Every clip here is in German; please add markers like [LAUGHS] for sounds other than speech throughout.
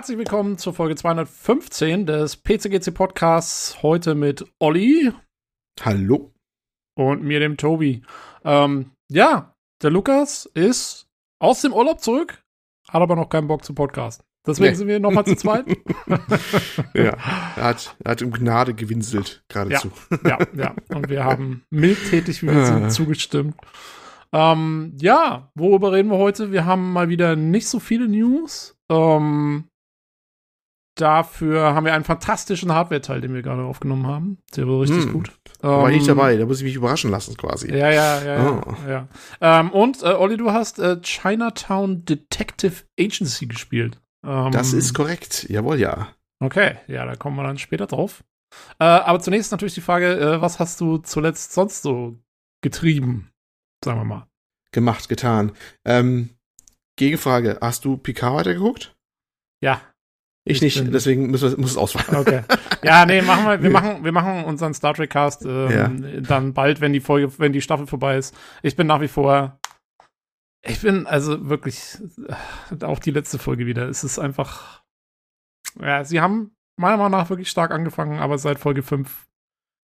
herzlich willkommen zur Folge 215 des PCGC Podcasts. Heute mit Olli. Hallo. Und mir, dem Tobi. Ähm, ja, der Lukas ist aus dem Urlaub zurück, hat aber noch keinen Bock zu podcasten. Deswegen nee. sind wir nochmal zu zweit. [LAUGHS] ja, er hat, er hat um Gnade gewinselt, geradezu. Ja, ja, ja. Und wir haben mildtätig, wie wir sind, ah. zugestimmt. Ähm, ja, worüber reden wir heute? Wir haben mal wieder nicht so viele News. Ähm, dafür haben wir einen fantastischen Hardware-Teil, den wir gerade aufgenommen haben. Der war richtig hm. gut. War ich ähm, dabei, da muss ich mich überraschen lassen quasi. Ja, ja, ja. Oh. ja, ja. Ähm, und, äh, Olli, du hast äh, Chinatown Detective Agency gespielt. Ähm, das ist korrekt, jawohl, ja. Okay, ja, da kommen wir dann später drauf. Äh, aber zunächst natürlich die Frage, äh, was hast du zuletzt sonst so getrieben, sagen wir mal? Gemacht, getan. Ähm, Gegenfrage, hast du Picard weitergeguckt? Ja. Ich, ich nicht, deswegen muss, muss es ausfallen. Okay. Ja, nee, machen wir, wir machen, wir machen unseren Star Trek Cast ähm, ja. dann bald, wenn die Folge, wenn die Staffel vorbei ist. Ich bin nach wie vor, ich bin also wirklich, äh, auch die letzte Folge wieder. Es ist einfach, ja, sie haben meiner Meinung nach wirklich stark angefangen, aber seit Folge 5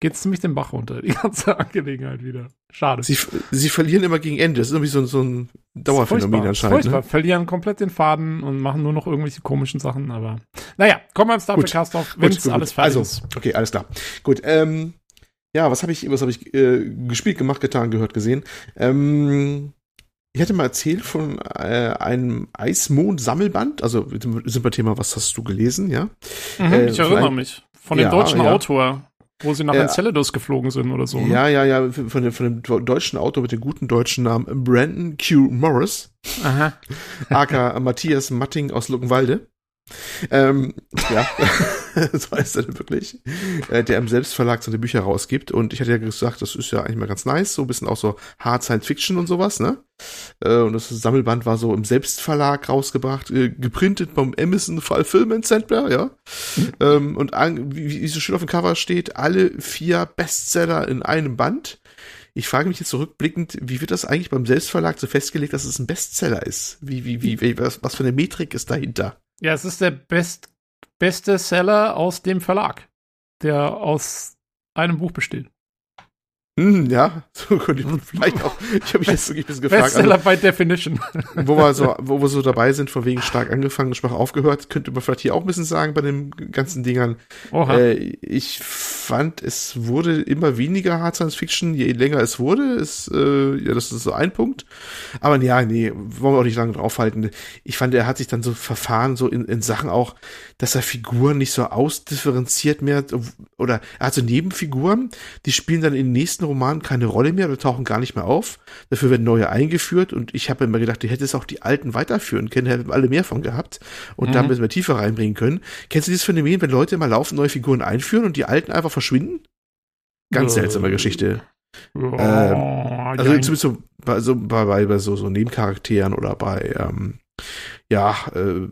geht es ziemlich den Bach runter, die ganze Angelegenheit wieder. Schade. Sie, sie verlieren immer gegen Ende. Das ist irgendwie so, so ein Dauerphänomen anscheinend. Ne? Verlieren komplett den Faden und machen nur noch irgendwelche komischen Sachen, aber naja, kommen wir im Star Trek Cast auf, wenn es alles fertig also, ist. Okay, alles klar. Gut, ähm, ja, was habe ich, was habe ich äh, gespielt, gemacht, getan, gehört, gesehen? Ähm, ich hatte mal erzählt von äh, einem Eismond-Sammelband. Also sind wir Thema, was hast du gelesen, ja? Mhm, äh, ich erinnere mich. Von dem ja, deutschen ja. Autor. Wo sie nach. Enceladus geflogen sind oder so. Ne? Ja, ja, ja, von dem, von dem deutschen Autor mit dem guten deutschen Namen Brandon Q. Morris. Aha. aka Matthias Matting aus Luckenwalde. Ähm, ja, [LAUGHS] so heißt er wirklich. Äh, der im Selbstverlag seine Bücher rausgibt. Und ich hatte ja gesagt, das ist ja eigentlich mal ganz nice. So ein bisschen auch so Hard Science Fiction und sowas, ne? Äh, und das Sammelband war so im Selbstverlag rausgebracht, äh, geprintet beim Emerson Fall Film Center, ja. Mhm. Ähm, und an, wie, wie so schön auf dem Cover steht, alle vier Bestseller in einem Band. Ich frage mich jetzt zurückblickend, wie wird das eigentlich beim Selbstverlag so festgelegt, dass es ein Bestseller ist? Wie, wie, wie, wie was, was für eine Metrik ist dahinter? Ja, es ist der best, beste Seller aus dem Verlag, der aus einem Buch besteht. Hm, ja, [LAUGHS] so könnte ich [LAUGHS] vielleicht auch. Ich habe mich jetzt wirklich ein bisschen gefragt. Bestseller also, by Definition. [LAUGHS] Wo wir so, wo wir so dabei sind, von wegen stark angefangen, schwach aufgehört, könnte man vielleicht hier auch ein bisschen sagen bei den ganzen Dingern. Äh, ich fand, es wurde immer weniger Hard Science Fiction, je länger es wurde. Ist, äh, ja, das ist so ein Punkt. Aber ja, nee, wollen wir auch nicht lange draufhalten. Ich fand, er hat sich dann so verfahren, so in, in Sachen auch, dass er Figuren nicht so ausdifferenziert mehr, oder er hat so Nebenfiguren, die spielen dann in den nächsten nächsten Roman keine Rolle mehr oder tauchen gar nicht mehr auf. Dafür werden neue eingeführt und ich habe immer gedacht, du hättest auch die alten weiterführen können, hätten alle mehr von gehabt und mhm. damit mehr tiefer reinbringen können. Kennst du dieses Phänomen, wenn Leute immer laufen, neue Figuren einführen und die alten einfach verschwinden? Ganz äh, seltsame Geschichte. Oh, ähm, also zumindest so bei, so, bei, bei so, so Nebencharakteren oder bei ähm, ja, äh,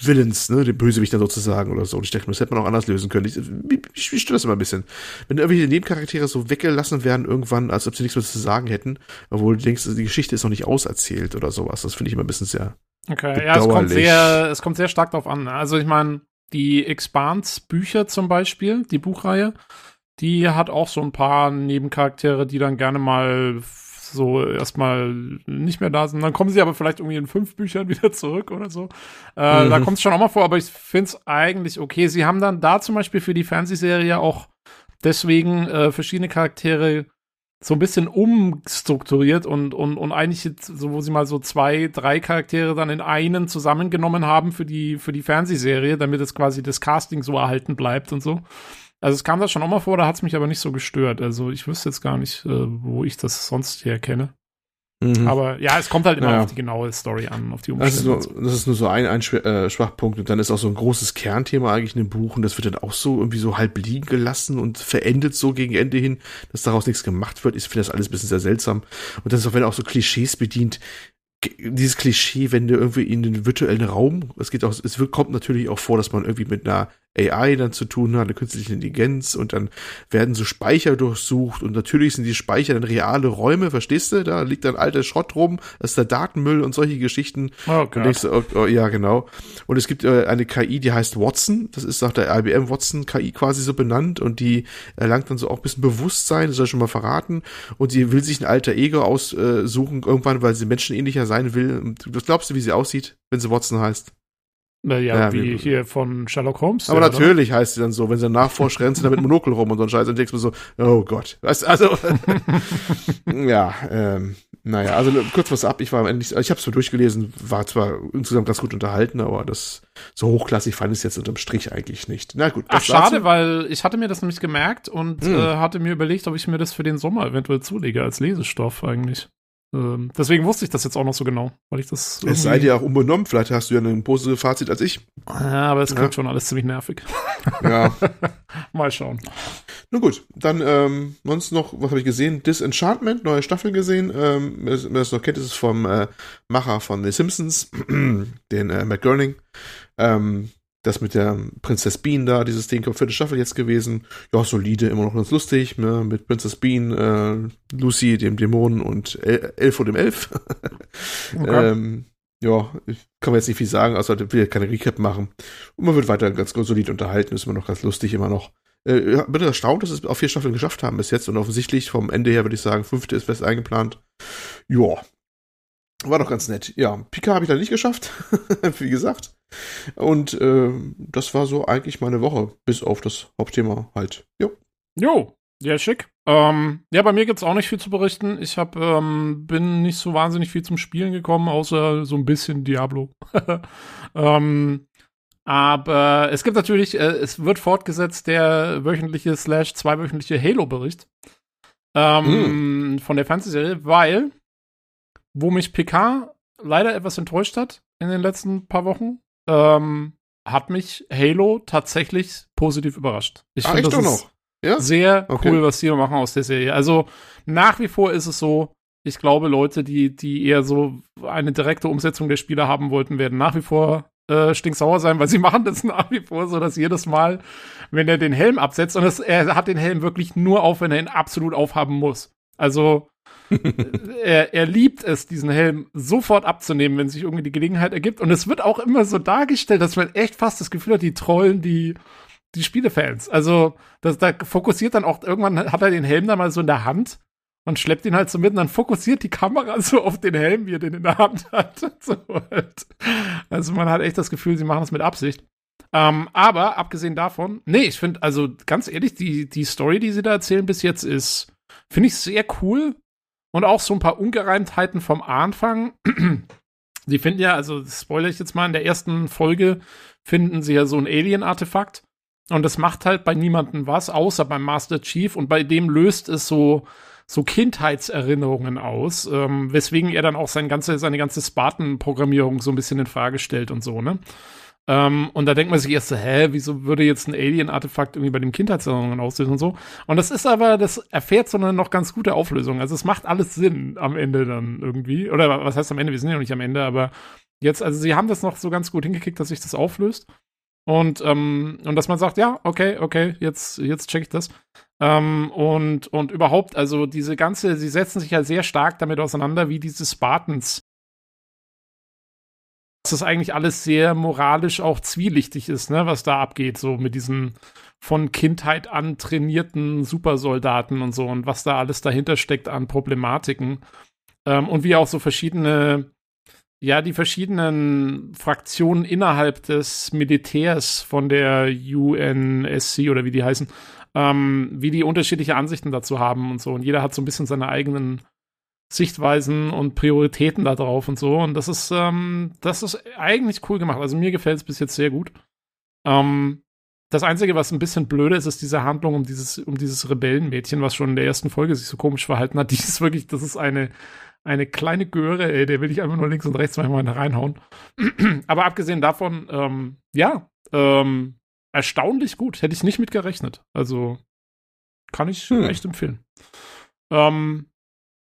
Villains, ne, den Bösewichter sozusagen oder so. Und ich dachte, das hätte man auch anders lösen können. Ich, ich, ich stört das immer ein bisschen. Wenn irgendwelche Nebencharaktere so weggelassen werden irgendwann, als ob sie nichts mehr zu sagen hätten, obwohl du denkst, die Geschichte ist noch nicht auserzählt oder sowas. Das finde ich immer ein bisschen sehr. Okay, ja, es kommt sehr, es kommt sehr stark darauf an. Also ich meine, die Expans-Bücher zum Beispiel, die Buchreihe, die hat auch so ein paar Nebencharaktere, die dann gerne mal so erstmal nicht mehr da sind. Dann kommen sie aber vielleicht irgendwie in fünf Büchern [LAUGHS] wieder zurück oder so. Äh, mhm. Da kommt es schon auch mal vor, aber ich finde es eigentlich okay. Sie haben dann da zum Beispiel für die Fernsehserie auch deswegen äh, verschiedene Charaktere so ein bisschen umstrukturiert und, und, und eigentlich jetzt, so, wo sie mal so zwei, drei Charaktere dann in einen zusammengenommen haben für die, für die Fernsehserie, damit es quasi das Casting so erhalten bleibt und so. Also es kam das schon auch mal vor, da hat es mich aber nicht so gestört. Also ich wüsste jetzt gar nicht, äh, wo ich das sonst her kenne. Mhm. Aber ja, es kommt halt immer ja. auf die genaue Story an, auf die Umstände. Das ist nur, das ist nur so ein, ein äh, Schwachpunkt und dann ist auch so ein großes Kernthema eigentlich in dem Buch und das wird dann auch so irgendwie so halb liegen gelassen und verendet so gegen Ende hin, dass daraus nichts gemacht wird. Ich finde das alles ein bisschen sehr seltsam. Und das ist auch, wenn auch so Klischees bedient, dieses Klischee, wenn du irgendwie in den virtuellen Raum, es geht auch, es kommt natürlich auch vor, dass man irgendwie mit einer AI dann zu tun hat, eine künstliche Intelligenz und dann werden so Speicher durchsucht und natürlich sind die Speicher dann reale Räume, verstehst du? Da liegt dann alter Schrott rum, das ist der Datenmüll und solche Geschichten. Oh, und denkst oh, oh, ja, genau. Und es gibt äh, eine KI, die heißt Watson, das ist nach der IBM Watson KI quasi so benannt und die erlangt dann so auch ein bisschen Bewusstsein, das soll ich schon mal verraten und sie will sich ein alter Ego aussuchen irgendwann, weil sie menschenähnlicher sein will. Was glaubst du, wie sie aussieht, wenn sie Watson heißt? Ja, ja, wie hier von Sherlock Holmes. Aber ja, natürlich oder? heißt sie dann so, wenn sie nachforscht, rennt sie da mit Monokel rum und so ein Scheiß und denkst mir so, oh Gott. Weißt, also, [LAUGHS] ja, ähm, naja, also kurz was ab, ich war endlich, ich habe es so durchgelesen, war zwar insgesamt ganz gut unterhalten, aber das so hochklassig fand ich es jetzt unterm Strich eigentlich nicht. Na gut. Ach, schade, dazu. weil ich hatte mir das nämlich gemerkt und hm. äh, hatte mir überlegt, ob ich mir das für den Sommer eventuell zulege als Lesestoff eigentlich. Ähm, deswegen wusste ich das jetzt auch noch so genau, weil ich das. Es sei dir auch unbenommen, vielleicht hast du ja ein positives Fazit als ich. Ja, aber es klingt ja. schon alles ziemlich nervig. Ja. [LAUGHS] Mal schauen. Nun gut, dann ähm, sonst noch, was habe ich gesehen? Disenchantment, neue Staffel gesehen. Ähm, wer das noch kennt, ist es vom äh, Macher von The Simpsons, [CLEARS THROAT] den äh, Matt Groening. Ähm, das mit der Prinzess Bean da, dieses Ding, vierte Staffel jetzt gewesen. Ja, solide, immer noch ganz lustig, ne? mit Prinzess Bean, äh, Lucy, dem Dämonen und El Elfo dem Elf. [LAUGHS] okay. ähm, ja, kann man jetzt nicht viel sagen, außer will ja keine Recap machen. Und man wird weiter ganz, ganz solid unterhalten, ist immer noch ganz lustig, immer noch. Äh, bin erstaunt, dass es auf vier Staffeln geschafft haben bis jetzt und offensichtlich vom Ende her würde ich sagen, fünfte ist fest eingeplant. Ja, war doch ganz nett. Ja, Pika habe ich da nicht geschafft, [LAUGHS] wie gesagt. Und äh, das war so eigentlich meine Woche, bis auf das Hauptthema halt. Jo. Jo, ja, schick. Ähm, ja, bei mir gibt es auch nicht viel zu berichten. Ich hab, ähm, bin nicht so wahnsinnig viel zum Spielen gekommen, außer so ein bisschen Diablo. [LAUGHS] ähm, aber es gibt natürlich, äh, es wird fortgesetzt der wöchentliche slash zweiwöchentliche Halo-Bericht ähm, mm. von der Fernsehserie, weil wo mich PK leider etwas enttäuscht hat in den letzten paar Wochen, ähm, hat mich Halo tatsächlich positiv überrascht. Ich finde das noch? Ja? sehr okay. cool, was die machen aus der Serie. Also nach wie vor ist es so, ich glaube, Leute, die, die eher so eine direkte Umsetzung der Spiele haben wollten, werden nach wie vor äh, stinksauer sein, weil sie [LAUGHS] machen das nach wie vor so, dass jedes Mal, wenn er den Helm absetzt, und das, er hat den Helm wirklich nur auf, wenn er ihn absolut aufhaben muss. Also er, er liebt es, diesen Helm sofort abzunehmen, wenn sich irgendwie die Gelegenheit ergibt. Und es wird auch immer so dargestellt, dass man echt fast das Gefühl hat, die trollen die, die Spielefans. Also, das, da fokussiert dann auch, irgendwann hat er den Helm dann mal so in der Hand und schleppt ihn halt so mit und dann fokussiert die Kamera [LAUGHS] so auf den Helm, wie er den in der Hand hat. [LAUGHS] So halt. Also man hat echt das Gefühl, sie machen das mit Absicht. Ähm, aber abgesehen davon, nee, ich finde, also ganz ehrlich, die, die Story, die sie da erzählen bis jetzt, ist, finde ich sehr cool. Und auch so ein paar Ungereimtheiten vom Anfang. [CLEARS THROAT] Die finden ja, also das spoilere ich jetzt mal, in der ersten Folge finden sie ja so ein Alien-Artefakt. Und das macht halt bei niemandem was, außer beim Master Chief. Und bei dem löst es so, so Kindheitserinnerungen aus, ähm, weswegen er dann auch sein ganze, seine ganze Spartan-Programmierung so ein bisschen in Frage stellt und so, ne? Ähm, und da denkt man sich erst so, hä, wieso würde jetzt ein Alien-Artefakt irgendwie bei den Kindheitserinnerungen auslösen und so? Und das ist aber, das erfährt so eine noch ganz gute Auflösung. Also es macht alles Sinn am Ende dann irgendwie. Oder was heißt am Ende? Wir sind ja noch nicht am Ende, aber jetzt, also sie haben das noch so ganz gut hingekriegt, dass sich das auflöst. Und, ähm, und dass man sagt, ja, okay, okay, jetzt, jetzt check ich das. Ähm, und, und überhaupt, also diese ganze, sie setzen sich ja sehr stark damit auseinander, wie diese Spartans das eigentlich alles sehr moralisch auch zwielichtig ist, ne, was da abgeht, so mit diesen von Kindheit an trainierten Supersoldaten und so und was da alles dahinter steckt an Problematiken. Ähm, und wie auch so verschiedene, ja, die verschiedenen Fraktionen innerhalb des Militärs von der UNSC oder wie die heißen, ähm, wie die unterschiedliche Ansichten dazu haben und so. Und jeder hat so ein bisschen seine eigenen Sichtweisen und Prioritäten da drauf und so. Und das ist, ähm, das ist eigentlich cool gemacht. Also mir gefällt es bis jetzt sehr gut. Ähm, das Einzige, was ein bisschen blöde ist, ist diese Handlung um dieses, um dieses Rebellenmädchen, was schon in der ersten Folge sich so komisch verhalten hat. [LAUGHS] Die ist wirklich, das ist eine, eine kleine Göre, ey, der will ich einfach nur links und rechts manchmal reinhauen. [CLEARS THROAT] Aber abgesehen davon, ähm, ja, ähm, erstaunlich gut. Hätte ich nicht mit gerechnet. Also kann ich hm. echt empfehlen. Ähm,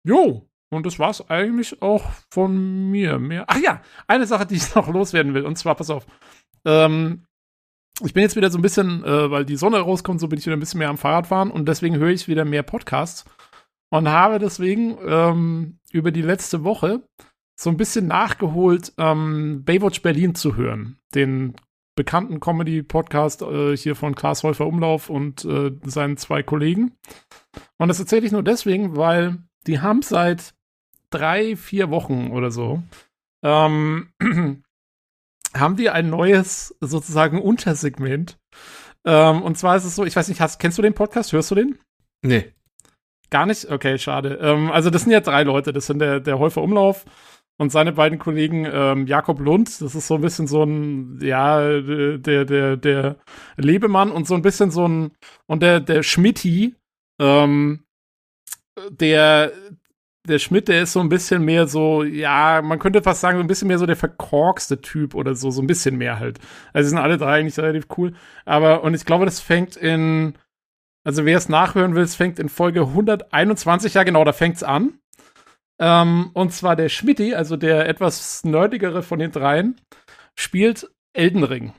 jo, und das war's eigentlich auch von mir. Mehr. Ach ja, eine Sache, die ich noch loswerden will. Und zwar, pass auf. Ähm, ich bin jetzt wieder so ein bisschen, äh, weil die Sonne rauskommt, so bin ich wieder ein bisschen mehr am Fahrradfahren und deswegen höre ich wieder mehr Podcasts und habe deswegen ähm, über die letzte Woche so ein bisschen nachgeholt, ähm, Baywatch Berlin zu hören. Den bekannten Comedy-Podcast äh, hier von Klaas Häufer Umlauf und äh, seinen zwei Kollegen. Und das erzähle ich nur deswegen, weil die haben seit drei, vier Wochen oder so ähm, [CLEARS THROAT] haben die ein neues sozusagen Untersegment. Ähm, und zwar ist es so, ich weiß nicht, hast, kennst du den Podcast? Hörst du den? Nee. Gar nicht? Okay, schade. Ähm, also das sind ja drei Leute. Das sind der, der Häufer Umlauf und seine beiden Kollegen ähm, Jakob Lund. Das ist so ein bisschen so ein, ja, der, der, der Lebemann und so ein bisschen so ein, und der, der Schmidti, ähm, der, der Schmidt, der ist so ein bisschen mehr so, ja, man könnte fast sagen, so ein bisschen mehr so der verkorkste Typ oder so, so ein bisschen mehr halt. Also sind alle drei eigentlich relativ cool. Aber, und ich glaube, das fängt in, also wer es nachhören will, es fängt in Folge 121, ja genau, da fängt's an. Ähm, und zwar der Schmidti, also der etwas nerdigere von den dreien, spielt Elden Ring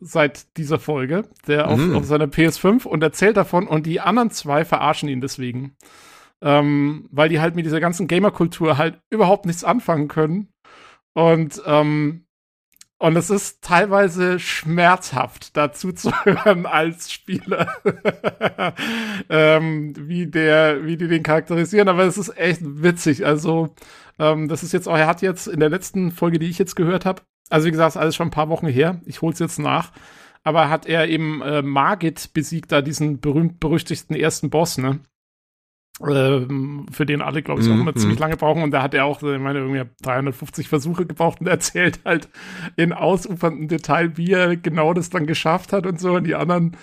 seit dieser Folge, der auf, mhm. auf seiner PS5 und erzählt davon und die anderen zwei verarschen ihn deswegen ähm, weil die halt mit dieser ganzen Gamer-Kultur halt überhaupt nichts anfangen können. Und, ähm, und es ist teilweise schmerzhaft, dazu zu [LAUGHS] hören als Spieler, [LAUGHS] ähm, wie der, wie die den charakterisieren. Aber es ist echt witzig. Also, ähm, das ist jetzt auch, er hat jetzt in der letzten Folge, die ich jetzt gehört habe, also wie gesagt, ist alles schon ein paar Wochen her. Ich hol's jetzt nach. Aber hat er eben äh, Margit besiegt, da diesen berühmt-berüchtigten ersten Boss, ne? Ähm, für den alle, glaube ich, auch immer mm ziemlich lange brauchen. Und da hat er auch, ich meine, irgendwie 350 Versuche gebraucht und erzählt halt in ausuferndem Detail, wie er genau das dann geschafft hat und so. Und die anderen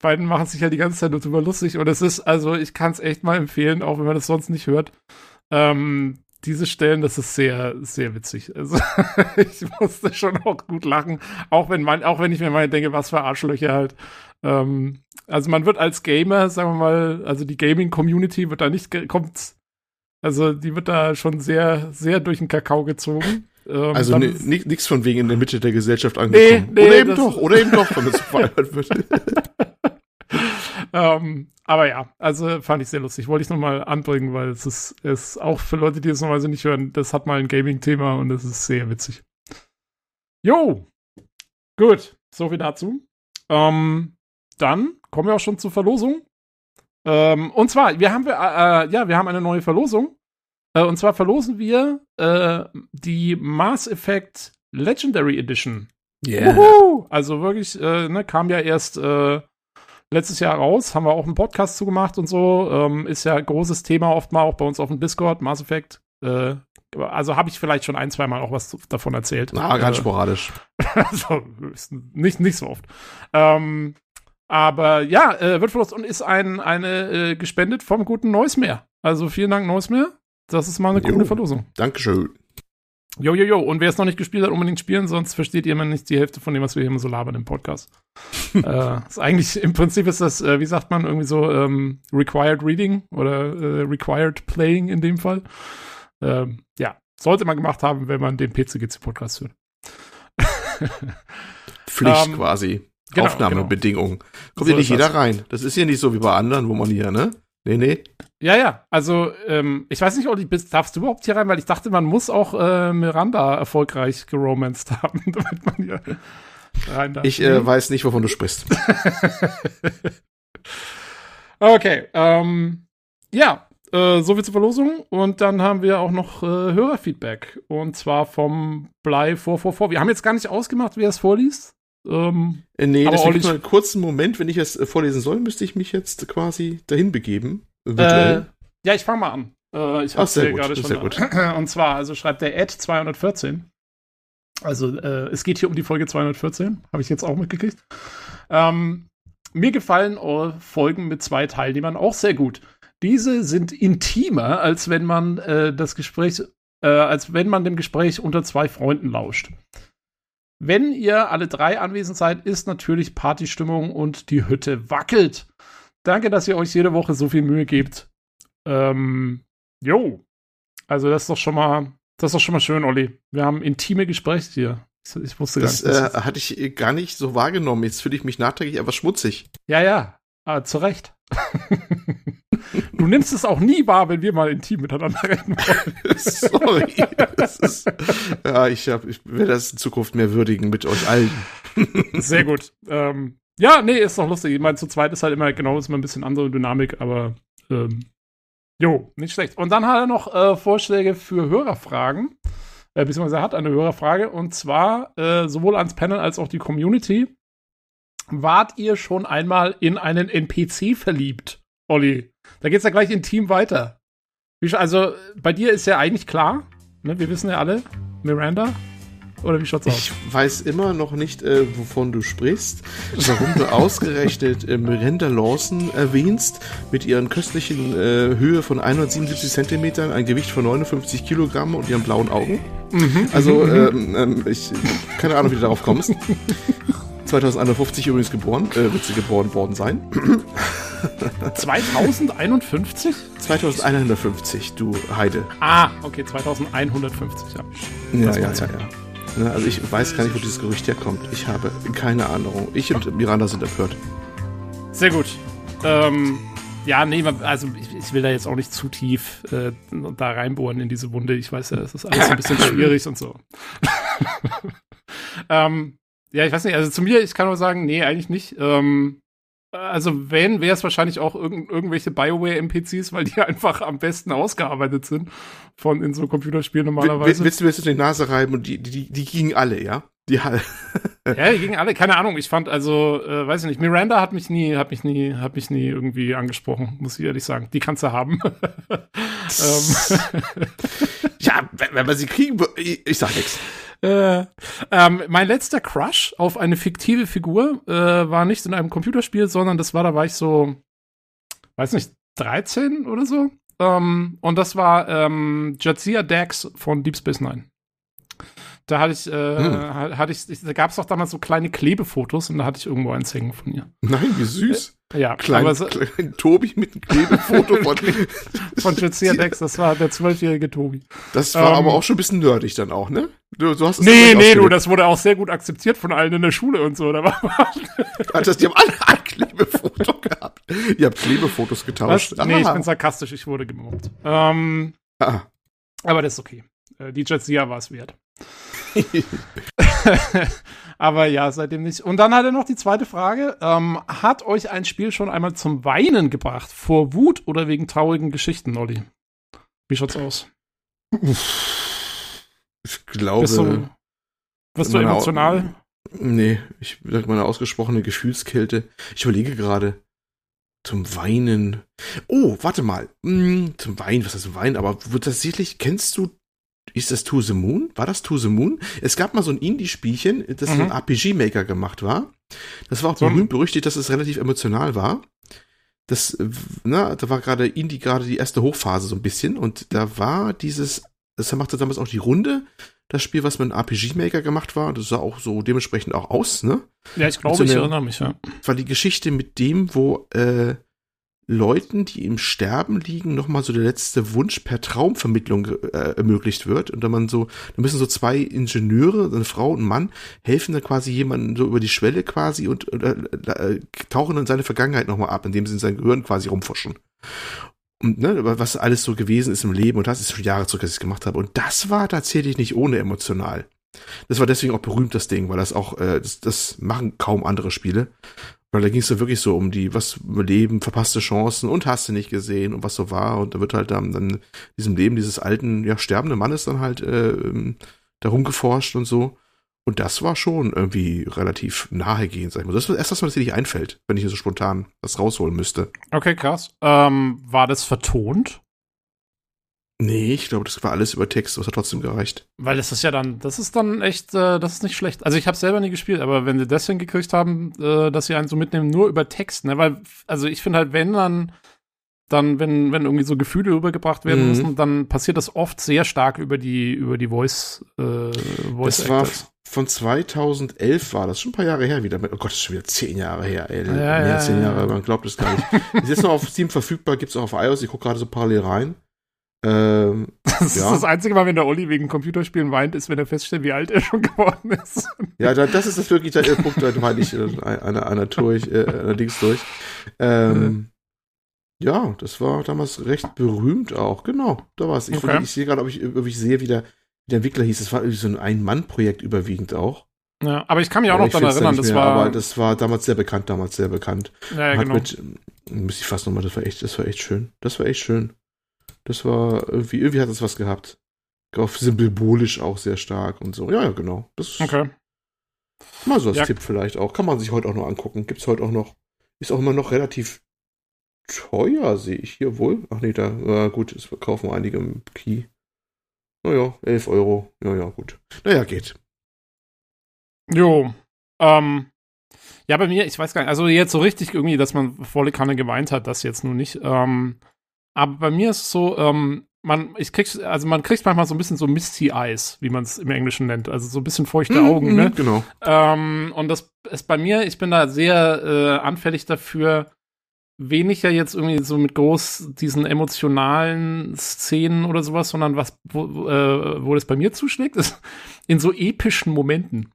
beiden machen sich halt die ganze Zeit nur drüber lustig. Und es ist, also ich kann es echt mal empfehlen, auch wenn man das sonst nicht hört. Ähm, diese Stellen, das ist sehr, sehr witzig. Also [LAUGHS] ich musste schon auch gut lachen, auch wenn man, auch wenn ich mir mal denke, was für Arschlöcher halt. Ähm, also man wird als Gamer, sagen wir mal, also die Gaming-Community wird da nicht, kommt, also die wird da schon sehr, sehr durch den Kakao gezogen. [LAUGHS] Ähm, also nichts von wegen in der Mitte der Gesellschaft angekommen. Nee, nee, oder eben doch, oder eben doch, wenn es verheiratet wird. [LAUGHS] ähm, aber ja, also fand ich sehr lustig. Wollte ich nochmal anbringen, weil es ist, ist auch für Leute, die das normalerweise nicht hören, das hat mal ein Gaming-Thema und es ist sehr witzig. Jo, gut, so viel dazu. Ähm, dann kommen wir auch schon zur Verlosung. Ähm, und zwar, wir haben, äh, äh, ja, wir haben eine neue Verlosung. Äh, und zwar verlosen wir äh, die Mass Effect Legendary Edition. Yeah. Also wirklich, äh, ne, kam ja erst äh, letztes Jahr raus, haben wir auch einen Podcast zugemacht und so. Ähm, ist ja ein großes Thema oft mal auch bei uns auf dem Discord, Mass Effect. also habe ich vielleicht schon ein, zwei Mal auch was davon erzählt. Na, ganz sporadisch. [LAUGHS] also, nicht, nicht so oft. Ähm, aber ja, äh, wird verlost und ist ein, eine äh, gespendet vom guten Neusmeer. Also vielen Dank, Neusmeer. Das ist mal eine jo, coole Verlosung. Dankeschön. Jo, jo, jo. Und wer es noch nicht gespielt hat, unbedingt spielen, sonst versteht ihr immer nicht die Hälfte von dem, was wir hier immer so labern im Podcast. [LAUGHS] äh, ist eigentlich, im Prinzip ist das, äh, wie sagt man, irgendwie so ähm, Required Reading oder äh, Required Playing in dem Fall. Ähm, ja, sollte man gemacht haben, wenn man den PCGC-Podcast hört. [LAUGHS] Pflicht ähm, quasi. Genau, Aufnahmebedingungen. Genau. Kommt so ja nicht jeder das. rein. Das ist ja nicht so wie bei anderen, wo man hier, ne? Nee, nee. Ja, ja. Also, ähm, ich weiß nicht, ob ich, darfst du überhaupt hier rein, weil ich dachte, man muss auch äh, Miranda erfolgreich geromanced haben, [LAUGHS] damit man hier rein darf. Ich äh, weiß nicht, wovon du sprichst. [LAUGHS] okay, ähm, ja, äh, so viel zur Verlosung. Und dann haben wir auch noch äh, Hörerfeedback. Und zwar vom Blei 444. Wir haben jetzt gar nicht ausgemacht, wer es vorliest. Ähm, äh, nee, das ist nur einen kurzen Moment, wenn ich es äh, vorlesen soll, müsste ich mich jetzt quasi dahin begeben. Äh, ja, ich fange mal an. Äh, ich habe es gerade schon. Sehr gut. [CLEARS THROAT] Und zwar, also schreibt der Ad 214. Also äh, es geht hier um die Folge 214, habe ich jetzt auch mitgekriegt. Ähm, mir gefallen Folgen mit zwei Teilnehmern auch sehr gut. Diese sind intimer, als wenn man äh, das Gespräch, als wenn man dem Gespräch unter zwei Freunden lauscht. Wenn ihr alle drei anwesend seid, ist natürlich Partystimmung und die Hütte wackelt. Danke, dass ihr euch jede Woche so viel Mühe gebt. Ähm, jo. Also das ist doch schon mal, das ist doch schon mal schön, Olli. Wir haben intime Gespräche hier. Ich wusste das gar nicht. Das äh, hatte ich gar nicht so wahrgenommen. Jetzt fühle ich mich nachträglich etwas schmutzig. Ja, ja. Aber zu Recht. [LAUGHS] du nimmst es auch nie wahr, wenn wir mal intim miteinander reden wollen. [LAUGHS] Sorry. Ist, ja, ich, hab, ich will das in Zukunft mehr würdigen mit euch allen. [LAUGHS] Sehr gut. Ähm, ja, nee, ist doch lustig. Ich meine, zu zweit ist halt immer genau ist immer ein bisschen andere Dynamik, aber ähm, jo, nicht schlecht. Und dann hat er noch äh, Vorschläge für Hörerfragen äh, beziehungsweise hat eine Hörerfrage und zwar äh, sowohl ans Panel als auch die Community. Wart ihr schon einmal in einen NPC verliebt, Olli? Da geht's ja gleich intim weiter. Also, bei dir ist ja eigentlich klar, ne? wir wissen ja alle, Miranda, oder wie schaut's aus? Ich weiß immer noch nicht, äh, wovon du sprichst, warum du ausgerechnet äh, Miranda Lawson erwähnst, mit ihren köstlichen äh, Höhe von 177 Zentimetern, ein Gewicht von 59 Kilogramm und ihren blauen Augen. Mhm. Also, mhm. ähm, ähm, ich, keine Ahnung, wie du darauf kommst. 2051 übrigens geboren, äh, wird sie geboren worden sein. [LAUGHS] 2051? 2150, du Heide. Ah, okay, 2150, ja. Ja, ja, ja, ja. Ne, also ich weiß gar nicht, wo dieses Gerücht herkommt. Ich habe keine Ahnung. Ich und Miranda sind empört. Sehr gut. Ähm, ja, nee, also ich, ich, will da jetzt auch nicht zu tief äh, da reinbohren in diese Wunde. Ich weiß ja, es ist alles ein bisschen [LAUGHS] schwierig und so. [LAUGHS] ähm, ja, ich weiß nicht, also zu mir, ich kann nur sagen, nee, eigentlich nicht. Ähm, also wenn, wäre es wahrscheinlich auch irg irgendwelche Bioware-NPCs, weil die [LAUGHS] einfach am besten ausgearbeitet sind von in so Computerspielen normalerweise. Willst du mir jetzt die Nase reiben und die, die, die gingen alle, ja? Die alle. [LAUGHS] ja, die gingen alle, keine Ahnung. Ich fand also, äh, weiß ich nicht, Miranda hat mich nie, hat mich nie, hat mich nie irgendwie angesprochen, muss ich ehrlich sagen. Die kannst du haben. [LAUGHS] Ähm. ja, wenn, wenn man sie kriegen, ich, ich sag nichts. Äh, ähm, mein letzter Crush auf eine fiktive Figur äh, war nicht in einem Computerspiel, sondern das war, da war ich so, weiß nicht, 13 oder so. Ähm, und das war ähm, Jadzia Dax von Deep Space Nine. Da hatte ich, äh, hm. hatte ich, da gab es doch damals so kleine Klebefotos und da hatte ich irgendwo eins hängen von ihr. Nein, wie süß. Äh, ja, klein, aber so, klein Tobi mit einem Klebefoto von, [LAUGHS] von Jadzia [LAUGHS] Dex, das war der zwölfjährige Tobi. Das war ähm, aber auch schon ein bisschen nerdig dann auch, ne? Du, du hast es nee, nee, du, das wurde auch sehr gut akzeptiert von allen in der Schule und so. Da war [LAUGHS] also, die haben alle ein Klebefoto gehabt. Ihr habt Klebefotos getauscht. Was? Nee, ich bin sarkastisch, ich wurde gemobbt. Ähm, ah. Aber das ist okay. Äh, die Jadzia war es wert. [LAUGHS] Aber ja, seitdem nicht. Und dann hat er noch die zweite Frage. Ähm, hat euch ein Spiel schon einmal zum Weinen gebracht? Vor Wut oder wegen traurigen Geschichten, Olli? Wie schaut's aus? Ich glaube. Bist du, bist du emotional? Nee, ich sag mal eine ausgesprochene Gefühlskälte. Ich überlege gerade. Zum Weinen. Oh, warte mal. Hm, zum Weinen, was heißt Weinen? Aber tatsächlich, kennst du ist das To the Moon? War das To the Moon? Es gab mal so ein Indie-Spielchen, das mhm. von RPG-Maker gemacht war. Das war auch so berühmt berüchtigt, dass es relativ emotional war. Das, na, da war gerade Indie gerade die erste Hochphase so ein bisschen und da war dieses, das machte damals auch die Runde, das Spiel, was mit einem RPG-Maker gemacht war, das sah auch so dementsprechend auch aus, ne? Ja, ich glaube, so ich erinnere mich, ja. War die Geschichte mit dem, wo äh, Leuten, die im Sterben liegen, nochmal so der letzte Wunsch per Traumvermittlung äh, ermöglicht wird. Und dann man so, da müssen so zwei Ingenieure, eine Frau und ein Mann, helfen dann quasi jemanden so über die Schwelle quasi und äh, äh, tauchen dann seine Vergangenheit nochmal ab, indem sie in sein Gehirn quasi rumforschen. Und ne, was alles so gewesen ist im Leben und das ist schon Jahre zurück, dass ich es gemacht habe. Und das war tatsächlich nicht ohne emotional. Das war deswegen auch berühmt, das Ding, weil das auch, äh, das, das machen kaum andere Spiele. Weil da ging es ja wirklich so um die, was Leben, verpasste Chancen und hast du nicht gesehen und was so war. Und da wird halt dann, dann diesem Leben dieses alten, ja, sterbenden Mannes dann halt äh, darum geforscht und so. Und das war schon irgendwie relativ nahegehend, sag ich mal. Das ist erst, was mir tatsächlich einfällt, wenn ich so spontan was rausholen müsste. Okay, krass. Ähm, war das vertont? Nee, ich glaube, das war alles über Text, was hat trotzdem gereicht. Weil das ist ja dann, das ist dann echt, äh, das ist nicht schlecht. Also ich habe selber nie gespielt, aber wenn sie das hingekriegt haben, äh, dass sie einen so mitnehmen, nur über Text, ne? Weil, also ich finde halt, wenn dann, dann, wenn, wenn irgendwie so Gefühle rübergebracht werden mhm. müssen, dann passiert das oft sehr stark über die, über die Voice, äh, Voice Das war von 2011 war das, schon ein paar Jahre her wieder. Oh Gott, das ist schon wieder zehn Jahre her, ey. Ja, Mehr ja, als zehn Jahre, man glaubt es gar nicht. ist jetzt noch auf Steam verfügbar, gibt's auch auf iOS, ich gucke gerade so parallel rein. Ähm, [LAUGHS] das ja. ist das einzige Mal, wenn der Olli wegen Computerspielen weint, ist, wenn er feststellt, wie alt er schon [LAUGHS] geworden ist. Ja, das ist das wirklich der Punkt, da weine ich äh, einer, einer, durch, äh, allerdings durch. Ähm, ja, das war damals recht berühmt auch, genau. Da war es. Ich, okay. ich sehe gerade, ob ich, ob ich sehe, wie der, wie der Entwickler hieß. Es war irgendwie so ein Ein-Mann-Projekt überwiegend auch. Ja, aber ich kann mich auch noch daran erinnern, das mehr, war. Aber das war damals sehr bekannt, damals sehr bekannt. Ja, ja genau. Mit, müsste ich fast nochmal, das war echt, das war echt schön. Das war echt schön. Das war irgendwie, irgendwie hat es was gehabt. Auch symbolisch auch sehr stark und so. Ja, ja, genau. Das okay. Mal so als ja. Tipp vielleicht auch. Kann man sich heute auch noch angucken. Gibt's heute auch noch. Ist auch immer noch relativ teuer, sehe ich hier wohl. Ach nee, da, äh, gut, es verkaufen einige im Key. Naja, 11 Euro. Ja, ja, gut. Naja, geht. Jo. Ähm, ja, bei mir, ich weiß gar nicht, also jetzt so richtig irgendwie, dass man volle Kanne geweint hat, das jetzt nur nicht. Ähm, aber bei mir ist es so, ähm, man, ich krieg, also man kriegt manchmal so ein bisschen so Misty Eyes, wie man es im Englischen nennt, also so ein bisschen feuchte mm, Augen, ne? Genau. Ähm, und das ist bei mir, ich bin da sehr äh, anfällig dafür, weniger jetzt irgendwie so mit groß diesen emotionalen Szenen oder sowas, sondern was, wo, äh, wo das bei mir zuschlägt, ist [LAUGHS] in so epischen Momenten.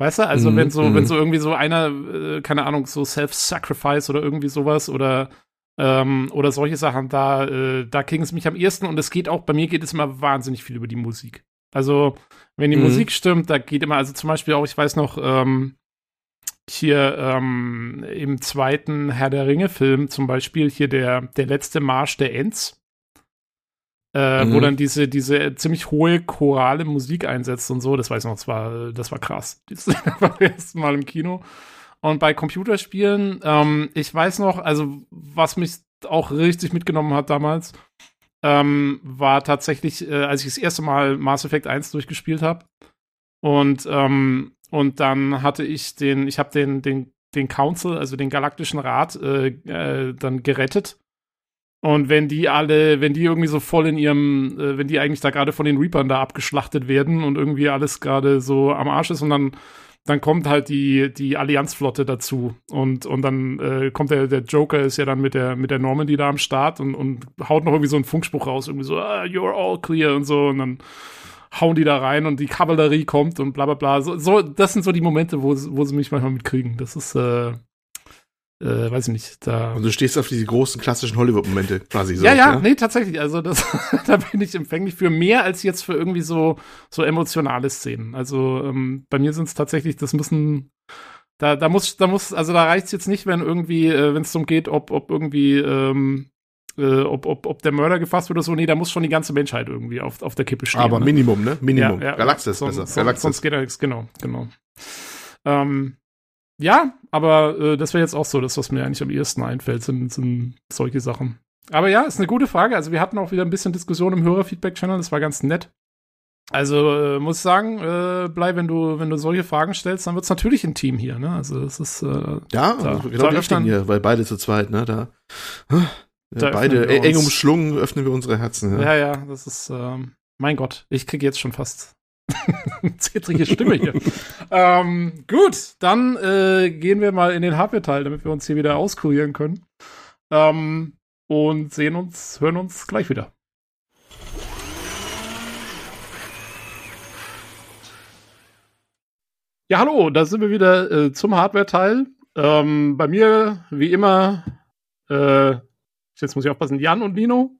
Weißt du, also mm, wenn so, mm. wenn so irgendwie so einer, äh, keine Ahnung, so Self-Sacrifice oder irgendwie sowas oder ähm, oder solche Sachen, da, äh, da kriegen es mich am ehesten und es geht auch, bei mir geht es immer wahnsinnig viel über die Musik. Also, wenn die mhm. Musik stimmt, da geht immer, also zum Beispiel auch, ich weiß noch, ähm, hier ähm, im zweiten Herr der Ringe-Film zum Beispiel hier der, der letzte Marsch der Ents, äh, mhm. wo dann diese, diese ziemlich hohe chorale Musik einsetzt und so, das weiß ich noch, das war, das war krass. Das [LAUGHS] war das erste Mal im Kino. Und bei Computerspielen, ähm, ich weiß noch, also was mich auch richtig mitgenommen hat damals, ähm, war tatsächlich, äh, als ich das erste Mal Mass Effect 1 durchgespielt habe. Und, ähm, und dann hatte ich den, ich habe den, den, den Council, also den Galaktischen Rat, äh, äh, dann gerettet. Und wenn die alle, wenn die irgendwie so voll in ihrem, äh, wenn die eigentlich da gerade von den Reapern da abgeschlachtet werden und irgendwie alles gerade so am Arsch ist und dann dann kommt halt die, die Allianzflotte dazu. Und, und dann äh, kommt der, der Joker ist ja dann mit der, mit der Normandy da am Start und, und haut noch irgendwie so einen Funkspruch raus, irgendwie so, ah, you're all clear und so. Und dann hauen die da rein und die Kavallerie kommt und bla bla bla. So, so das sind so die Momente, wo, wo sie mich manchmal mitkriegen. Das ist, äh, äh, weiß ich nicht, da. Und du stehst auf diese großen klassischen Hollywood-Momente quasi so. Ja, ja, ja, nee, tatsächlich. Also das, [LAUGHS] da bin ich empfänglich für mehr als jetzt für irgendwie so, so emotionale Szenen. Also ähm, bei mir sind es tatsächlich, das müssen, da, da muss, da muss, also da reicht es jetzt nicht, wenn irgendwie, äh, wenn es darum geht, ob, ob irgendwie, ähm, äh, ob, ob, ob der Mörder gefasst wird oder so. Nee, da muss schon die ganze Menschheit irgendwie auf, auf der Kippe stehen. Aber ne? Minimum, ne? Minimum. Ja, ja, Galaxis sonst, besser. Galaxis. Sonst geht da nichts, genau, genau. Ähm, ja, aber äh, das wäre jetzt auch so, das, was mir eigentlich am ehesten einfällt, sind, sind solche Sachen. Aber ja, ist eine gute Frage. Also wir hatten auch wieder ein bisschen Diskussion im Hörerfeedback-Channel, das war ganz nett. Also äh, muss sagen, äh, bleib, wenn du, wenn du solche Fragen stellst, dann wird's natürlich ein Team hier, ne? Also es ist äh, Ja, da, also genau da hier, weil beide zu zweit, ne? Da, da beide eng umschlungen öffnen wir unsere Herzen. Ja, ja, ja das ist ähm, mein Gott, ich kriege jetzt schon fast [LAUGHS] zittrige Stimme hier. ähm, gut, dann äh, gehen wir mal in den Hardware-Teil, damit wir uns hier wieder auskurieren können. Ähm, und sehen uns, hören uns gleich wieder. Ja, hallo, da sind wir wieder äh, zum Hardware-Teil. Ähm, bei mir, wie immer, äh, jetzt muss ich aufpassen, Jan und Lino.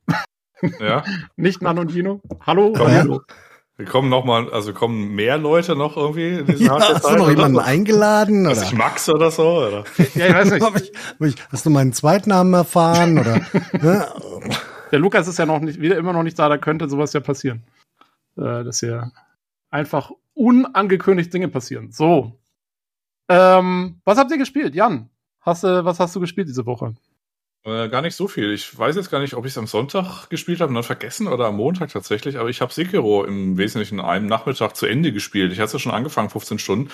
Ja. [LAUGHS] Nicht Nan und Lino. Hallo. Hallo. Wir kommen noch mal, also kommen mehr Leute noch irgendwie in diesen ja, Hast du noch jemanden so? eingeladen? Oder? Ist Max oder so? Oder? Ja, ich weiß nicht. hab ich, hab ich, hast du meinen Zweitnamen erfahren? oder? [LAUGHS] Ne? Der Lukas ist ja noch nicht, wieder immer noch nicht da, da könnte sowas ja passieren. Äh, dass hier einfach unangekündigt Dinge passieren. So. Ähm, was habt ihr gespielt? Jan, hast du, was hast du gespielt diese Woche? Äh, gar nicht so viel. Ich weiß jetzt gar nicht, ob ich es am Sonntag gespielt habe und dann vergessen oder am Montag tatsächlich, aber ich habe Sekiro im Wesentlichen einen Nachmittag zu Ende gespielt. Ich hatte ja schon angefangen, 15 Stunden.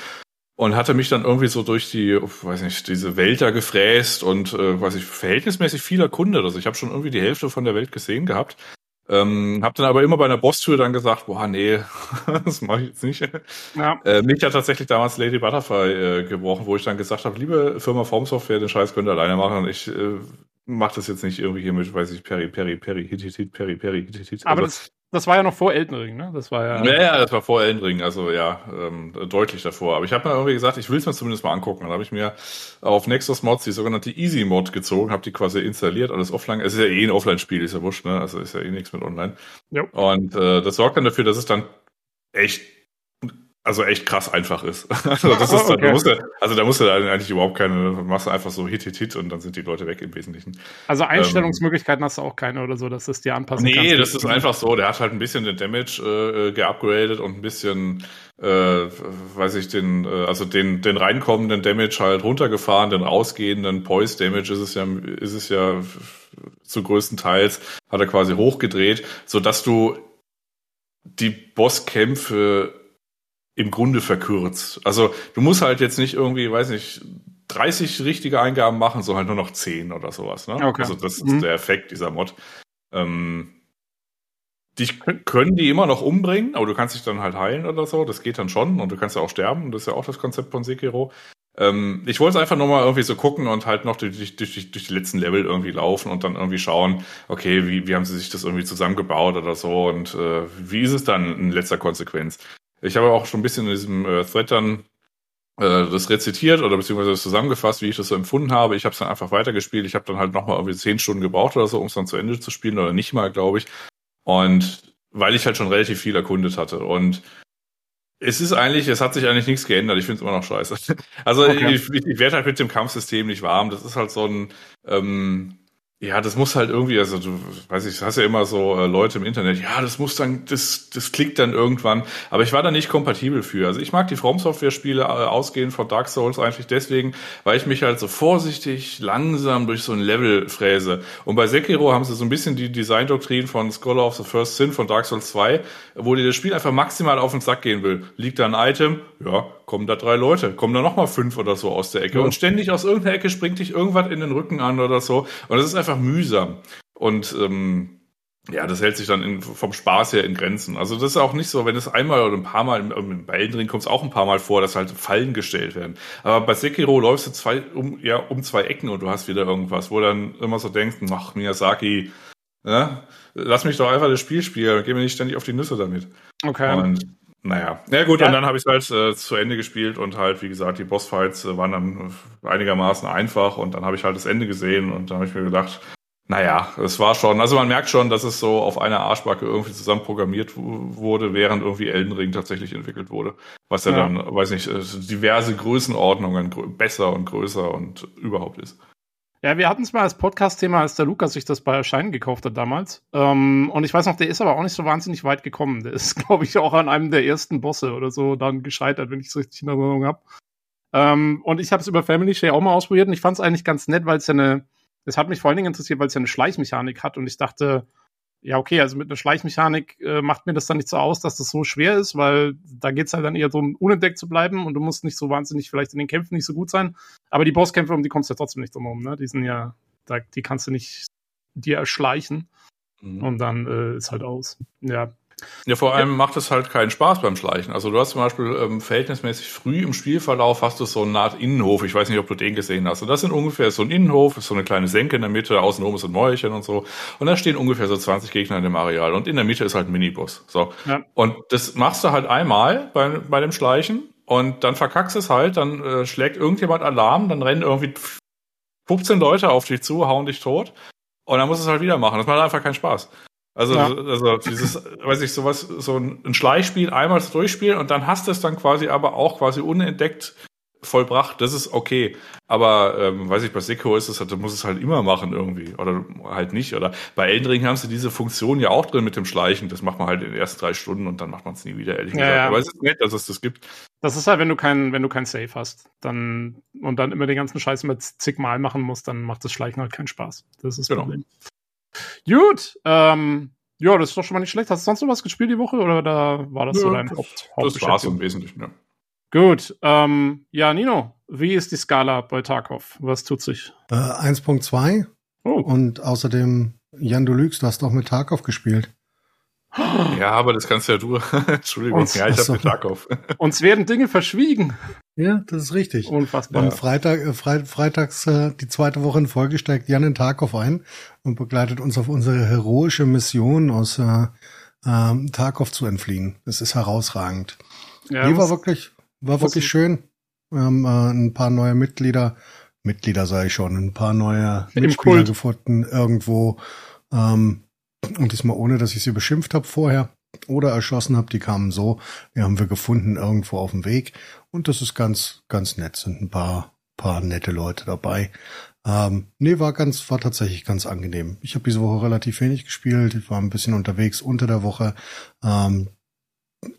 Und hatte mich dann irgendwie so durch die, weiß nicht, diese Welt da gefräst und, äh, weiß ich, verhältnismäßig viel erkundet. Also ich habe schon irgendwie die Hälfte von der Welt gesehen gehabt. Ähm, hab dann aber immer bei einer Bosstür dann gesagt, boah, nee, [LAUGHS] das mache ich jetzt nicht. Ja. Äh, mich hat tatsächlich damals Lady Butterfly äh, gebrochen, wo ich dann gesagt habe, liebe Firma Form Software, den Scheiß könnt ihr alleine machen. Ich äh, mache das jetzt nicht irgendwie hier mit, weiß ich, Peri, Peri, Peri, Hit, Hit, Hit, Peri, Peri, Hit, Hit, Hit. Aber also, das, das war ja noch vor Elden Ring, ne? Das war ja. Ja, ja, das war vor Elden Ring, also ja, ähm, deutlich davor. Aber ich habe mir irgendwie gesagt, ich will es mir zumindest mal angucken. Dann habe ich mir auf Nexus Mods die sogenannte Easy Mod gezogen, habe die quasi installiert, alles offline. Es ist ja eh ein Offline-Spiel, ist ja wurscht, ne? Also ist ja eh nichts mit online. Ja. Und äh, das sorgt dann dafür, dass es dann echt also echt krass einfach ist. [LAUGHS] Also, das ist okay. da musst du, also da musst du dann eigentlich überhaupt keine, machst du einfach so Hit, Hit, Hit und dann sind die Leute weg im Wesentlichen. Also Einstellungsmöglichkeiten ähm, hast du auch keine oder so, dass es dir anpassen Nee, kannst, das ist einfach so, der hat halt ein bisschen den Damage äh, geupgradet und ein bisschen, äh, weiß ich, den, äh, also den, den reinkommenden Damage halt runtergefahren, den rausgehenden Poise Damage ist es ja, ist es ja zu größten Teils, hat er quasi hochgedreht, so dass du die Bosskämpfe im Grunde verkürzt. Also du musst halt jetzt nicht irgendwie, weiß nicht, 30 richtige Eingaben machen, sondern halt nur noch 10 oder sowas. Ne? Okay. Also das ist mhm. der Effekt dieser Mod. Ähm, dich können die immer noch umbringen, aber du kannst dich dann halt heilen oder so. Das geht dann schon und du kannst ja auch sterben. Das ist ja auch das Konzept von Sekiro. Ähm, ich wollte es einfach nur mal irgendwie so gucken und halt noch durch, durch, durch, durch die letzten Level irgendwie laufen und dann irgendwie schauen, okay, wie, wie haben sie sich das irgendwie zusammengebaut oder so und äh, wie ist es dann in letzter Konsequenz? Ich habe auch schon ein bisschen in diesem äh, Thread dann äh, das rezitiert oder beziehungsweise das zusammengefasst, wie ich das so empfunden habe. Ich habe es dann einfach weitergespielt. Ich habe dann halt nochmal irgendwie zehn Stunden gebraucht oder so, um es dann zu Ende zu spielen oder nicht mal, glaube ich. Und weil ich halt schon relativ viel erkundet hatte. Und es ist eigentlich, es hat sich eigentlich nichts geändert. Ich finde es immer noch scheiße. [LAUGHS] Also okay. ich, ich, werde halt mit dem Kampfsystem nicht warm. Das ist halt so ein ähm, ja, das muss halt irgendwie, also du weiß ich, hast ja immer so äh, Leute im Internet, ja, das muss dann, das, das klickt dann irgendwann. Aber ich war da nicht kompatibel für. Also ich mag die From Software Spiele äh, ausgehend von Dark Souls eigentlich deswegen, weil ich mich halt so vorsichtig, langsam durch so ein Level fräse. Und bei Sekiro haben sie so ein bisschen die Design-Doktrin von Scholar of the First Sin von Dark Souls 2, wo dir das Spiel einfach maximal auf den Sack gehen will. Liegt da ein Item, ja, kommen da drei Leute, kommen da nochmal fünf oder so aus der Ecke. Ja. Und ständig aus irgendeiner Ecke springt dich irgendwas in den Rücken an oder so. Und das ist einfach mühsam. Und ähm, ja, das hält sich dann in, vom Spaß her in Grenzen. Also das ist auch nicht so, wenn es einmal oder ein paar Mal im, bei Elden Ring kommt es auch ein paar Mal vor, dass halt Fallen gestellt werden. Aber bei Sekiro läufst du zwei um ja um zwei Ecken und du hast wieder irgendwas, wo dann immer so denkst, ach Miyazaki, ja, lass mich doch einfach das Spiel spielen, geh mir nicht ständig auf die Nüsse damit. Okay. Und naja, ja gut, ja. und dann habe ich halt äh, zu Ende gespielt und halt, wie gesagt, die Bossfights äh, waren dann einigermaßen einfach und dann habe ich halt das Ende gesehen und dann habe ich mir gedacht, naja, es war schon, also man merkt schon, dass es so auf einer Arschbacke irgendwie zusammen programmiert wurde, während irgendwie Elden Ring tatsächlich entwickelt wurde. Was ja, ja. dann, weiß nicht, äh, diverse Größenordnungen besser und größer und überhaupt ist. Ja, wir hatten es mal als Podcast-Thema, als der Lukas sich das bei Erscheinen gekauft hat damals. Ähm, und ich weiß noch, der ist aber auch nicht so wahnsinnig weit gekommen. Der ist, [LAUGHS] glaube ich, auch an einem der ersten Bosse oder so dann gescheitert, wenn ich es richtig in Erinnerung habe. Ähm, und ich habe es über Family Share auch mal ausprobiert und ich fand es eigentlich ganz nett, weil es ja eine, es hat mich vor allen Dingen interessiert, weil es ja eine Schleichmechanik hat und ich dachte, ja, okay, also mit einer Schleichmechanik äh, macht mir das dann nicht so aus, dass das so schwer ist, weil da geht's halt dann eher darum, unentdeckt zu bleiben und du musst nicht so wahnsinnig vielleicht in den Kämpfen nicht so gut sein. Aber die Bosskämpfe, um die kommst du ja trotzdem nicht drum herum, ne? Die sind ja, da, die kannst du nicht dir erschleichen. Mhm. Und dann äh, ist halt aus. Ja, ja, vor allem ja. macht es halt keinen Spaß beim Schleichen. Also du hast zum Beispiel ähm, verhältnismäßig früh im Spielverlauf hast du so eine Art Innenhof. Ich weiß nicht, ob du den gesehen hast. Und das sind ungefähr so ein Innenhof, ist so eine kleine Senke in der Mitte, außenrum ist ein Mäuerchen und so. Und da stehen ungefähr so 20 Gegner in dem Areal. Und in der Mitte ist halt ein Miniboss. So. Ja. Und das machst du halt einmal bei, bei dem Schleichen und dann verkackst es halt, dann äh, schlägt irgendjemand Alarm, dann rennen irgendwie 15 Leute auf dich zu, hauen dich tot. Und dann musst du es halt wieder machen. Das macht einfach keinen Spaß. Also, ja. also dieses, weiß ich, sowas, so ein Schleichspiel einmal durchspielen und dann hast du es dann quasi aber auch quasi unentdeckt vollbracht, das ist okay. Aber ähm, weiß ich, bei Sekiro ist es halt, du musst es halt immer machen irgendwie. Oder halt nicht. Oder bei Elden Ring haben sie diese Funktion ja auch drin mit dem Schleichen. Das macht man halt in den ersten drei Stunden und dann macht man es nie wieder, ehrlich ja, gesagt. Ja. Aber es ist nett, dass es das gibt. Das ist halt, wenn du kein, wenn du kein Save hast, dann und dann immer den ganzen Scheiß mit zigmal machen musst, dann macht das Schleichen halt keinen Spaß. Das ist das genau. Problem. Gut, ähm, ja, das ist doch schon mal nicht schlecht. Hast du sonst noch was gespielt die Woche oder da war das ja, so dein Haupt Das war es im Wesentlichen, ja. Gut, ähm, ja, Nino, wie ist die Skala bei Tarkov? Was tut sich? Äh, 1.2 oh. und außerdem, Jan, du lügst, du hast doch mit Tarkov gespielt. Ja, aber das kannst ja du. [LAUGHS] Entschuldigung, uns, ja, ich habe mit Tarkov. Uns werden Dinge verschwiegen. Ja, das ist richtig. Unfassbar. Und Freitag, äh, Fre freitags äh, die zweite Woche in Folge steigt Jan in Tarkov ein und begleitet uns auf unsere heroische Mission aus äh, äh, Tarkov zu entfliehen. Das ist herausragend. Ja, Die war wirklich, war wirklich schön. Wir haben äh, ein paar neue Mitglieder, Mitglieder sage ich schon, ein paar neue Mitspieler gefunden irgendwo. Ähm, und diesmal ohne, dass ich sie beschimpft habe vorher oder erschossen habe. Die kamen so, die haben wir gefunden irgendwo auf dem Weg. Und das ist ganz, ganz nett. Sind ein paar, paar nette Leute dabei. Ähm, nee, war ganz, war tatsächlich ganz angenehm. Ich habe diese Woche relativ wenig gespielt. Ich war ein bisschen unterwegs unter der Woche. Ähm,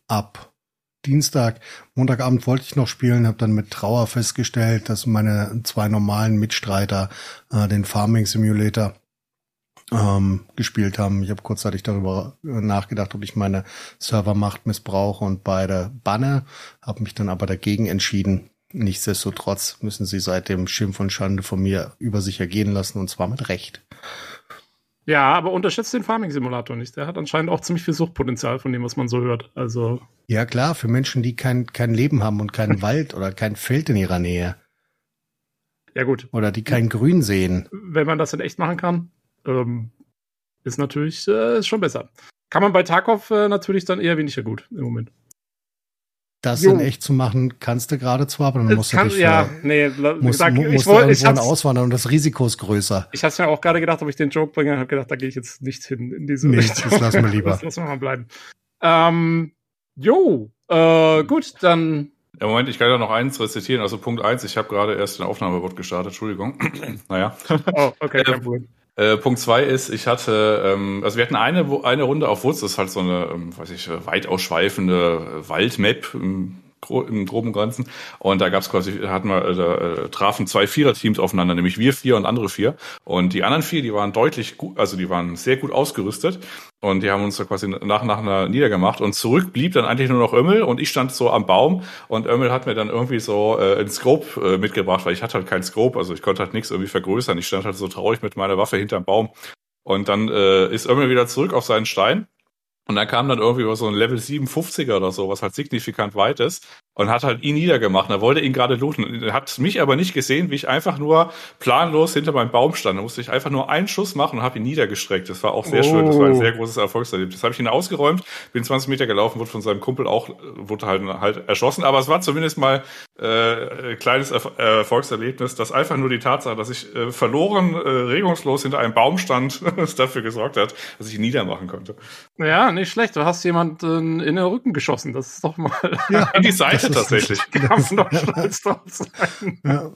ab Dienstag, Montagabend wollte ich noch spielen, habe dann mit Trauer festgestellt, dass meine zwei normalen Mitstreiter äh, den Farming Simulator ähm, gespielt haben. Ich habe kurzzeitig darüber äh, nachgedacht, ob ich meine Servermacht missbrauche und beide banne, habe mich dann aber dagegen entschieden. Nichtsdestotrotz müssen sie seitdem Schimpf und Schande von mir über sich ergehen lassen und zwar mit Recht. Ja, aber unterschätzt den Farming Simulator nicht. Der hat anscheinend auch ziemlich viel Suchtpotenzial von dem, was man so hört. Also. Ja, klar, für Menschen, die kein, kein Leben haben und keinen [LAUGHS] Wald oder kein Feld in ihrer Nähe. Ja, gut. Oder die kein Grün sehen. Wenn man das in echt machen kann, ähm, ist natürlich äh, ist schon besser. Kann man bei Tarkov äh, natürlich dann eher weniger gut im Moment. Das jo. in echt zu machen, kannst du gerade zwar, aber dann musst kann, du dich ja, nee, musst, sag, musst ich wollte, ich auswandern und das Risiko ist größer. Ich hatte ja auch gerade gedacht, ob ich den Joke bringe, habe gedacht, da gehe ich jetzt nicht hin in diese nee, Richtung. Das lassen wir lieber. das lassen wir mal bleiben. Ähm, jo, äh, gut, dann ja, Moment, ich kann ja noch eins rezitieren. Also Punkt eins, ich habe gerade erst den Aufnahmebot gestartet, Entschuldigung. [CLEARS THROAT] naja. Oh, okay, kein Problem. Äh, Punkt zwei ist, ich hatte, ähm, also wir hatten eine, eine Runde auf Woods, das ist halt so eine, ähm, weiß ich, weit ausschweifende Waldmap im, im groben Ganzen. Und da gab's quasi, hatten wir, äh, da, äh, trafen zwei Viererteams aufeinander, nämlich wir vier und andere vier. Und die anderen vier, die waren deutlich gut, also die waren sehr gut ausgerüstet. Und die haben uns da quasi nach nach niedergemacht. Und zurück blieb dann eigentlich nur noch Ömmel und ich stand so am Baum und Ömmel hat mir dann irgendwie so äh, ein Scope äh, mitgebracht, weil ich hatte halt kein Scope, also ich konnte halt nichts irgendwie vergrößern. Ich stand halt so traurig mit meiner Waffe hinterm Baum. Und dann äh, ist Ömmel wieder zurück auf seinen Stein und dann kam dann irgendwie so ein Level 57er oder so, was halt signifikant weit ist und hat halt ihn niedergemacht. Er wollte ihn gerade looten. Er hat mich aber nicht gesehen, wie ich einfach nur planlos hinter meinem Baum stand. Da musste ich einfach nur einen Schuss machen und habe ihn niedergestreckt. Das war auch sehr oh. schön. Das war ein sehr großes Erfolgserlebnis. Das habe ich ihn ausgeräumt, bin 20 Meter gelaufen, wurde von seinem Kumpel auch, wurde halt, halt erschossen. Aber es war zumindest mal äh, ein kleines Erfolgserlebnis, dass einfach nur die Tatsache, dass ich äh, verloren, äh, regungslos hinter einem Baum stand, [LAUGHS] dafür gesorgt hat, dass ich ihn niedermachen konnte. Ja, nicht schlecht. Du hast jemanden in den Rücken geschossen. Das ist doch mal ja, in die Seite tatsächlich. Darf noch stolz drauf sein. Ja.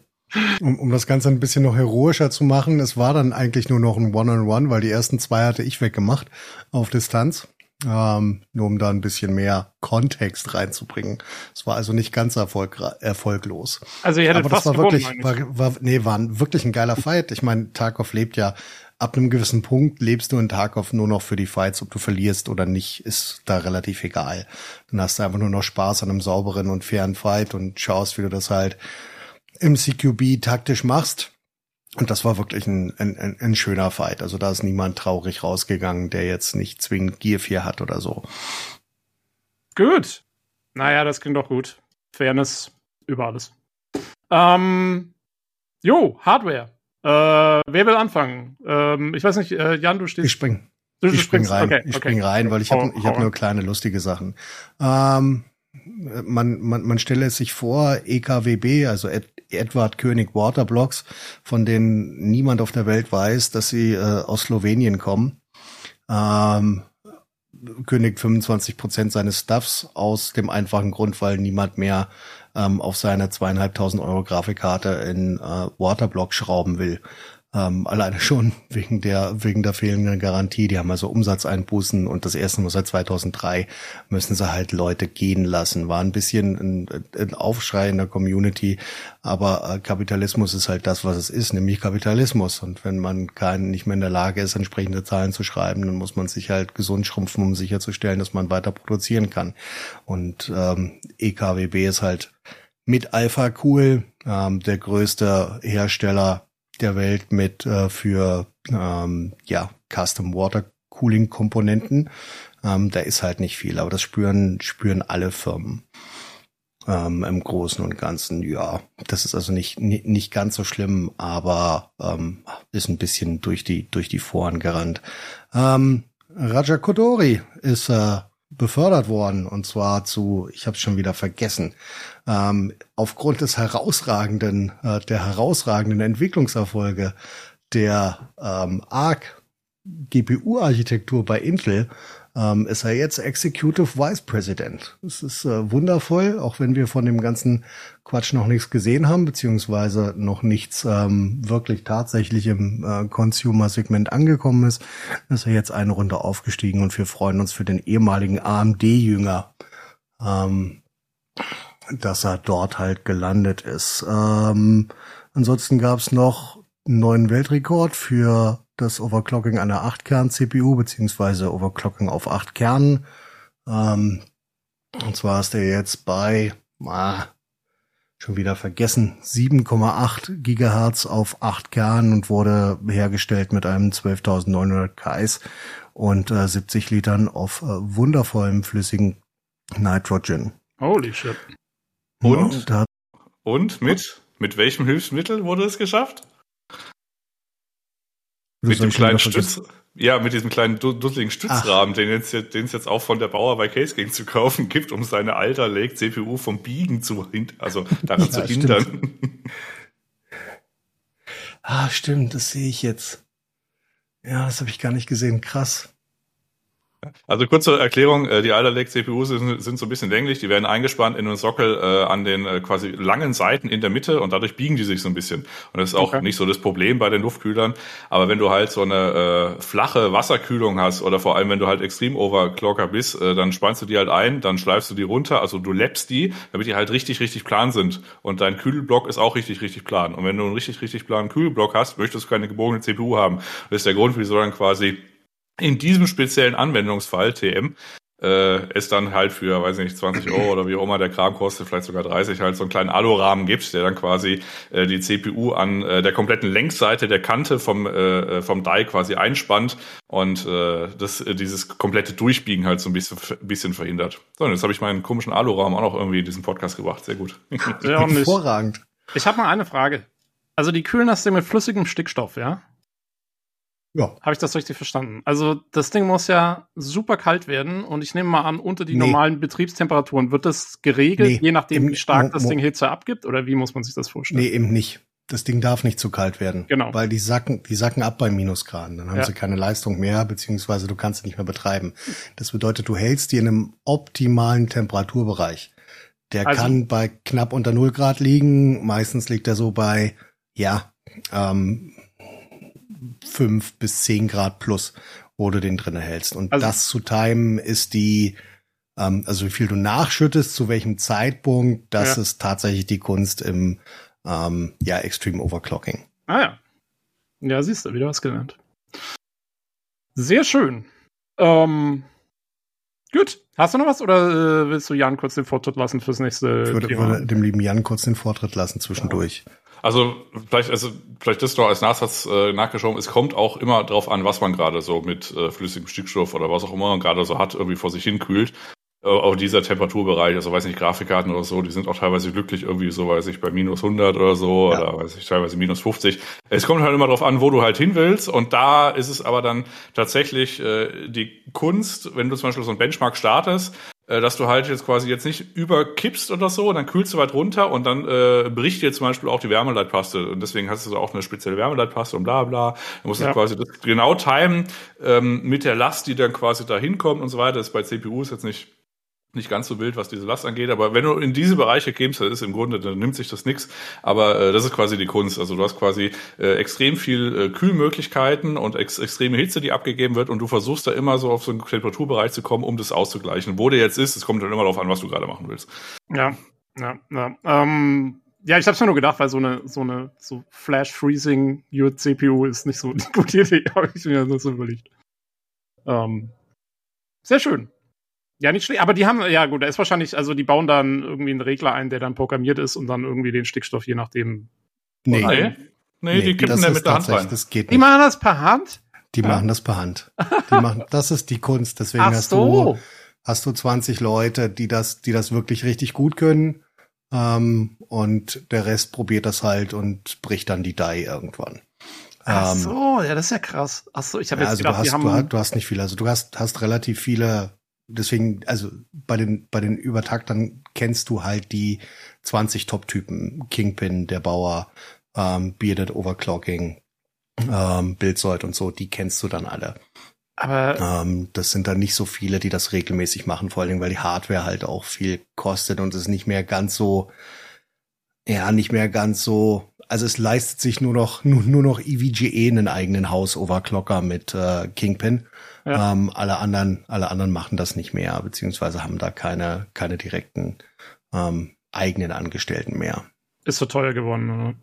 Um, um das Ganze ein bisschen noch heroischer zu machen, es war dann eigentlich nur noch ein One-on-One, -on -One, weil die ersten zwei hatte ich weggemacht auf Distanz. Ähm, nur um da ein bisschen mehr Kontext reinzubringen. Es war also nicht ganz erfolg erfolglos. Also ihr hättet Aber das war wirklich, war, war, nee, war wirklich ein geiler Fight. Ich meine, Tarkov lebt ja ab einem gewissen Punkt lebst du in Tarkov nur noch für die Fights, ob du verlierst oder nicht, ist da relativ egal. Dann hast du einfach nur noch Spaß an einem sauberen und fairen Fight und schaust, wie du das halt im CQB taktisch machst. Und das war wirklich ein, ein, ein schöner Fight. Also da ist niemand traurig rausgegangen, der jetzt nicht zwingend Gear 4 hat oder so. Gut. Naja, das klingt doch gut. Fairness über alles. Ähm, jo, Hardware. Äh, wer will anfangen? Ähm, ich weiß nicht, äh, Jan, du stehst. Ich spring. Du, ich spring rein. Okay, ich okay. spring rein, weil ich habe ich hab nur kleine lustige Sachen. Ähm, man, man, man stelle es sich vor, EKWB, also Ed, Edward König Waterblocks, von denen niemand auf der Welt weiß, dass sie äh, aus Slowenien kommen. Ähm, kündigt 25 Prozent seines Stuffs aus dem einfachen Grund, weil niemand mehr ähm, auf seine zweieinhalbtausend Euro Grafikkarte in äh, Waterblock schrauben will. Ähm, alleine schon [LAUGHS] wegen der, wegen der fehlenden Garantie. Die haben also Umsatzeinbußen und das erste Mal seit 2003 müssen sie halt Leute gehen lassen. War ein bisschen ein, ein Aufschrei in der Community, aber äh, Kapitalismus ist halt das, was es ist, nämlich Kapitalismus. Und wenn man kein, nicht mehr in der Lage ist, entsprechende Zahlen zu schreiben, dann muss man sich halt gesund schrumpfen, um sicherzustellen, dass man weiter produzieren kann. Und ähm, EKWB ist halt mit Alpha Cool, ähm, der größte Hersteller der Welt mit äh, für ähm, ja Custom Water Cooling Komponenten. Ähm, da ist halt nicht viel, aber das spüren spüren alle Firmen. ähm, im Großen und Ganzen. Ja, das ist also nicht, nicht, ganz so schlimm, aber ähm, ist ein bisschen durch die, durch die Foren gerannt. Ähm, Raja Kodori ist äh, befördert worden und zwar zu, ich habe es schon wieder vergessen, ähm, aufgrund des herausragenden, äh, der herausragenden Entwicklungserfolge der ähm, ARC GPU-Architektur bei Intel ähm, ist er jetzt Executive Vice President. Das ist äh, wundervoll, auch wenn wir von dem ganzen Quatsch noch nichts gesehen haben, beziehungsweise noch nichts ähm, wirklich tatsächlich im äh, Consumer-Segment angekommen ist, ist er jetzt eine Runde aufgestiegen und wir freuen uns für den ehemaligen AMD-Jünger, ähm, dass er dort halt gelandet ist. Ähm, ansonsten gab es noch einen neuen Weltrekord für das Overclocking einer 8-Kern-CPU, beziehungsweise Overclocking auf 8 Kernen. Ähm, und zwar ist er jetzt bei, ah, schon wieder vergessen, 7,8 Gigahertz auf 8 Kernen und wurde hergestellt mit einem 12.900 KS und äh, 70 Litern auf äh, wundervollem flüssigen Nitrogen. Holy shit. Und, und, und mit, mit welchem Hilfsmittel wurde es geschafft? Mit dem kleinen Stütz, ja, mit diesem kleinen dusseligen Stützrahmen, Ach. den es jetzt, den es jetzt auch von der Bauer bei Case King zu kaufen gibt, um seine Alter Lake CPU vom Biegen zu, also daran ja, zu hindern. Stimmt. ah, stimmt, das sehe ich jetzt. Ja, das habe ich gar nicht gesehen. Krass. Also kurze Erklärung, äh, die Alder Lake CPUs sind, sind so ein bisschen länglich, die werden eingespannt in einen Sockel äh, an den äh, quasi langen Seiten in der Mitte und dadurch biegen die sich so ein bisschen. Und das ist auch okay. nicht so das Problem bei den Luftkühlern. Aber wenn du halt so eine äh, flache Wasserkühlung hast oder vor allem wenn du halt extrem Overclocker bist, äh, dann spannst du die halt ein, dann schleifst du die runter, also du läppst die, damit die halt richtig, richtig plan sind. Und dein Kühlblock ist auch richtig, richtig plan. Und wenn du einen richtig, richtig planen Kühlblock hast, möchtest du keine gebogene CPU haben. Das ist der Grund, wieso dann quasi in diesem speziellen Anwendungsfall, TM, äh, es dann halt für, weiß nicht, 20 Euro oder wie auch immer der Kram kostet, vielleicht sogar 30, halt so einen kleinen Alurahmen gibt, der dann quasi äh, die CPU an äh, der kompletten Längsseite der Kante vom, äh, äh vom Die quasi einspannt und äh, das, äh, dieses komplette Durchbiegen halt so ein bisschen, bisschen verhindert. So, und jetzt habe ich meinen komischen Alurahmen auch noch irgendwie in diesen Podcast gebracht. Sehr gut. Sehr hervorragend. Ich habe mal eine Frage. Also die kühlen das Ding mit flüssigem Stickstoff, ja? Ja. Habe ich das richtig verstanden? Also das Ding muss ja super kalt werden und ich nehme mal an, unter die nee. normalen Betriebstemperaturen wird das geregelt, nee, je nachdem, wie stark das Ding Hitze abgibt oder wie muss man sich das vorstellen? Nee, eben nicht. Das Ding darf nicht zu kalt werden. Genau. Weil die sacken, die sacken ab bei Minusgraden. Dann haben ja. sie keine Leistung mehr, beziehungsweise du kannst sie nicht mehr betreiben. Das bedeutet, du hältst die in einem optimalen Temperaturbereich. Der also, kann bei knapp unter null Grad liegen. Meistens liegt er so bei, ja, ähm, fünf bis zehn Grad plus, wo du den drin hältst. Und also, das zu timen ist die, ähm, also wie viel du nachschüttest, zu welchem Zeitpunkt, das ja. ist tatsächlich die Kunst im ähm, ja, Extreme Overclocking. Ah ja. Ja, siehst du, wieder was gelernt. Sehr schön. Ähm, gut. Hast du noch was oder äh, willst du Jan kurz den Vortritt lassen fürs nächste Ich würde, würde dem lieben Jan kurz den Vortritt lassen zwischendurch. Ja. Also vielleicht, also vielleicht das noch als Nachsatz äh, nachgeschoben. Es kommt auch immer drauf an, was man gerade so mit äh, flüssigem Stickstoff oder was auch immer man gerade so hat, irgendwie vor sich hin kühlt. Äh, auch dieser Temperaturbereich, also weiß nicht, Grafikkarten oder so, die sind auch teilweise glücklich irgendwie so, weiß ich, bei minus 100 oder so ja. oder weiß ich, teilweise minus 50. Es kommt halt immer drauf an, wo du halt hin willst und da ist es aber dann tatsächlich äh, die Kunst, wenn du zum Beispiel so ein Benchmark startest, äh, dass du halt jetzt quasi jetzt nicht überkippst oder so, dann kühlst du weit runter und dann äh, bricht dir zum Beispiel auch die Wärmeleitpaste und deswegen hast du auch eine spezielle Wärmeleitpaste und bla bla. Du musst ja. quasi das genau timen ähm, mit der Last, die dann quasi da hinkommt und so weiter. Das ist bei CPUs jetzt nicht nicht ganz so wild, was diese Last angeht, aber wenn du in diese Bereiche kämst, das ist im Grunde, dann nimmt sich das nix. Aber äh, das ist quasi die Kunst. Also du hast quasi äh, extrem viel äh, Kühlmöglichkeiten und ex extreme Hitze, die abgegeben wird, und du versuchst da immer so auf so einen Temperaturbereich zu kommen, um das auszugleichen. Wo der jetzt ist, es kommt dann immer darauf an, was du gerade machen willst. Ja, ja, ja. Ähm, ja, ich hab's mir nur gedacht, weil so eine so eine so Flash Freezing CPU ist nicht so [LAUGHS] eine gute Idee, habe ich mir nur so überlegt. Ähm, sehr schön. Ja, nicht schlecht. Aber die haben, ja gut, da ist wahrscheinlich, also die bauen dann irgendwie einen Regler ein, der dann programmiert ist und dann irgendwie den Stickstoff je nachdem. Nee. Nee, nee die kippen den mit der Hand rein. Das geht nicht. Die machen das per Hand? Die ja. machen das per Hand. Die [LAUGHS] machen, das ist die Kunst. Deswegen Ach hast so. du, hast du 20 Leute, die das, die das wirklich richtig gut können. Ähm, und der Rest probiert das halt und bricht dann die Die irgendwann. Ach ähm, so, ja, das ist ja krass. Ach so, ich habe ja, jetzt also gedacht, du hast, du, hast, du hast nicht viel. Also du hast, hast relativ viele, deswegen, also bei den, bei den Übertaktern kennst du halt die 20 Top-Typen. Kingpin, der Bauer, ähm, Bearded Overclocking, ähm, Bildsold und so, die kennst du dann alle. Aber ähm, das sind dann nicht so viele, die das regelmäßig machen, vor allen Dingen, weil die Hardware halt auch viel kostet und es nicht mehr ganz so, ja, nicht mehr ganz so, also es leistet sich nur noch, nur, nur noch EVGE einen eigenen Haus-Overclocker mit äh, Kingpin. Ja. Ähm, alle anderen, alle anderen machen das nicht mehr, beziehungsweise haben da keine, keine direkten ähm, eigenen Angestellten mehr. Ist so teuer geworden, oder?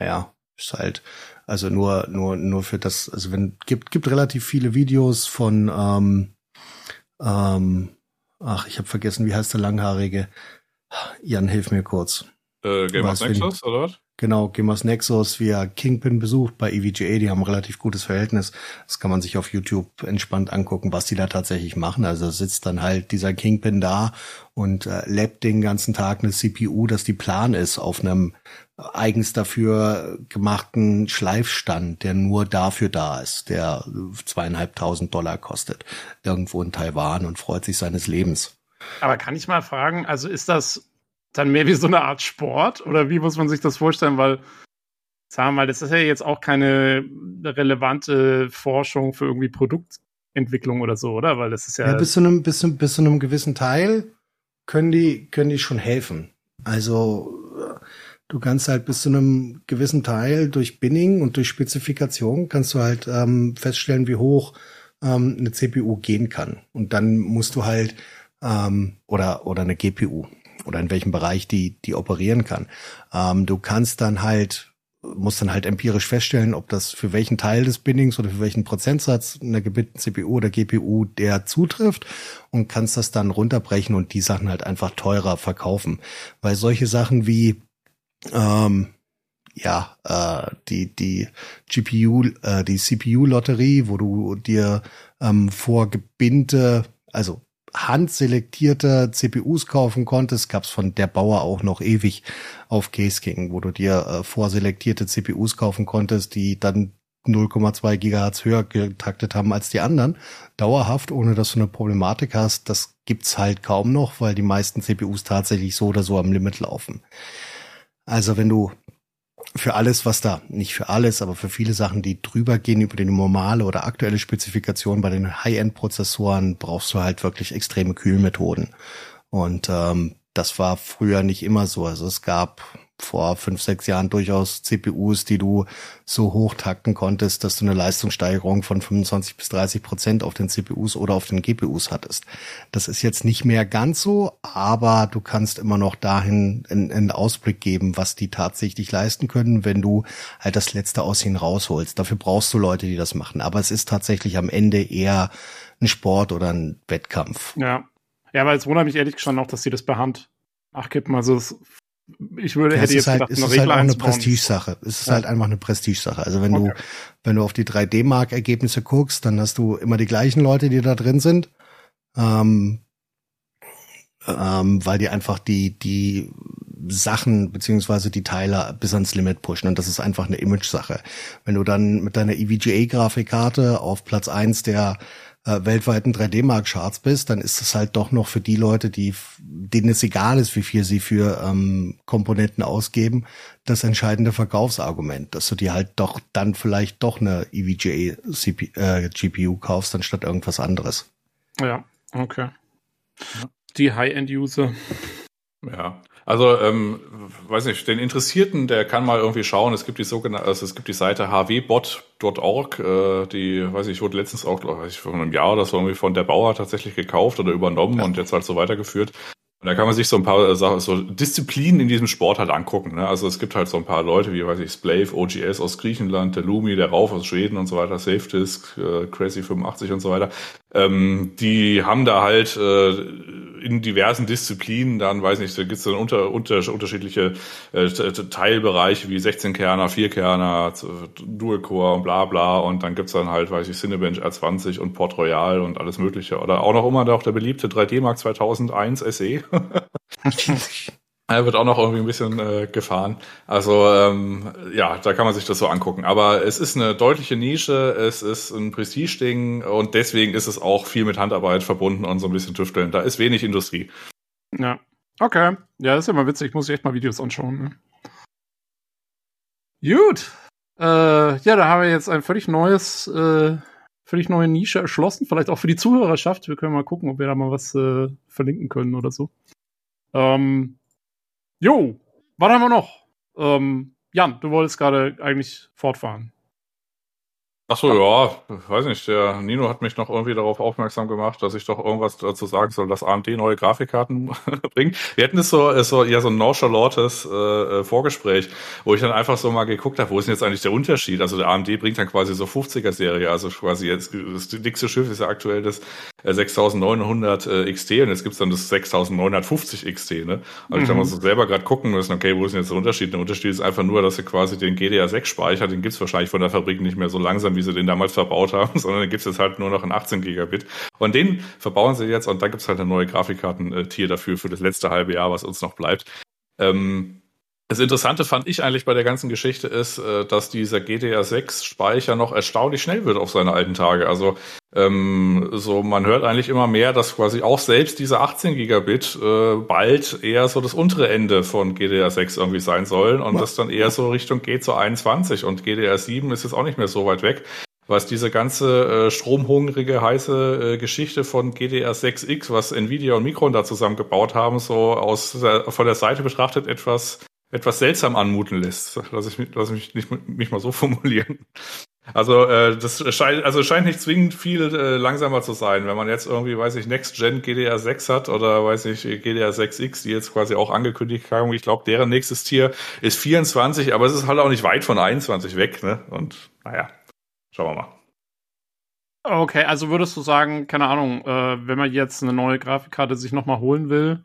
Ja, ist halt, also nur, nur, nur für das, also wenn, gibt, gibt relativ viele Videos von, ähm, ähm, ach, ich habe vergessen, wie heißt der Langhaarige? Jan, hilf mir kurz. Äh, Gamers Nexus, oder was? Genau, Gamers Nexus via Kingpin besucht bei EVGA, die haben ein relativ gutes Verhältnis. Das kann man sich auf YouTube entspannt angucken, was die da tatsächlich machen. Also sitzt dann halt dieser Kingpin da und äh, lebt den ganzen Tag eine CPU, dass die plan ist auf einem eigens dafür gemachten Schleifstand, der nur dafür da ist, der zweieinhalbtausend Dollar kostet, irgendwo in Taiwan und freut sich seines Lebens. Aber kann ich mal fragen, also ist das dann mehr wie so eine Art Sport? Oder wie muss man sich das vorstellen? Weil, sagen wir mal, das ist ja jetzt auch keine relevante Forschung für irgendwie Produktentwicklung oder so, oder? Weil das ist ja. ja bis, zu einem, bis, bis zu einem gewissen Teil können die, können die schon helfen. Also, du kannst halt bis zu einem gewissen Teil durch Binning und durch Spezifikation kannst du halt ähm, feststellen, wie hoch ähm, eine CPU gehen kann. Und dann musst du halt ähm, oder oder eine GPU oder in welchem Bereich die, die operieren kann. Ähm, du kannst dann halt, musst dann halt empirisch feststellen, ob das für welchen Teil des Bindings oder für welchen Prozentsatz einer gebildeten CPU oder GPU der zutrifft und kannst das dann runterbrechen und die Sachen halt einfach teurer verkaufen. Weil solche Sachen wie, ähm, ja, äh, die, die GPU, äh, die CPU-Lotterie, wo du dir ähm, vorgebinde, also handselektierte CPUs kaufen konntest, gab's von der Bauer auch noch ewig auf Case wo du dir äh, vorselektierte CPUs kaufen konntest, die dann 0,2 Gigahertz höher getaktet haben als die anderen, dauerhaft, ohne dass du eine Problematik hast. Das gibt's halt kaum noch, weil die meisten CPUs tatsächlich so oder so am Limit laufen. Also wenn du für alles, was da, nicht für alles, aber für viele Sachen, die drüber gehen über die normale oder aktuelle Spezifikation bei den High-End-Prozessoren, brauchst du halt wirklich extreme Kühlmethoden. Und ähm, das war früher nicht immer so. Also es gab vor fünf, sechs Jahren durchaus CPUs, die du so hoch takten konntest, dass du eine Leistungssteigerung von 25 bis 30 Prozent auf den CPUs oder auf den GPUs hattest. Das ist jetzt nicht mehr ganz so, aber du kannst immer noch dahin einen, Ausblick geben, was die tatsächlich leisten können, wenn du halt das letzte aus ihnen rausholst. Dafür brauchst du Leute, die das machen. Aber es ist tatsächlich am Ende eher ein Sport oder ein Wettkampf. Ja. Ja, weil es wundert mich ehrlich schon noch, dass sie das per Hand nachkippen. Also es ich würde, ja, hätte jetzt halt, gedacht, es ist halt auch eine Prestigesache. Es ist ja. halt einfach eine Prestigesache. Also wenn okay. du, wenn du auf die 3D-Mark-Ergebnisse guckst, dann hast du immer die gleichen Leute, die da drin sind. Ähm, ähm, weil die einfach die, die Sachen beziehungsweise die Teile bis ans Limit pushen und das ist einfach eine Image-Sache. Wenn du dann mit deiner EVGA-Grafikkarte auf Platz eins der äh, weltweiten 3D-Mark-Charts bist, dann ist es halt doch noch für die Leute, die denen es egal ist, wie viel sie für ähm, Komponenten ausgeben, das entscheidende Verkaufsargument, dass du dir halt doch dann vielleicht doch eine EVGA CP, äh, GPU kaufst, anstatt irgendwas anderes. Ja, okay. Die High-End-User. Ja, also, ähm, weiß nicht, den Interessierten, der kann mal irgendwie schauen. Es gibt die sogenannte, also es gibt die Seite hwbot.org, äh, die, weiß ich, wurde letztens auch, weiß ich, vor einem Jahr oder so irgendwie von der Bauer tatsächlich gekauft oder übernommen ja. und jetzt halt so weitergeführt. Und da kann man sich so ein paar äh, Sachen, so Disziplinen in diesem Sport halt angucken. Ne? Also es gibt halt so ein paar Leute, wie weiß ich, Splave, OGS aus Griechenland, der Lumi, der Rauf aus Schweden und so weiter, SafeDisk, äh, Crazy 85 und so weiter. Ähm, die haben da halt äh, in diversen Disziplinen dann, weiß nicht, da gibt's dann unter, unter, unterschiedliche äh, Teilbereiche wie 16-Kerner, 4-Kerner, Dual-Core und bla bla und dann gibt's dann halt, weiß ich, Cinebench R20 und Port Royal und alles mögliche. Oder auch noch immer noch der beliebte 3D Mark 2001 SE. [LAUGHS] [LAUGHS] Er wird auch noch irgendwie ein bisschen äh, gefahren. Also ähm, ja, da kann man sich das so angucken. Aber es ist eine deutliche Nische, es ist ein Prestige-Ding und deswegen ist es auch viel mit Handarbeit verbunden und so ein bisschen Tüfteln. Da ist wenig Industrie. Ja. Okay. Ja, das ist immer witzig. Ich muss echt mal Videos anschauen. Ne? Gut. Äh, ja, da haben wir jetzt ein völlig neues, äh, völlig neue Nische erschlossen. Vielleicht auch für die Zuhörerschaft. Wir können mal gucken, ob wir da mal was äh, verlinken können oder so. Ähm, Jo, was haben wir noch? Ähm, Jan, du wolltest gerade eigentlich fortfahren. Ach so, ja, weiß nicht. Der Nino hat mich noch irgendwie darauf aufmerksam gemacht, dass ich doch irgendwas dazu sagen soll, dass AMD neue Grafikkarten [LAUGHS] bringt. Wir hatten es so, so ja so ein nonchalantes äh, äh, Vorgespräch, wo ich dann einfach so mal geguckt habe, wo ist denn jetzt eigentlich der Unterschied? Also der AMD bringt dann quasi so 50er Serie, also quasi jetzt das dickste Schiff ist ja aktuell das 6900 äh, XT und jetzt gibt's dann das 6950 XT, ne? Also mhm. ich dann mal so selber gerade gucken müssen, okay, wo ist denn jetzt der Unterschied? Der Unterschied ist einfach nur, dass sie quasi den GDR6 Speicher, den gibt's wahrscheinlich von der Fabrik nicht mehr so langsam, wie sie den damals verbaut haben, [LAUGHS] sondern den gibt's jetzt halt nur noch in 18 Gigabit. Und den verbauen sie jetzt und da gibt's halt eine neue Grafikkarten-Tier dafür für das letzte halbe Jahr, was uns noch bleibt. Ähm, das Interessante fand ich eigentlich bei der ganzen Geschichte ist, äh, dass dieser GDR6-Speicher noch erstaunlich schnell wird auf seine alten Tage. Also ähm, so man hört eigentlich immer mehr, dass quasi auch selbst diese 18 Gigabit äh, bald eher so das untere Ende von GDR6 irgendwie sein sollen und das dann eher so Richtung geht zu 21 und GDR7 ist jetzt auch nicht mehr so weit weg was diese ganze äh, stromhungrige, heiße äh, Geschichte von GDR6X, was Nvidia und Micron da zusammengebaut haben, so aus der, von der Seite betrachtet etwas etwas seltsam anmuten lässt. Lass ich, lass mich nicht, nicht mal so [LAUGHS] formulieren. Also äh, das scheint, also scheint nicht zwingend viel äh, langsamer zu sein, wenn man jetzt irgendwie, weiß ich, Next Gen GDR 6 hat oder weiß ich GDR 6X, die jetzt quasi auch angekündigt haben. Ich glaube, deren nächstes Tier ist 24, aber es ist halt auch nicht weit von 21 weg, ne? Und naja, schauen wir mal. Okay, also würdest du sagen, keine Ahnung, äh, wenn man jetzt eine neue Grafikkarte sich nochmal holen will,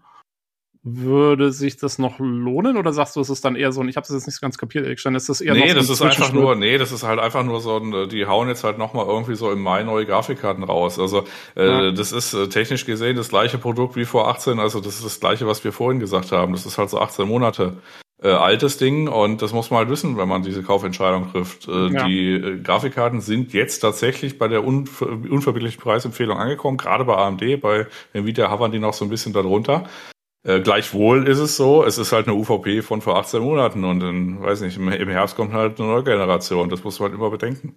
würde sich das noch lohnen oder sagst du, es ist dann eher so ein, ich habe das jetzt nicht ganz kapiert, Erik, ist das eher Nee, das ist einfach nur, nee, das ist halt einfach nur so ein, die hauen jetzt halt nochmal irgendwie so im Mai neue Grafikkarten raus. Also äh, ja. das ist äh, technisch gesehen das gleiche Produkt wie vor 18, also das ist das gleiche, was wir vorhin gesagt haben. Das ist halt so 18 Monate äh, altes Ding und das muss man halt wissen, wenn man diese Kaufentscheidung trifft. Äh, ja. Die äh, Grafikkarten sind jetzt tatsächlich bei der unver unverbindlichen Preisempfehlung angekommen, gerade bei AMD, bei Nvidia havern die noch so ein bisschen darunter. Äh, gleichwohl ist es so, es ist halt eine UVP von vor 18 Monaten und dann, weiß nicht, im, im Herbst kommt halt eine neue Generation. Das muss man halt immer bedenken.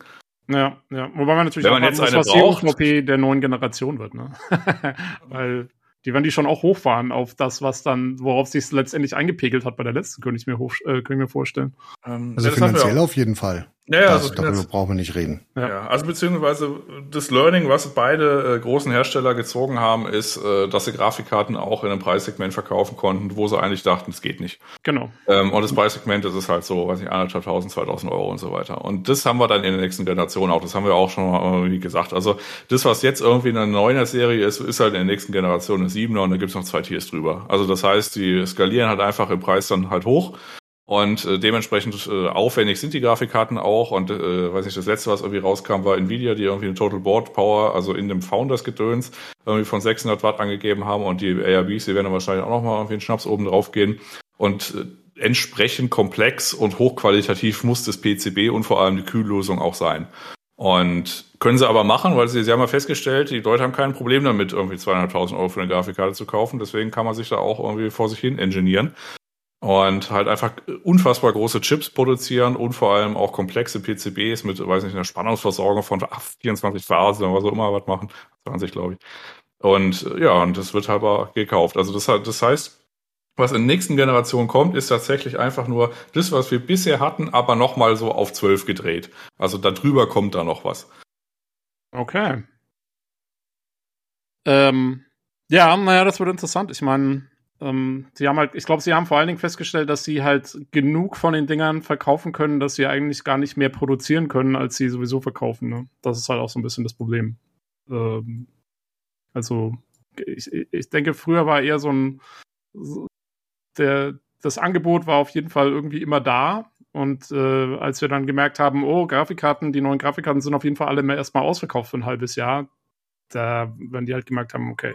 Ja, ja. Wobei man natürlich Wenn man jetzt muss, eine was braucht, die UVP der neuen Generation wird, ne? [LAUGHS] Weil die werden die schon auch hochfahren auf das, was dann, worauf sich letztendlich eingepegelt hat bei der letzten, könnte ich mir, hoch, äh, könnte ich mir vorstellen. Ähm, also ja, finanziell auf jeden Fall. Ja, das, also darüber brauchen wir nicht reden. Ja. ja. also beziehungsweise das Learning, was beide äh, großen Hersteller gezogen haben, ist, äh, dass sie Grafikkarten auch in einem Preissegment verkaufen konnten, wo sie eigentlich dachten, es geht nicht. Genau. Ähm, und das Preissegment, das ist halt so, weiß nicht, anderthalbtausend, zweitausend Euro und so weiter. Und das haben wir dann in der nächsten Generation auch. Das haben wir auch schon mal irgendwie gesagt. Also das, was jetzt irgendwie in einer neuner Serie ist, ist halt in der nächsten Generation eine Siebener und da gibt's noch zwei Tiers drüber. Also das heißt, die skalieren halt einfach im Preis dann halt hoch. Und äh, dementsprechend äh, aufwendig sind die Grafikkarten auch. Und äh, weiß nicht, das letzte, was irgendwie rauskam, war Nvidia, die irgendwie eine Total Board Power, also in dem Founders-Gedöns, irgendwie von 600 Watt angegeben haben. Und die ARBs, die werden wahrscheinlich auch nochmal irgendwie einen Schnaps oben drauf gehen. Und äh, entsprechend komplex und hochqualitativ muss das PCB und vor allem die Kühllösung auch sein. Und können sie aber machen, weil sie, sie haben ja festgestellt, die Leute haben kein Problem damit, irgendwie 200.000 Euro für eine Grafikkarte zu kaufen. Deswegen kann man sich da auch irgendwie vor sich hin ingenieren und halt einfach unfassbar große Chips produzieren und vor allem auch komplexe PCBs mit, weiß nicht, einer Spannungsversorgung von 24 Phasen oder was auch immer was machen. 20, glaube ich. Und ja, und das wird halt gekauft. Also das, das heißt, was in nächsten Generation kommt, ist tatsächlich einfach nur das, was wir bisher hatten, aber nochmal so auf 12 gedreht. Also darüber kommt da noch was. Okay. Ähm, ja, naja, das wird interessant. Ich meine, ähm, sie haben halt, ich glaube, sie haben vor allen Dingen festgestellt, dass sie halt genug von den Dingern verkaufen können, dass sie eigentlich gar nicht mehr produzieren können, als sie sowieso verkaufen. Ne? Das ist halt auch so ein bisschen das Problem. Ähm, also, ich, ich denke, früher war eher so ein, der, das Angebot war auf jeden Fall irgendwie immer da. Und äh, als wir dann gemerkt haben, oh, Grafikkarten, die neuen Grafikkarten sind auf jeden Fall alle erstmal ausverkauft für ein halbes Jahr, da werden die halt gemerkt haben, okay,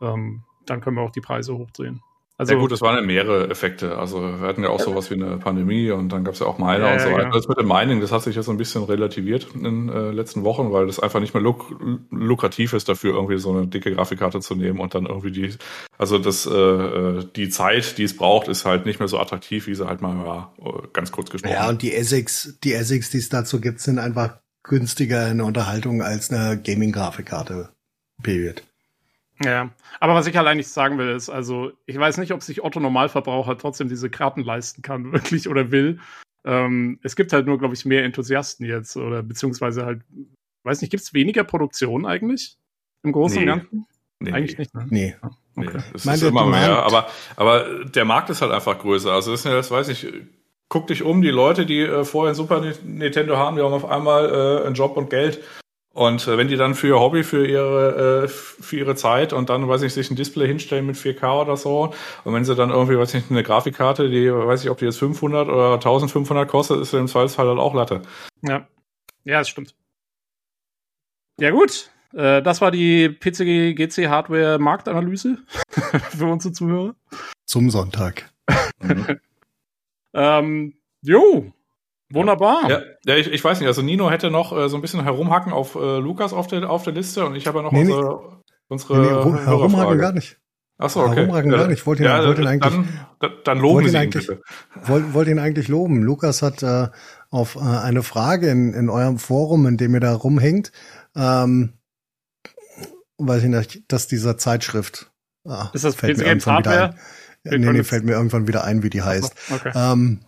ähm, dann können wir auch die Preise hochdrehen. Also, ja gut, es waren ja mehrere Effekte. Also wir hatten ja auch sowas wie eine Pandemie und dann gab es ja auch Miner ja, und so weiter. Genau. Das mit dem Mining, das hat sich jetzt so ein bisschen relativiert in den äh, letzten Wochen, weil das einfach nicht mehr luk lukrativ ist, dafür irgendwie so eine dicke Grafikkarte zu nehmen und dann irgendwie die, also das, äh, äh die Zeit, die es braucht, ist halt nicht mehr so attraktiv, wie sie halt mal war, äh, ganz kurz gesprochen. Ja, und die Essex, die Essex, die es dazu gibt, sind einfach günstiger in der Unterhaltung als eine Gaming-Grafikkarte. Period. Ja, aber was ich halt eigentlich sagen will, ist, also ich weiß nicht, ob sich Otto Normalverbraucher trotzdem diese Karten leisten kann, [LAUGHS] wirklich oder will. Ähm, es gibt halt nur, glaube ich, mehr Enthusiasten jetzt oder beziehungsweise halt, weiß nicht, gibt es weniger Produktion eigentlich im Großen nee. und Ganzen? Nee. Eigentlich nicht, ne? Nee. Okay. nee es ist immer mehr, aber, aber der Markt ist halt einfach größer. Also das, ist ja, das weiß ich, guck dich um, die Leute, die äh, vorher ein Super Nintendo haben, die haben auf einmal äh, einen Job und Geld und äh, wenn die dann für ihr Hobby, für ihre, äh, für ihre Zeit und dann, weiß ich, sich ein Display hinstellen mit 4K oder so, und wenn sie dann irgendwie, weiß ich, eine Grafikkarte, die, weiß ich, ob die jetzt 500 oder 1500 kostet, ist im Zweifelsfall halt auch Latte. Ja. Ja, das stimmt. Ja, gut. Äh, das war die PC GC Hardware Marktanalyse [LAUGHS] für unsere Zuhörer. Zum Sonntag. mhm. [LAUGHS] ähm, jo, Wunderbar. Ja, ja ich, ich weiß nicht, also Nino hätte noch äh, so ein bisschen herumhacken auf äh, Lukas auf der, auf der Liste und ich habe ja noch nee, unsere, unsere nee, nee, herumhacken gar nicht. Achso, okay. Herumhacken ja, gar nicht. Ich wollte ihn, ja, wollte ihn eigentlich, dann, dann loben Sie ihn eigentlich, bitte. Wollte, wollte ihn eigentlich loben. Lukas hat äh, auf äh, eine Frage in, in eurem Forum, in dem ihr da rumhängt, ähm, weiß ich nicht, dass dieser Zeitschrift ah, ist das fällt mir irgendwann wieder ein. Nee, nee, fällt mir irgendwann wieder ein, wie die heißt. Okay. Ähm,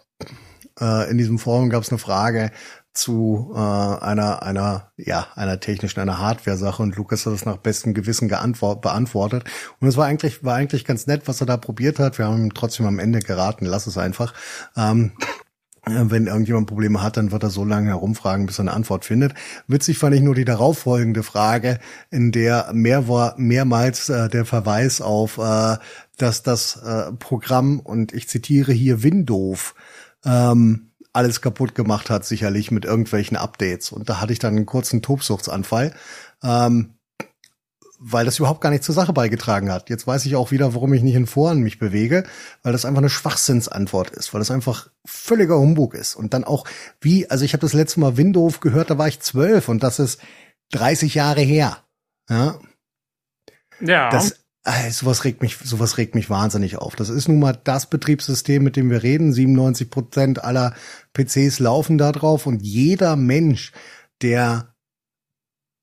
äh, in diesem Forum gab es eine Frage zu äh, einer einer ja einer technischen einer Hardware-Sache und Lukas hat das nach bestem Gewissen beantwortet und es war eigentlich war eigentlich ganz nett, was er da probiert hat. Wir haben ihm trotzdem am Ende geraten, lass es einfach. Ähm, wenn irgendjemand Probleme hat, dann wird er so lange herumfragen, bis er eine Antwort findet. Witzig fand ich nur die darauffolgende Frage, in der mehr war, mehrmals äh, der Verweis auf, äh, dass das äh, Programm, und ich zitiere hier Windows, ähm, alles kaputt gemacht hat, sicherlich mit irgendwelchen Updates. Und da hatte ich dann einen kurzen Tobsuchtsanfall, ähm, weil das überhaupt gar nicht zur Sache beigetragen hat. Jetzt weiß ich auch wieder, warum ich nicht in Foren mich bewege, weil das einfach eine Schwachsinnsantwort ist, weil das einfach völliger Humbug ist. Und dann auch wie, also ich habe das letzte Mal Windows gehört, da war ich zwölf und das ist 30 Jahre her. Ja. Ja. Das, sowas regt mich, sowas regt mich wahnsinnig auf. Das ist nun mal das Betriebssystem, mit dem wir reden. 97 Prozent aller PCs laufen da drauf und jeder Mensch, der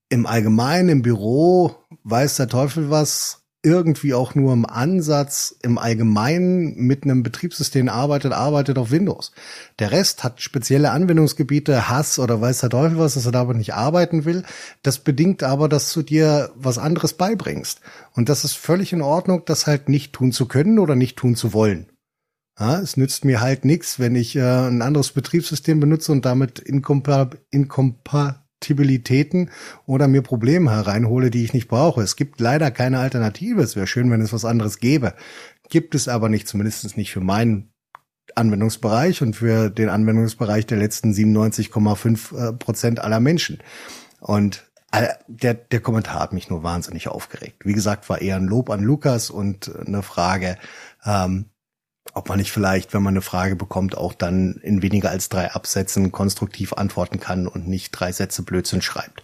im Allgemeinen im Büro weiß der Teufel was irgendwie auch nur im Ansatz im Allgemeinen mit einem Betriebssystem arbeitet, arbeitet auf Windows. Der Rest hat spezielle Anwendungsgebiete, Hass oder weiß der Teufel was, dass er damit nicht arbeiten will. Das bedingt aber, dass du dir was anderes beibringst. Und das ist völlig in Ordnung, das halt nicht tun zu können oder nicht tun zu wollen. Ja, es nützt mir halt nichts, wenn ich äh, ein anderes Betriebssystem benutze und damit inkompa inkompa Kompatibilitäten oder mir Probleme hereinhole, die ich nicht brauche. Es gibt leider keine Alternative. Es wäre schön, wenn es was anderes gäbe. Gibt es aber nicht, zumindest nicht für meinen Anwendungsbereich und für den Anwendungsbereich der letzten 97,5 äh, Prozent aller Menschen. Und äh, der, der Kommentar hat mich nur wahnsinnig aufgeregt. Wie gesagt, war eher ein Lob an Lukas und eine Frage, ähm, ob man nicht vielleicht, wenn man eine Frage bekommt, auch dann in weniger als drei Absätzen konstruktiv antworten kann und nicht drei Sätze Blödsinn schreibt.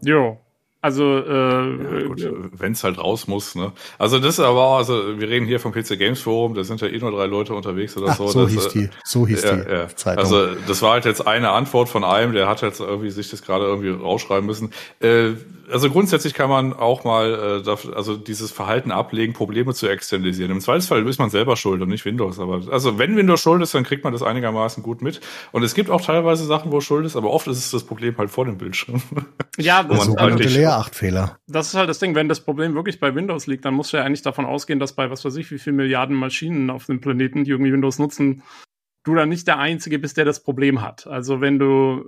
Jo, also äh, ja, wenn es halt raus muss, ne? Also das ist aber auch, also wir reden hier vom PC Games Forum, da sind ja eh nur drei Leute unterwegs oder Ach, so. So das, hieß die, so hieß ja, die ja. Zeitung. Also das war halt jetzt eine Antwort von einem, der hat jetzt irgendwie sich das gerade irgendwie rausschreiben müssen. Äh, also grundsätzlich kann man auch mal äh, also dieses Verhalten ablegen, Probleme zu externalisieren. Im Zweifelsfall ist man selber schuld und nicht Windows. Aber also wenn Windows schuld ist, dann kriegt man das einigermaßen gut mit. Und es gibt auch teilweise Sachen, wo schuld ist, aber oft ist es das Problem halt vor dem Bildschirm. Ja, [LAUGHS] das ist halt Leer-8-Fehler. Das ist halt das Ding, wenn das Problem wirklich bei Windows liegt, dann musst du ja eigentlich davon ausgehen, dass bei was weiß ich, wie viele Milliarden Maschinen auf dem Planeten, die irgendwie Windows nutzen, du dann nicht der Einzige bist, der das Problem hat. Also wenn du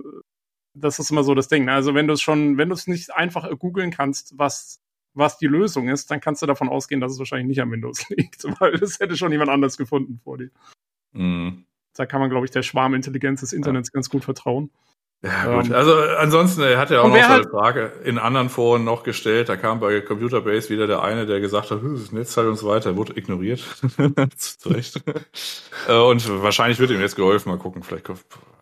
das ist immer so das Ding. Ne? Also wenn du es schon, wenn du es nicht einfach googeln kannst, was was die Lösung ist, dann kannst du davon ausgehen, dass es wahrscheinlich nicht am Windows [LAUGHS] liegt, weil das hätte schon jemand anders gefunden vor dir. Mhm. Da kann man, glaube ich, der Schwarmintelligenz des Internets ja. ganz gut vertrauen. Ja, gut. Ähm, also ansonsten, er hat ja auch noch so eine halt Frage in anderen Foren noch gestellt. Da kam bei Computerbase wieder der eine, der gesagt hat, das Netz halt und so weiter, wurde ignoriert. [LAUGHS] Zu Recht. [LAUGHS] Äh, und wahrscheinlich wird ihm jetzt geholfen. Mal gucken, vielleicht,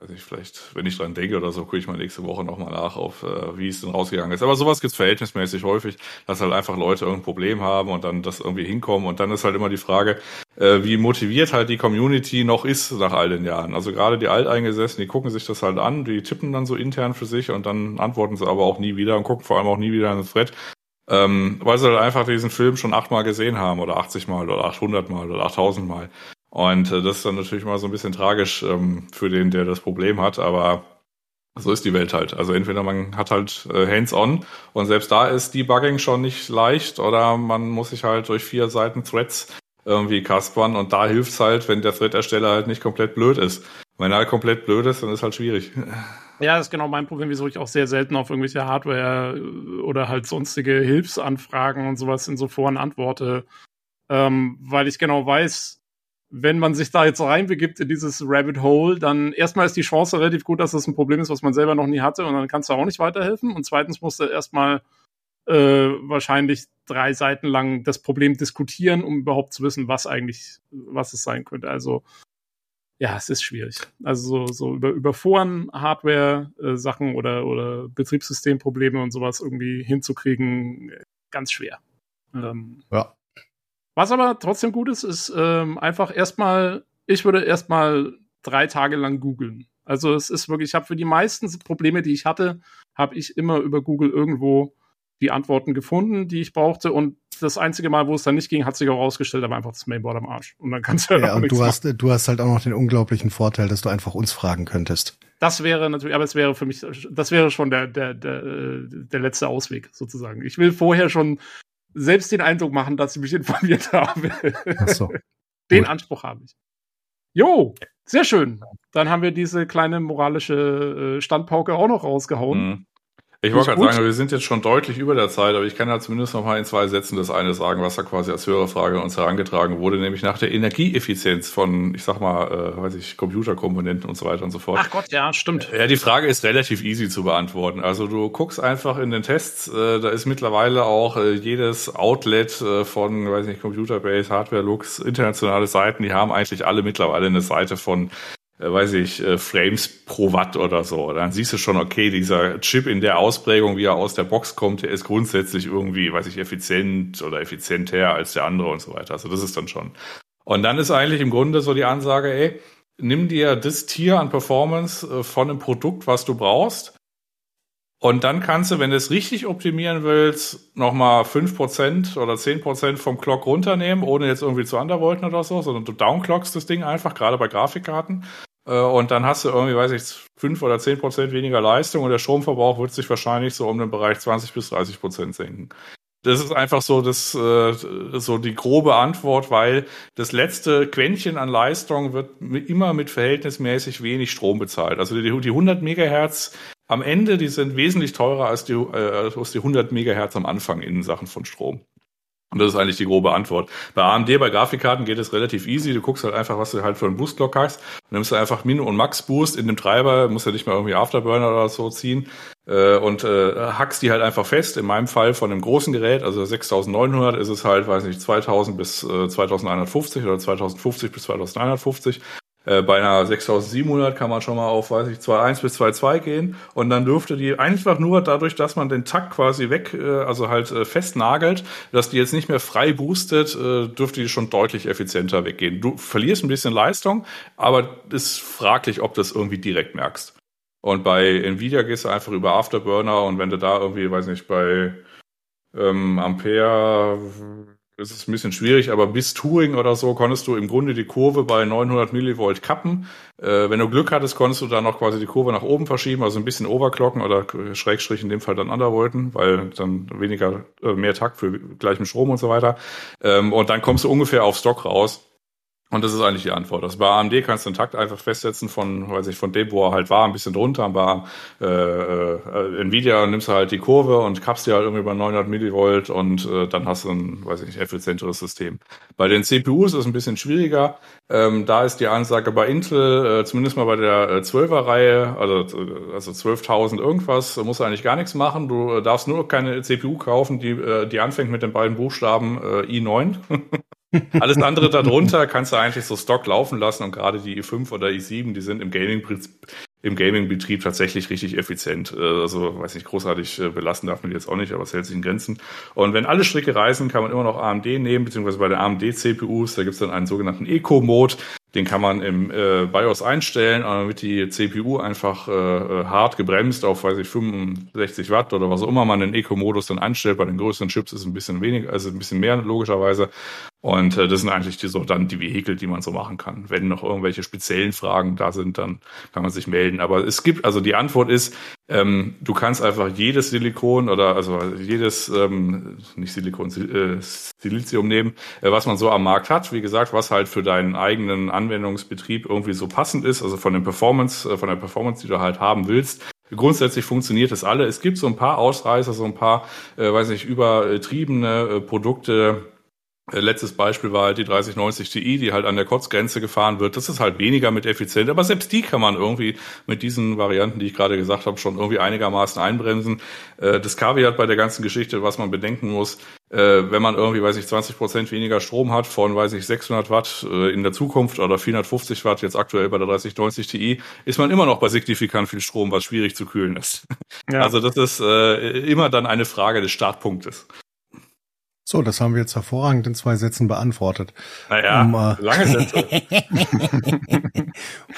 also ich, vielleicht, wenn ich dran denke oder so, gucke ich mal nächste Woche nochmal nach, auf äh, wie es denn rausgegangen ist. Aber sowas gibt's verhältnismäßig häufig, dass halt einfach Leute irgendein Problem haben und dann das irgendwie hinkommen. Und dann ist halt immer die Frage, äh, wie motiviert halt die Community noch ist nach all den Jahren. Also gerade die Alteingesessenen, die gucken sich das halt an, die tippen dann so intern für sich und dann antworten sie aber auch nie wieder und gucken vor allem auch nie wieder in das Thread, ähm, weil sie halt einfach diesen Film schon achtmal gesehen haben oder 80 Mal oder 800 Mal oder 8000 Mal. Und äh, das ist dann natürlich mal so ein bisschen tragisch ähm, für den, der das Problem hat, aber so ist die Welt halt. Also entweder man hat halt äh, Hands-on und selbst da ist Debugging schon nicht leicht oder man muss sich halt durch vier Seiten Threads irgendwie kaspern und da hilft's halt, wenn der Thread-Ersteller halt nicht komplett blöd ist. Wenn er halt komplett blöd ist, dann ist halt schwierig. [LAUGHS] Ja, das ist genau mein Problem, wieso ich auch sehr selten auf irgendwelche Hardware oder halt sonstige Hilfsanfragen und sowas in so Foren antworte. Ähm, weil ich genau weiß, wenn man sich da jetzt reinbegibt in dieses Rabbit Hole, dann erstmal ist die Chance relativ gut, dass das ein Problem ist, was man selber noch nie hatte und dann kannst du auch nicht weiterhelfen. Und zweitens musst du erstmal äh, wahrscheinlich drei Seiten lang das Problem diskutieren, um überhaupt zu wissen, was eigentlich, was es sein könnte. Also ja, es ist schwierig. Also so, so über, über Foren, Hardware-Sachen äh, oder, oder Betriebssystemprobleme und sowas irgendwie hinzukriegen, ganz schwer. Ähm, ja. Was aber trotzdem gut ist, ist ähm, einfach erstmal, ich würde erstmal drei Tage lang googeln. Also es ist wirklich, ich habe für die meisten Probleme, die ich hatte, habe ich immer über Google irgendwo die Antworten gefunden, die ich brauchte. Und das einzige Mal, wo es dann nicht ging, hat sich auch rausgestellt, aber einfach das Mainboard am Arsch. Und dann kannst du ja, [LAUGHS] ja und du hast, du hast halt auch noch den unglaublichen Vorteil, dass du einfach uns fragen könntest. Das wäre natürlich, aber es wäre für mich, das wäre schon der, der, der, der letzte Ausweg sozusagen. Ich will vorher schon selbst den Eindruck machen, dass ich mich informiert [LAUGHS] habe. Ach so. Den Gut. Anspruch habe ich. Jo, sehr schön. Dann haben wir diese kleine moralische äh, Standpauke auch noch rausgehauen. Mhm. Ich wollte gerade sagen, wir sind jetzt schon deutlich über der Zeit, aber ich kann ja zumindest noch mal in zwei Sätzen das eine sagen, was da quasi als Hörerfrage uns herangetragen wurde, nämlich nach der Energieeffizienz von, ich sag mal, äh, weiß ich, Computerkomponenten und so weiter und so fort. Ach Gott, ja, stimmt. Ja, die Frage ist relativ easy zu beantworten. Also du guckst einfach in den Tests, äh, da ist mittlerweile auch äh, jedes Outlet äh, von, weiß nicht, Computerbase, Hardware, Lux, internationale Seiten, die haben eigentlich alle mittlerweile eine Seite von weiß ich, äh, Frames pro Watt oder so. Dann siehst du schon, okay, dieser Chip in der Ausprägung, wie er aus der Box kommt, der ist grundsätzlich irgendwie, weiß ich, effizient oder effizienter als der andere und so weiter. Also das ist dann schon. Und dann ist eigentlich im Grunde so die Ansage, ey, nimm dir das Tier an Performance äh, von einem Produkt, was du brauchst. Und dann kannst du, wenn du es richtig optimieren willst, nochmal 5% oder 10% vom Clock runternehmen, ohne jetzt irgendwie zu undervolten oder so, sondern du downclockst das Ding einfach, gerade bei Grafikkarten. Äh, und dann hast du irgendwie, weiß ich, fünf oder zehn Prozent weniger Leistung und der Stromverbrauch wird sich wahrscheinlich so um den Bereich 20 bis 30 Prozent senken. Das ist einfach so das, äh, so die grobe Antwort, weil das letzte Quäntchen an Leistung wird immer mit verhältnismäßig wenig Strom bezahlt. Also die, die 100 Megahertz am Ende, die sind wesentlich teurer als die, äh, als die 100 Megahertz am Anfang in Sachen von Strom. Und das ist eigentlich die grobe Antwort. Bei AMD, bei Grafikkarten geht es relativ easy. Du guckst halt einfach, was du halt für einen Boostclock hast. Dann nimmst du einfach Min- und Max-Boost in dem Treiber, musst ja nicht mal irgendwie Afterburner oder so ziehen. Äh, und äh, hackst die halt einfach fest. In meinem Fall von einem großen Gerät, also 6900, ist es halt, weiß nicht, 2000 bis äh, 2150 oder 2050 bis 2150. Äh, bei einer 6700 kann man schon mal auf, weiß ich, 2.1 bis 2.2 gehen und dann dürfte die einfach nur dadurch, dass man den Takt quasi weg, äh, also halt äh, festnagelt, dass die jetzt nicht mehr frei boostet, äh, dürfte die schon deutlich effizienter weggehen. Du verlierst ein bisschen Leistung, aber ist fraglich, ob du das irgendwie direkt merkst. Und bei Nvidia gehst du einfach über Afterburner und wenn du da irgendwie, weiß nicht, bei ähm, Ampere das ist ein bisschen schwierig, aber bis Touring oder so konntest du im Grunde die Kurve bei 900 Millivolt kappen. Äh, wenn du Glück hattest, konntest du da noch quasi die Kurve nach oben verschieben, also ein bisschen overclocken oder Schrägstrich in dem Fall dann undervolten, weil dann weniger, äh, mehr Takt für gleichen Strom und so weiter. Ähm, und dann kommst du ungefähr auf Stock raus. Und das ist eigentlich die Antwort. Also bei AMD kannst du den Takt einfach festsetzen von, weiß ich, von dem, wo er halt war, ein bisschen drunter. Bei äh, äh, Nvidia nimmst du halt die Kurve und kappst die halt irgendwie bei 900 Millivolt und äh, dann hast du ein, weiß ich nicht, effizienteres System. Bei den CPUs ist es ein bisschen schwieriger. Ähm, da ist die Ansage bei Intel, äh, zumindest mal bei der äh, 12er-Reihe, also, also 12.000 irgendwas, musst du eigentlich gar nichts machen. Du äh, darfst nur keine CPU kaufen, die, äh, die anfängt mit den beiden Buchstaben äh, i9. [LAUGHS] Alles andere darunter kannst du eigentlich so Stock laufen lassen und gerade die i5 oder i7, die sind im Gaming im Gaming-Betrieb tatsächlich richtig effizient. Äh, also, weiß nicht, großartig äh, belassen darf man die jetzt auch nicht, aber es hält sich in Grenzen. Und wenn alle Stricke reißen, kann man immer noch AMD nehmen, beziehungsweise bei den AMD-CPUs, da gibt's dann einen sogenannten Eco-Mode. Den kann man im äh, BIOS einstellen, damit die CPU einfach äh, äh, hart gebremst auf, weiß ich, 65 Watt oder was auch immer man den Eco-Modus dann einstellt. Bei den größeren Chips ist ein bisschen weniger, also ein bisschen mehr logischerweise. Und äh, das sind eigentlich die, so dann die Vehikel, die man so machen kann. Wenn noch irgendwelche speziellen Fragen da sind, dann kann man sich melden. Aber es gibt, also die Antwort ist, ähm, du kannst einfach jedes Silikon oder also jedes, ähm, nicht Silikon, äh, Silizium nehmen, äh, was man so am Markt hat. Wie gesagt, was halt für deinen eigenen Anwendungsbetrieb irgendwie so passend ist, also von den Performance, äh, von der Performance, die du halt haben willst. Grundsätzlich funktioniert es alle. Es gibt so ein paar Ausreißer, so ein paar, äh, weiß nicht, übertriebene äh, Produkte, letztes Beispiel war halt die 3090 Ti, die halt an der Kotzgrenze gefahren wird. Das ist halt weniger mit effizient, aber selbst die kann man irgendwie mit diesen Varianten, die ich gerade gesagt habe, schon irgendwie einigermaßen einbremsen. Äh, das Kaviar bei der ganzen Geschichte, was man bedenken muss, äh, wenn man irgendwie, weiß ich, 20 Prozent weniger Strom hat von, weiß ich, 600 Watt in der Zukunft oder 450 Watt jetzt aktuell bei der 3090 Ti, ist man immer noch bei signifikant viel Strom, was schwierig zu kühlen ist. Ja. Also das ist immer dann eine Frage des Startpunktes. So, das haben wir jetzt hervorragend in zwei Sätzen beantwortet. Naja, um, äh, lange Sätze.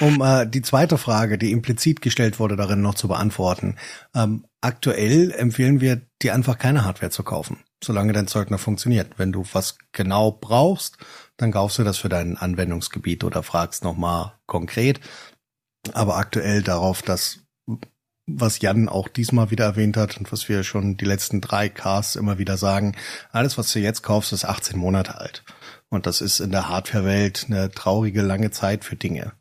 [LAUGHS] um äh, die zweite Frage, die implizit gestellt wurde, darin noch zu beantworten. Ähm, aktuell empfehlen wir dir einfach keine Hardware zu kaufen, solange dein Zeug noch funktioniert. Wenn du was genau brauchst, dann kaufst du das für dein Anwendungsgebiet oder fragst nochmal konkret. Aber aktuell darauf, dass was Jan auch diesmal wieder erwähnt hat und was wir schon die letzten drei Casts immer wieder sagen, alles, was du jetzt kaufst, ist 18 Monate alt. Und das ist in der Hardware-Welt eine traurige lange Zeit für Dinge.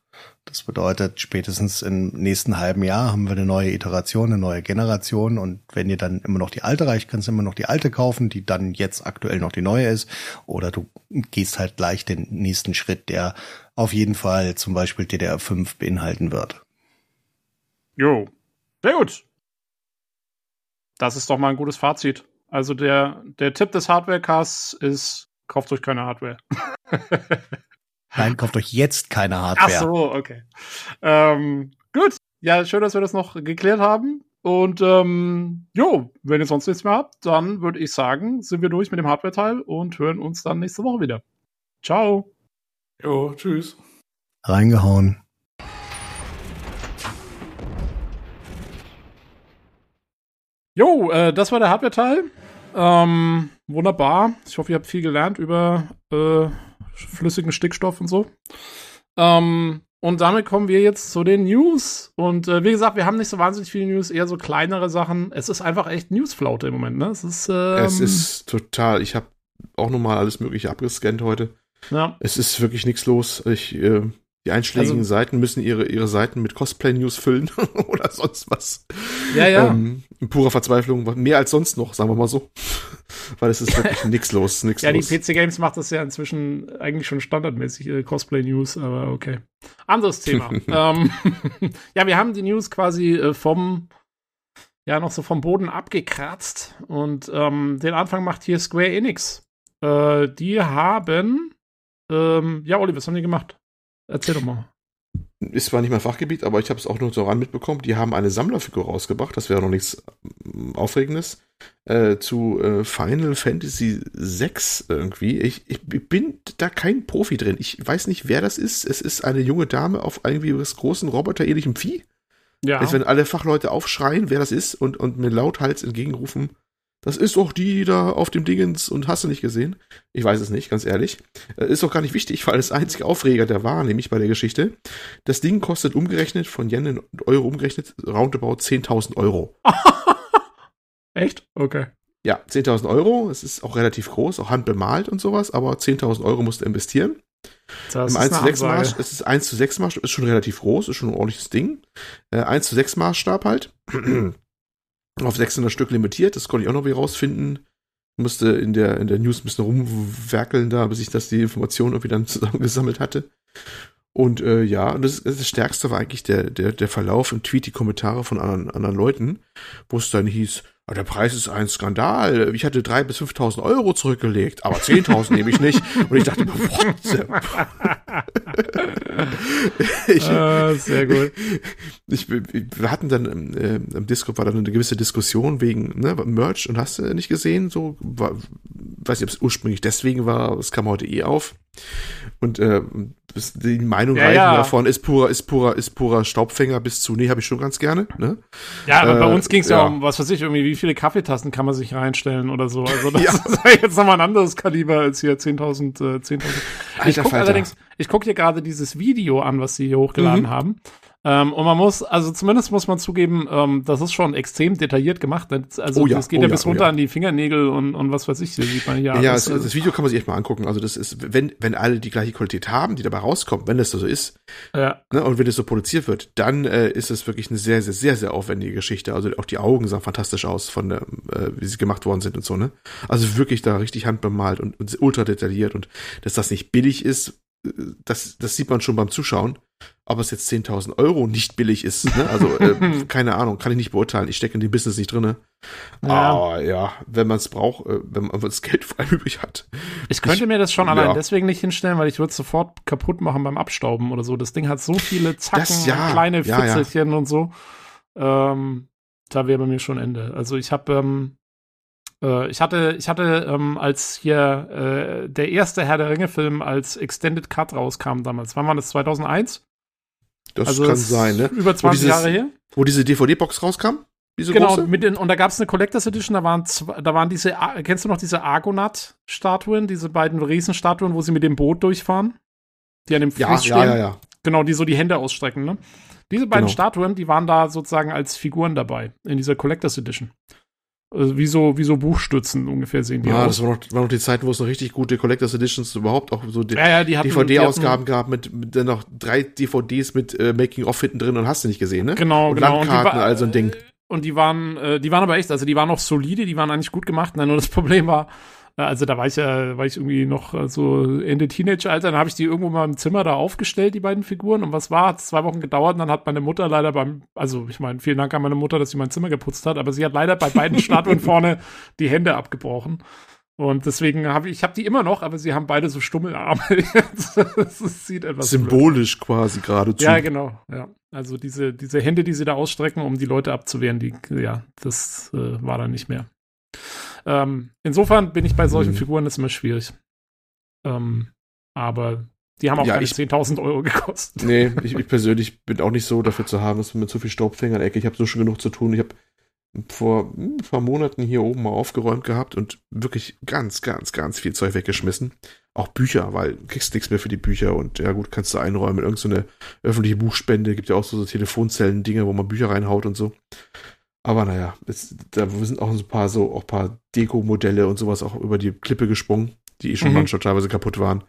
Das bedeutet, spätestens im nächsten halben Jahr haben wir eine neue Iteration, eine neue Generation. Und wenn ihr dann immer noch die alte reicht, kannst du immer noch die alte kaufen, die dann jetzt aktuell noch die neue ist. Oder du gehst halt gleich den nächsten Schritt, der auf jeden Fall zum Beispiel DDR5 beinhalten wird. Jo, sehr gut. Das ist doch mal ein gutes Fazit. Also der, der Tipp des Hardware-Casts ist, kauft euch keine Hardware. [LAUGHS] Nein, kauft euch jetzt keine Hardware. Ach so, okay. Ähm, gut. Ja, schön, dass wir das noch geklärt haben. Und ähm, jo, wenn ihr sonst nichts mehr habt, dann würde ich sagen, sind wir durch mit dem Hardware-Teil und hören uns dann nächste Woche wieder. Ciao. Jo, tschüss. Reingehauen. Jo, äh, das war der Hardware-Teil. Ähm, wunderbar. Ich hoffe, ihr habt viel gelernt über äh, flüssigen Stickstoff und so. Ähm, und damit kommen wir jetzt zu den News. Und äh, wie gesagt, wir haben nicht so wahnsinnig viele News, eher so kleinere Sachen. Es ist einfach echt Newsflaute im Moment, ne? Es ist, ähm, es ist total. Ich habe auch nochmal alles Mögliche abgescannt heute. Ja. Es ist wirklich nichts los. Ich äh, die einschlägigen also, Seiten müssen ihre, ihre Seiten mit Cosplay-News füllen [LAUGHS] oder sonst was. Ja, ja. Ähm, in purer Verzweiflung, mehr als sonst noch, sagen wir mal so. [LAUGHS] Weil es ist wirklich [LAUGHS] nichts los, nix Ja, los. die PC Games macht das ja inzwischen eigentlich schon standardmäßig, ihre Cosplay-News, aber okay. Anderes Thema. ähm, ja, wir haben die News quasi äh, vom, ja, noch so vom Boden abgekratzt und ähm, den Anfang macht hier Square Enix. Äh, die haben, ähm, ja, Olli, was haben die gemacht? Erzähl doch mal. Ist zwar nicht mein Fachgebiet, aber ich habe es auch nur so ran mitbekommen. Die haben eine Sammlerfigur rausgebracht, das wäre noch nichts mm, Aufregendes, äh, zu äh, Final Fantasy VI irgendwie. Ich, ich bin da kein Profi drin. Ich weiß nicht, wer das ist. Es ist eine junge Dame auf irgendwie was großen Roboter-ähnlichem Vieh. Ja. Jetzt, wenn alle Fachleute aufschreien, wer das ist und, und mir lauthals entgegenrufen, das ist doch die da auf dem Dingens und hast du nicht gesehen? Ich weiß es nicht, ganz ehrlich. Äh, ist doch gar nicht wichtig, [LAUGHS] weil das einzige Aufreger der war, nämlich bei der Geschichte. Das Ding kostet umgerechnet, von Yen in Euro umgerechnet, roundabout 10.000 Euro. [LAUGHS] Echt? Okay. Ja, 10.000 Euro. Es ist auch relativ groß, auch handbemalt und sowas, aber 10.000 Euro musst du investieren. Das Im 1 zu 6 Maßstab, es ist 1 zu 6 Maßstab, ist schon relativ groß, ist schon ein ordentliches Ding. Äh, 1 zu 6 Maßstab halt. [CLEARS THROAT] Auf 600 Stück limitiert, das konnte ich auch noch wieder rausfinden. Musste in der, in der News ein bisschen rumwerkeln da, bis ich das die Information irgendwie dann [LAUGHS] zusammengesammelt hatte. Und äh, ja, das, das Stärkste war eigentlich der, der, der Verlauf im Tweet, die Kommentare von anderen, anderen Leuten, wo es dann hieß, der Preis ist ein Skandal. Ich hatte drei bis 5.000 Euro zurückgelegt, aber 10.000 nehme ich nicht. Und ich dachte, what? [LAUGHS] ich, ah, sehr gut. Ich, wir hatten dann äh, im Discord war dann eine gewisse Diskussion wegen ne, Merch und hast du nicht gesehen, so war, weiß nicht, ob es ursprünglich deswegen war, es kam heute eh auf. Und äh, die Meinung ja, reichen ja. davon ist purer, ist purer, ist purer Staubfänger bis zu, nee, habe ich schon ganz gerne. Ne? Ja, aber äh, bei uns ging es ja. ja. um, was weiß ich, irgendwie, wie viele Kaffeetassen kann man sich reinstellen oder so. Also das ja. [LAUGHS] ist ja jetzt nochmal ein anderes Kaliber als hier 10.000, äh, 10.000. Ich gucke allerdings, ich gucke hier gerade dieses Video an, was sie hier hochgeladen mhm. haben. Ähm, und man muss, also zumindest muss man zugeben, ähm, das ist schon extrem detailliert gemacht. Also oh ja, das geht oh ja, bis runter oh ja. an die Fingernägel und, und was weiß ich, sieht man hier. Ja, das, das, Video kann man sich echt mal angucken. Also das ist, wenn, wenn alle die gleiche Qualität haben, die dabei rauskommt, wenn das so ist, ja. ne, und wenn es so produziert wird, dann äh, ist es wirklich eine sehr, sehr, sehr, sehr aufwendige Geschichte. Also auch die Augen sahen fantastisch aus von der, äh, wie sie gemacht worden sind und so, ne? Also wirklich da richtig handbemalt und, und ultra detailliert und dass das nicht billig ist, das, das sieht man schon beim Zuschauen. Ob es jetzt 10.000 Euro nicht billig ist, ne? also äh, [LAUGHS] keine Ahnung, kann ich nicht beurteilen. Ich stecke in dem Business nicht drinne. Ja. Aber ja, wenn man es braucht, äh, wenn man das Geld frei [LAUGHS] übrig hat. Ich könnte ich, mir das schon allein ja. deswegen nicht hinstellen, weil ich würde es sofort kaputt machen beim Abstauben oder so. Das Ding hat so viele Zacken, das, ja, kleine Fitzelchen und so. Ähm, da wäre bei mir schon Ende. Also ich habe ähm, äh, ich hatte, ich hatte, ähm, als hier äh, der erste Herr der Ringe-Film als Extended Cut rauskam damals, wann war das? 2001? Das also kann das sein, ne? Über 20 dieses, Jahre her. Wo diese DVD-Box rauskam? Diese genau, große? mit den, und da gab es eine Collectors Edition, da waren, zwei, da waren diese, kennst du noch diese Argonaut-Statuen, diese beiden Riesenstatuen, wo sie mit dem Boot durchfahren? Die an dem Fluss ja, stehen? Ja, ja, ja. Genau, die so die Hände ausstrecken, ne? Diese beiden genau. Statuen, die waren da sozusagen als Figuren dabei, in dieser Collectors Edition. Also wie so, wie so Buchstützen ungefähr sehen die ja, aus. das war noch, war noch die Zeit, wo es noch richtig gute Collectors Editions überhaupt auch so ja, ja, DVD-Ausgaben gab mit, mit dann noch drei DVDs mit äh, Making-of hinten drin und hast du nicht gesehen, ne? Genau, und genau. Landkarten, und also ein Ding. Und die waren, äh, die waren aber echt, also die waren noch solide, die waren eigentlich gut gemacht. Nein, nur das [LAUGHS] Problem war, also da war ich ja, war ich irgendwie noch äh, so Ende Teenageralter, dann habe ich die irgendwo mal im Zimmer da aufgestellt, die beiden Figuren. Und was war? Hat zwei Wochen gedauert und dann hat meine Mutter leider beim, also ich meine, vielen Dank an meine Mutter, dass sie mein Zimmer geputzt hat, aber sie hat leider bei beiden Statuen [LAUGHS] vorne die Hände abgebrochen. Und deswegen habe ich, ich habe die immer noch, aber sie haben beide so Stummelarme. [LAUGHS] das sieht etwas symbolisch blöd. quasi geradezu. Ja, genau. Ja, also diese diese Hände, die sie da ausstrecken, um die Leute abzuwehren, die ja, das äh, war dann nicht mehr. Ähm, insofern bin ich bei solchen mhm. Figuren ist immer schwierig. Ähm, aber die haben auch ja, keine 10.000 Euro gekostet. Nee, [LAUGHS] ich, ich, persönlich bin auch nicht so dafür zu haben, dass man mit so viel Staubfänger in der Ecke. Ich habe so schon genug zu tun. Ich habe vor ein paar Monaten hier oben mal aufgeräumt gehabt und wirklich ganz, ganz, ganz viel Zeug weggeschmissen. Auch Bücher, weil du kriegst nichts mehr für die Bücher und ja gut, kannst du einräumen. Irgendeine so öffentliche Buchspende, gibt ja auch so, so Telefonzellen-Dinge, wo man Bücher reinhaut und so. Aber naja, jetzt, da sind auch ein paar so, auch ein paar Deko-Modelle und sowas auch über die Klippe gesprungen, die eh schon mhm. manchmal teilweise kaputt waren.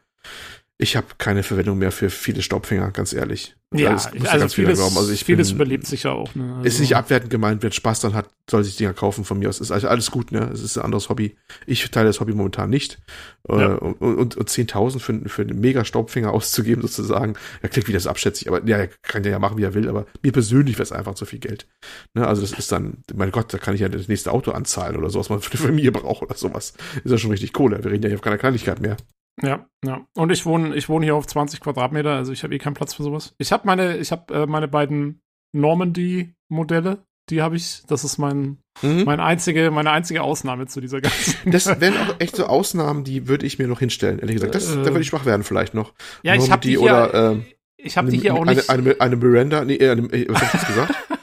Ich habe keine Verwendung mehr für viele Staubfänger, ganz ehrlich. Ja, das, also vieles, also ich vieles bin, überlebt sich ja auch. Ne? Also ist nicht abwertend gemeint, wer Spaß dann hat, soll sich Dinger kaufen von mir aus. Ist also alles gut, ne? Es ist ein anderes Hobby. Ich teile das Hobby momentan nicht. Äh, ja. Und, und, und 10.000 für, für einen mega Staubfänger [LAUGHS] auszugeben, sozusagen, ja, klingt wie das abschätzig, aber ja, er kann ja machen, wie er will, aber mir persönlich wäre es einfach zu viel Geld. Ne? Also das ist dann, mein Gott, da kann ich ja das nächste Auto anzahlen oder so, was man [LAUGHS] für die Familie braucht oder sowas. Ist ja schon richtig Kohle. Wir reden ja hier auf keiner Kleinigkeit mehr. Ja, ja. Und ich wohne, ich wohne hier auf 20 Quadratmeter, also ich habe eh keinen Platz für sowas. Ich habe meine, ich habe äh, meine beiden Normandy-Modelle, die habe ich. Das ist mein, mhm. mein einzige, meine einzige Ausnahme zu dieser ganzen. [LAUGHS] Das wären auch echt so Ausnahmen, die würde ich mir noch hinstellen, ehrlich gesagt. Das, äh, da würde ich schwach werden vielleicht noch. Ja, Normandy ich habe die hier, oder, äh, ich habe die hier auch nicht. Eine, eine, eine Miranda, nee, äh, eine, was hab ich jetzt gesagt? [LAUGHS]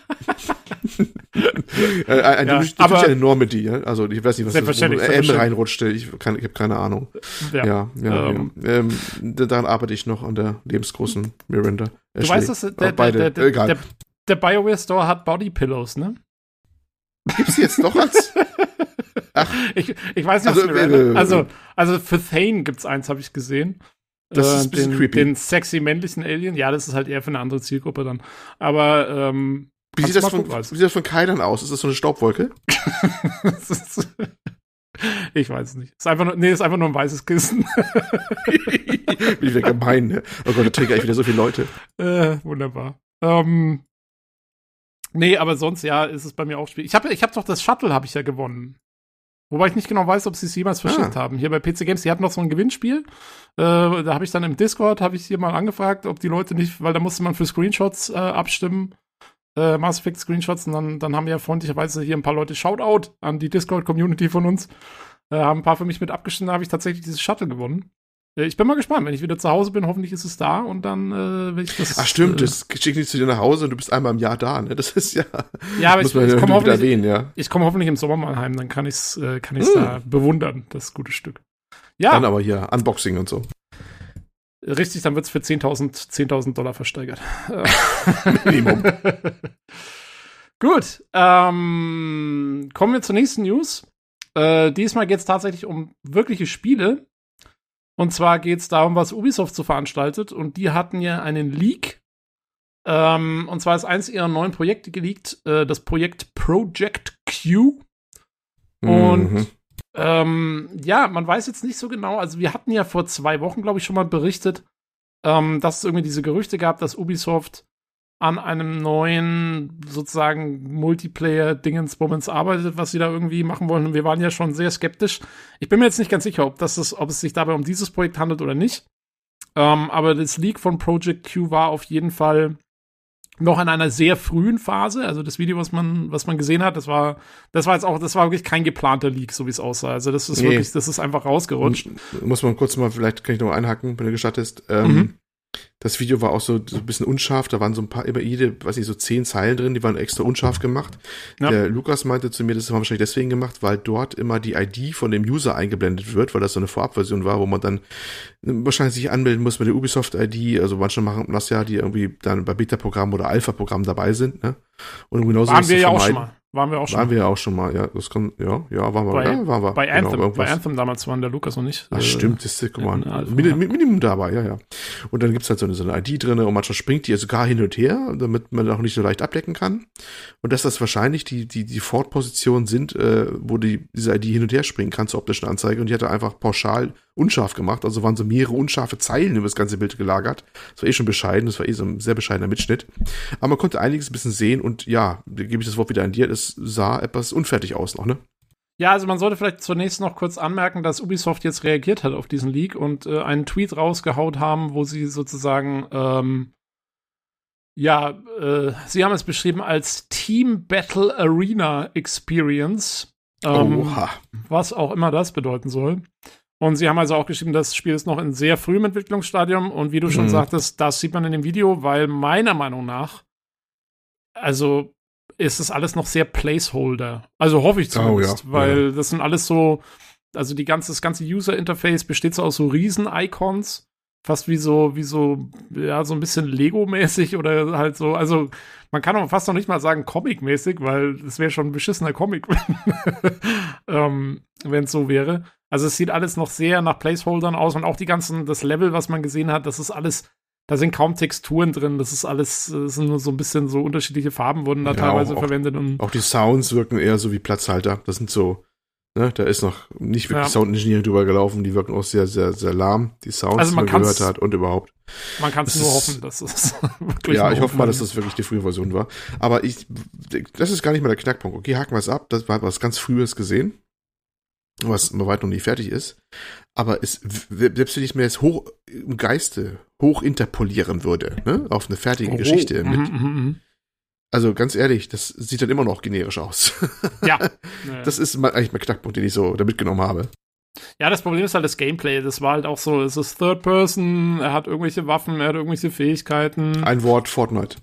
äh, ein, ja, aber eine Normandy, ja? Also ich weiß nicht, was das M reinrutschte. Ich, kann, ich habe keine Ahnung. Ja, ja, ja, ähm, ja. Ähm, daran arbeite ich noch an der lebensgroßen Miranda. Du weißt, dass der, beide, der, der, egal. Der, der BioWare Store hat Body Pillows, ne? Gibt's jetzt noch als? [LAUGHS] Ach. Ich, ich weiß nicht, also, äh, also, also für Thane gibt's eins, habe ich gesehen. Das äh, ist ein bisschen den, creepy. Den sexy männlichen Alien. Ja, das ist halt eher für eine andere Zielgruppe dann. Aber ähm, wie sieht, das von, wie sieht das von Kai dann aus? Ist das so eine Staubwolke? [LAUGHS] ich weiß es nicht. Ist einfach nur, nee, ist einfach nur ein weißes Kissen. [LAUGHS] Wie wieder gemein, ne? Oh Gott, da trigger ich wieder so viele Leute. Äh, wunderbar. Ähm, nee, aber sonst, ja, ist es bei mir auch schwierig. Ich habe ich hab doch das Shuttle, habe ich ja gewonnen. Wobei ich nicht genau weiß, ob sie es jemals verschickt ah. haben. Hier bei PC Games, die hatten noch so ein Gewinnspiel. Äh, da habe ich dann im Discord, habe ich hier mal angefragt, ob die Leute nicht, weil da musste man für Screenshots äh, abstimmen, äh, Mass Effect Screenshots. Und dann, dann haben ja freundlicherweise hier ein paar Leute Shoutout an die Discord-Community von uns. Äh, haben ein paar für mich mit abgestimmt, da habe ich tatsächlich dieses Shuttle gewonnen. Äh, ich bin mal gespannt, wenn ich wieder zu Hause bin, hoffentlich ist es da und dann äh, will ich das. Ach stimmt, äh, das schickt nicht zu dir nach Hause und du bist einmal im Jahr da, ne? Das ist ja. Ja, aber ich, ich komme hoffentlich, erwähnen, ja. ich komme hoffentlich im Sommer mal heim, dann kann ich es äh, kann ich's hm. da bewundern, das gute Stück. Ja. Dann aber hier Unboxing und so. Richtig, dann wird es für 10.000 10 Dollar versteigert. [LAUGHS] Minimum. [LAUGHS] Gut, ähm, kommen wir zur nächsten News. Äh, diesmal geht es tatsächlich um wirkliche Spiele. Und zwar geht es darum, was Ubisoft so veranstaltet. Und die hatten ja einen Leak. Ähm, und zwar ist eins ihrer neuen Projekte geleakt, äh, das Projekt Project Q. Und mhm. Ähm, ja, man weiß jetzt nicht so genau. Also, wir hatten ja vor zwei Wochen, glaube ich, schon mal berichtet, ähm, dass es irgendwie diese Gerüchte gab, dass Ubisoft an einem neuen sozusagen Multiplayer-Dingensbummens arbeitet, was sie da irgendwie machen wollen. Und wir waren ja schon sehr skeptisch. Ich bin mir jetzt nicht ganz sicher, ob, das ist, ob es sich dabei um dieses Projekt handelt oder nicht. Ähm, aber das Leak von Project Q war auf jeden Fall noch in einer sehr frühen Phase. Also das Video, was man, was man gesehen hat, das war, das war jetzt auch, das war wirklich kein geplanter Leak, so wie es aussah. Also das ist nee. wirklich, das ist einfach rausgerutscht. Muss man kurz mal, vielleicht kann ich noch einhaken, wenn du gestattest. Ähm, mhm. Das Video war auch so, so ein bisschen unscharf, da waren so ein paar, immer jede, weiß nicht, so zehn Zeilen drin, die waren extra unscharf gemacht. Ja. Der Lukas meinte zu mir, das haben wir wahrscheinlich deswegen gemacht, weil dort immer die ID von dem User eingeblendet wird, weil das so eine Vorabversion war, wo man dann wahrscheinlich sich anmelden muss mit der Ubisoft-ID, also manche machen das ja, die irgendwie dann bei Beta-Programmen oder Alpha-Programmen dabei sind, ne? Und genauso Waren wir ja auch schon mal. Waren wir auch schon. Waren wir ja auch schon mal, ja. Das kann, ja, ja, waren wir, bei, ja, waren wir. Bei genau, Anthem, bei Anthem damals waren der Lukas noch nicht. Ach, äh, stimmt, das ist, guck mal, Min Minimum dabei, ja, ja. Und dann gibt's halt so eine, so eine ID drin und manchmal springt die ja sogar hin und her, damit man auch nicht so leicht abdecken kann. Und dass das wahrscheinlich die, die, die Fortpositionen sind, äh, wo die, diese ID hin und her springen kann zur optischen Anzeige und die hat er einfach pauschal unscharf gemacht. Also waren so mehrere unscharfe Zeilen über das ganze Bild gelagert. Das war eh schon bescheiden, das war eh so ein sehr bescheidener Mitschnitt. Aber man konnte einiges ein bisschen sehen und ja, da gebe ich das Wort wieder an dir. Sah etwas unfertig aus noch, ne? Ja, also man sollte vielleicht zunächst noch kurz anmerken, dass Ubisoft jetzt reagiert hat auf diesen Leak und äh, einen Tweet rausgehaut haben, wo sie sozusagen ähm, ja, äh, sie haben es beschrieben als Team Battle Arena Experience. Ähm. Was auch immer das bedeuten soll. Und sie haben also auch geschrieben, das Spiel ist noch in sehr frühem Entwicklungsstadium und wie du schon mhm. sagtest, das sieht man in dem Video, weil meiner Meinung nach, also ist es alles noch sehr Placeholder. Also hoffe ich zumindest, oh, ja. weil ja. das sind alles so, also die ganze, das ganze User-Interface besteht so aus so Riesen-Icons, fast wie so, wie so, ja, so ein bisschen Lego-mäßig oder halt so, also man kann auch fast noch nicht mal sagen Comic-mäßig, weil es wäre schon ein beschissener Comic, [LAUGHS] ähm, wenn es so wäre. Also es sieht alles noch sehr nach Placeholdern aus und auch die ganzen, das Level, was man gesehen hat, das ist alles, da sind kaum Texturen drin, das ist alles, das sind nur so ein bisschen so unterschiedliche Farben wurden da ja, teilweise auch, verwendet. Und auch die Sounds wirken eher so wie Platzhalter. Das sind so, ne, da ist noch nicht wirklich ja. Sound Engineering drüber gelaufen, die wirken auch sehr, sehr, sehr lahm, die Sounds, also man die man gehört hat und überhaupt. Man kann es nur hoffen, dass es [LAUGHS] wirklich Ja, ich hoffe mal, dass das wirklich die frühe Version war. Aber ich, das ist gar nicht mal der Knackpunkt. Okay, haken wir es ab, das war was ganz Frühes gesehen was noch weit noch nicht fertig ist. Aber es, selbst wenn ich mir jetzt hoch im Geiste hoch interpolieren würde, ne, auf eine fertige oh, Geschichte oh, mit. Mm, mm, mm. Also ganz ehrlich, das sieht dann immer noch generisch aus. Ja. [LAUGHS] das ist eigentlich mein Knackpunkt, den ich so da mitgenommen habe. Ja, das Problem ist halt das Gameplay. Das war halt auch so, es ist Third Person, er hat irgendwelche Waffen, er hat irgendwelche Fähigkeiten. Ein Wort, Fortnite.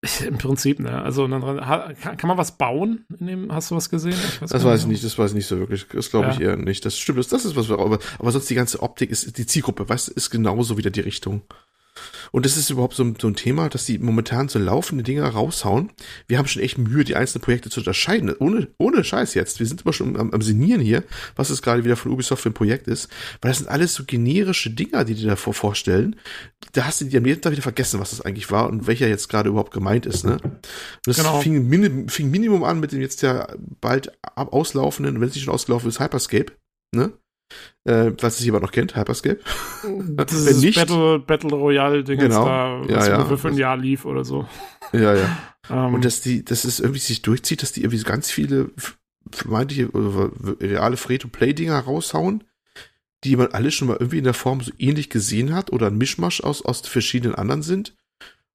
[LAUGHS] Im Prinzip, ne? Also kann, kann, man was bauen? In dem, hast du was gesehen? Weiß das weiß ich nicht, das weiß ich nicht so wirklich. Das glaube ich eher nicht. Das stimmt, das, das ist was wir, aber, aber sonst die ganze Optik ist, die Zielgruppe, weißt du, ist genauso wieder die Richtung. Und das ist überhaupt so, ein, so ein Thema, dass die momentan so laufende Dinge raushauen. Wir haben schon echt Mühe, die einzelnen Projekte zu unterscheiden. Ohne, ohne Scheiß jetzt. Wir sind immer schon am, am Sinieren hier, was es gerade wieder von Ubisoft für ein Projekt ist. Weil das sind alles so generische Dinger, die die davor vorstellen. Da hast du die am nächsten Tag wieder vergessen, was das eigentlich war und welcher jetzt gerade überhaupt gemeint ist. Ne? Und das genau. fing, Minim, fing Minimum an mit dem jetzt ja bald auslaufenden, wenn es nicht schon ausgelaufen ist, Hyperscape. Ne? Äh, was sich jemand noch kennt, Hyperscape. [LAUGHS] Das Wenn nicht, Battle, Battle Royale Ding genau. da, was ja, ja. für ein Jahr lief oder so. Ja, ja. Um, [LAUGHS] ähm. und dass die, dass es irgendwie sich durchzieht, dass die irgendwie so ganz viele vermeintliche oder reale Free-to-Play-Dinger raushauen, die man alle schon mal irgendwie in der Form so ähnlich gesehen hat oder ein Mischmasch aus, aus verschiedenen anderen sind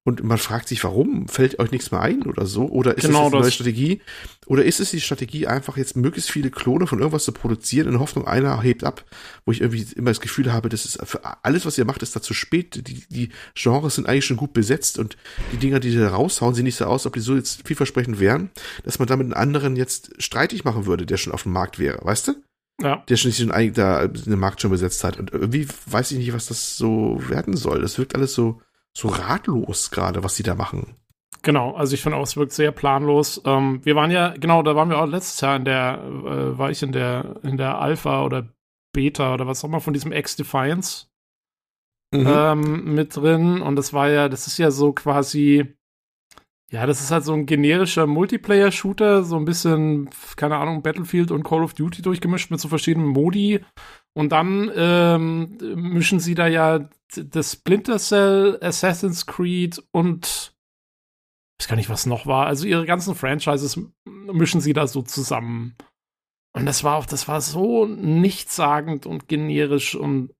und man fragt sich, warum fällt euch nichts mehr ein oder so? Oder ist genau es eine neue Strategie? Oder ist es die Strategie, einfach jetzt möglichst viele Klone von irgendwas zu produzieren, in Hoffnung, einer hebt ab, wo ich irgendwie immer das Gefühl habe, das ist für alles, was ihr macht, ist da zu spät. Die, die Genres sind eigentlich schon gut besetzt und die Dinger, die da raushauen, sehen nicht so aus, ob die so jetzt vielversprechend wären, dass man damit einen anderen jetzt streitig machen würde, der schon auf dem Markt wäre, weißt du? Ja. Der schon nicht da den Markt schon besetzt hat. Und irgendwie weiß ich nicht, was das so werden soll. Das wirkt alles so, so ratlos gerade, was sie da machen. Genau, also ich finde auch, es wirkt sehr planlos. Ähm, wir waren ja, genau, da waren wir auch letztes Jahr in der, äh, war ich in der, in der Alpha oder Beta oder was auch immer von diesem X-Defiance mhm. ähm, mit drin. Und das war ja, das ist ja so quasi, ja, das ist halt so ein generischer Multiplayer-Shooter, so ein bisschen, keine Ahnung, Battlefield und Call of Duty durchgemischt mit so verschiedenen Modi. Und dann ähm, mischen sie da ja das Splinter Cell, Assassin's Creed und ich weiß gar nicht, was noch war. Also ihre ganzen Franchises mischen sie da so zusammen. Und das war auch, das war so nichtssagend und generisch und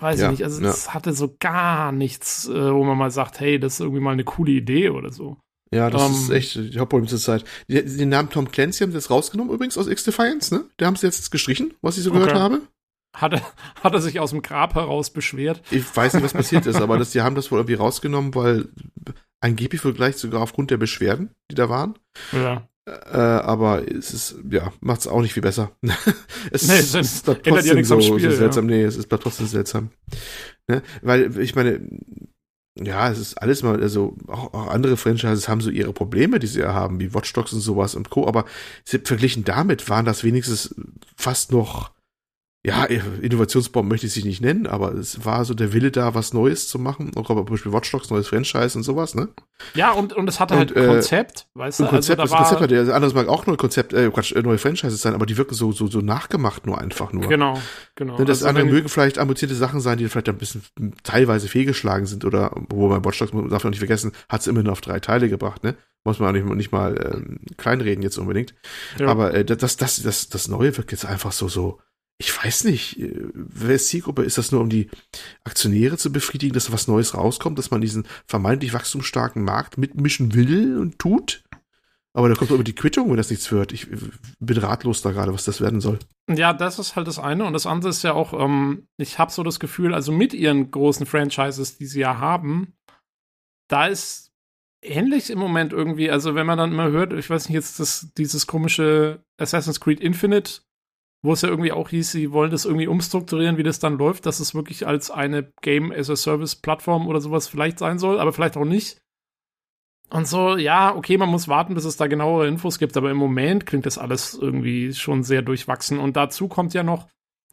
weiß ja, ich nicht, also ja. das hatte so gar nichts, äh, wo man mal sagt, hey, das ist irgendwie mal eine coole Idee oder so. Ja, das um, ist ähm, echt die Hauptproblem zur Zeit. Den Namen Tom Clancy haben sie jetzt rausgenommen übrigens aus X-Defiance, ne? Der haben sie jetzt gestrichen, was ich so okay. gehört habe. Hat er, [LAUGHS] hat er sich aus dem Grab heraus beschwert? Ich weiß nicht, was [LAUGHS] passiert ist, aber das, die haben das wohl irgendwie rausgenommen, weil angeblich wohl gleich sogar aufgrund der Beschwerden, die da waren. Ja. Äh, aber es ist, ja, macht es auch nicht viel besser. [LAUGHS] es, nee, es ist trotzdem so, Spiel, so seltsam. Ja. Nee, es ist trotzdem seltsam. Ne? Weil, ich meine, ja, es ist alles mal, also auch, auch andere Franchises haben so ihre Probleme, die sie ja haben, wie Watch Dogs und sowas und Co. Aber verglichen damit waren das wenigstens fast noch ja, Innovationsbomben möchte ich sich nicht nennen, aber es war so der Wille da, was Neues zu machen. Auch aber zum Beispiel Watch Dogs, neues Franchise und sowas, ne? Ja, und, und es hatte halt ein Konzept, äh, weißt du? Ein Konzept, also, das Konzept hat ja, anderes mag auch neue Konzept, äh, Quatsch, äh, neue Franchises sein, aber die wirken so, so, so nachgemacht nur einfach nur. Genau, genau. Ne, das also, andere mögen vielleicht ambitionierte Sachen sein, die vielleicht ein bisschen teilweise fehlgeschlagen sind oder, wo bei Watch Dogs, man darf man nicht vergessen, hat es immerhin auf drei Teile gebracht, ne? Muss man auch nicht, nicht mal ähm, kleinreden jetzt unbedingt. Ja. Aber äh, das, das, das, das Neue wirkt jetzt einfach so, so, ich weiß nicht, äh, wer ist Zielgruppe? Ist das nur, um die Aktionäre zu befriedigen, dass was Neues rauskommt, dass man diesen vermeintlich wachstumsstarken Markt mitmischen will und tut? Aber da kommt immer die Quittung, wenn das nichts wird. Ich bin ratlos da gerade, was das werden soll. Ja, das ist halt das eine. Und das andere ist ja auch, ähm, ich habe so das Gefühl, also mit ihren großen Franchises, die sie ja haben, da ist ähnlich im Moment irgendwie. Also wenn man dann immer hört, ich weiß nicht, jetzt das, dieses komische Assassin's Creed Infinite wo es ja irgendwie auch hieß, sie wollen das irgendwie umstrukturieren, wie das dann läuft, dass es wirklich als eine Game as a Service Plattform oder sowas vielleicht sein soll, aber vielleicht auch nicht. Und so, ja, okay, man muss warten, bis es da genauere Infos gibt, aber im Moment klingt das alles irgendwie schon sehr durchwachsen. Und dazu kommt ja noch,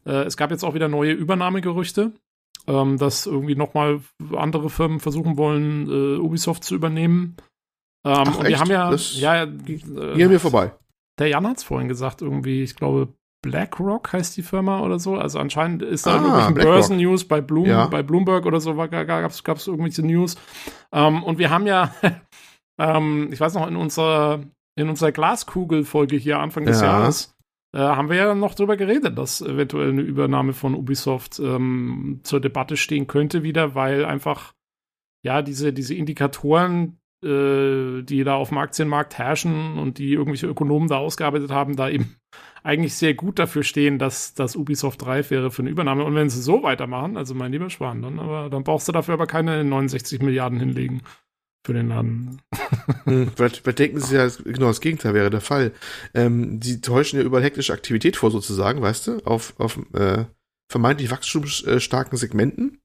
äh, es gab jetzt auch wieder neue Übernahmegerüchte, ähm, dass irgendwie nochmal andere Firmen versuchen wollen, äh, Ubisoft zu übernehmen. Ähm, Ach, und wir haben ja, das ja, äh, gehen wir vorbei. Der Jan hat es vorhin gesagt, irgendwie, ich glaube, BlackRock heißt die Firma oder so. Also anscheinend ist da ah, irgendwelche Börsen-News bei, Bloom, ja. bei Bloomberg oder so, gab es irgendwelche News. Ähm, und wir haben ja, [LAUGHS] ähm, ich weiß noch, in unserer, in unserer Glaskugel-Folge hier Anfang des ja. Jahres, äh, haben wir ja noch drüber geredet, dass eventuell eine Übernahme von Ubisoft ähm, zur Debatte stehen könnte wieder, weil einfach ja diese, diese Indikatoren, äh, die da auf dem Aktienmarkt herrschen und die irgendwelche Ökonomen da ausgearbeitet haben, da eben eigentlich sehr gut dafür stehen, dass, dass Ubisoft reif wäre für eine Übernahme. Und wenn sie so weitermachen, also mein lieber Schwan, dann, aber, dann brauchst du dafür aber keine 69 Milliarden hinlegen für den Laden. [LAUGHS] hm, denken Sie ja, genau das Gegenteil wäre der Fall. Ähm, die täuschen ja überall hektische Aktivität vor, sozusagen, weißt du, auf, auf äh, vermeintlich wachstumsstarken Segmenten.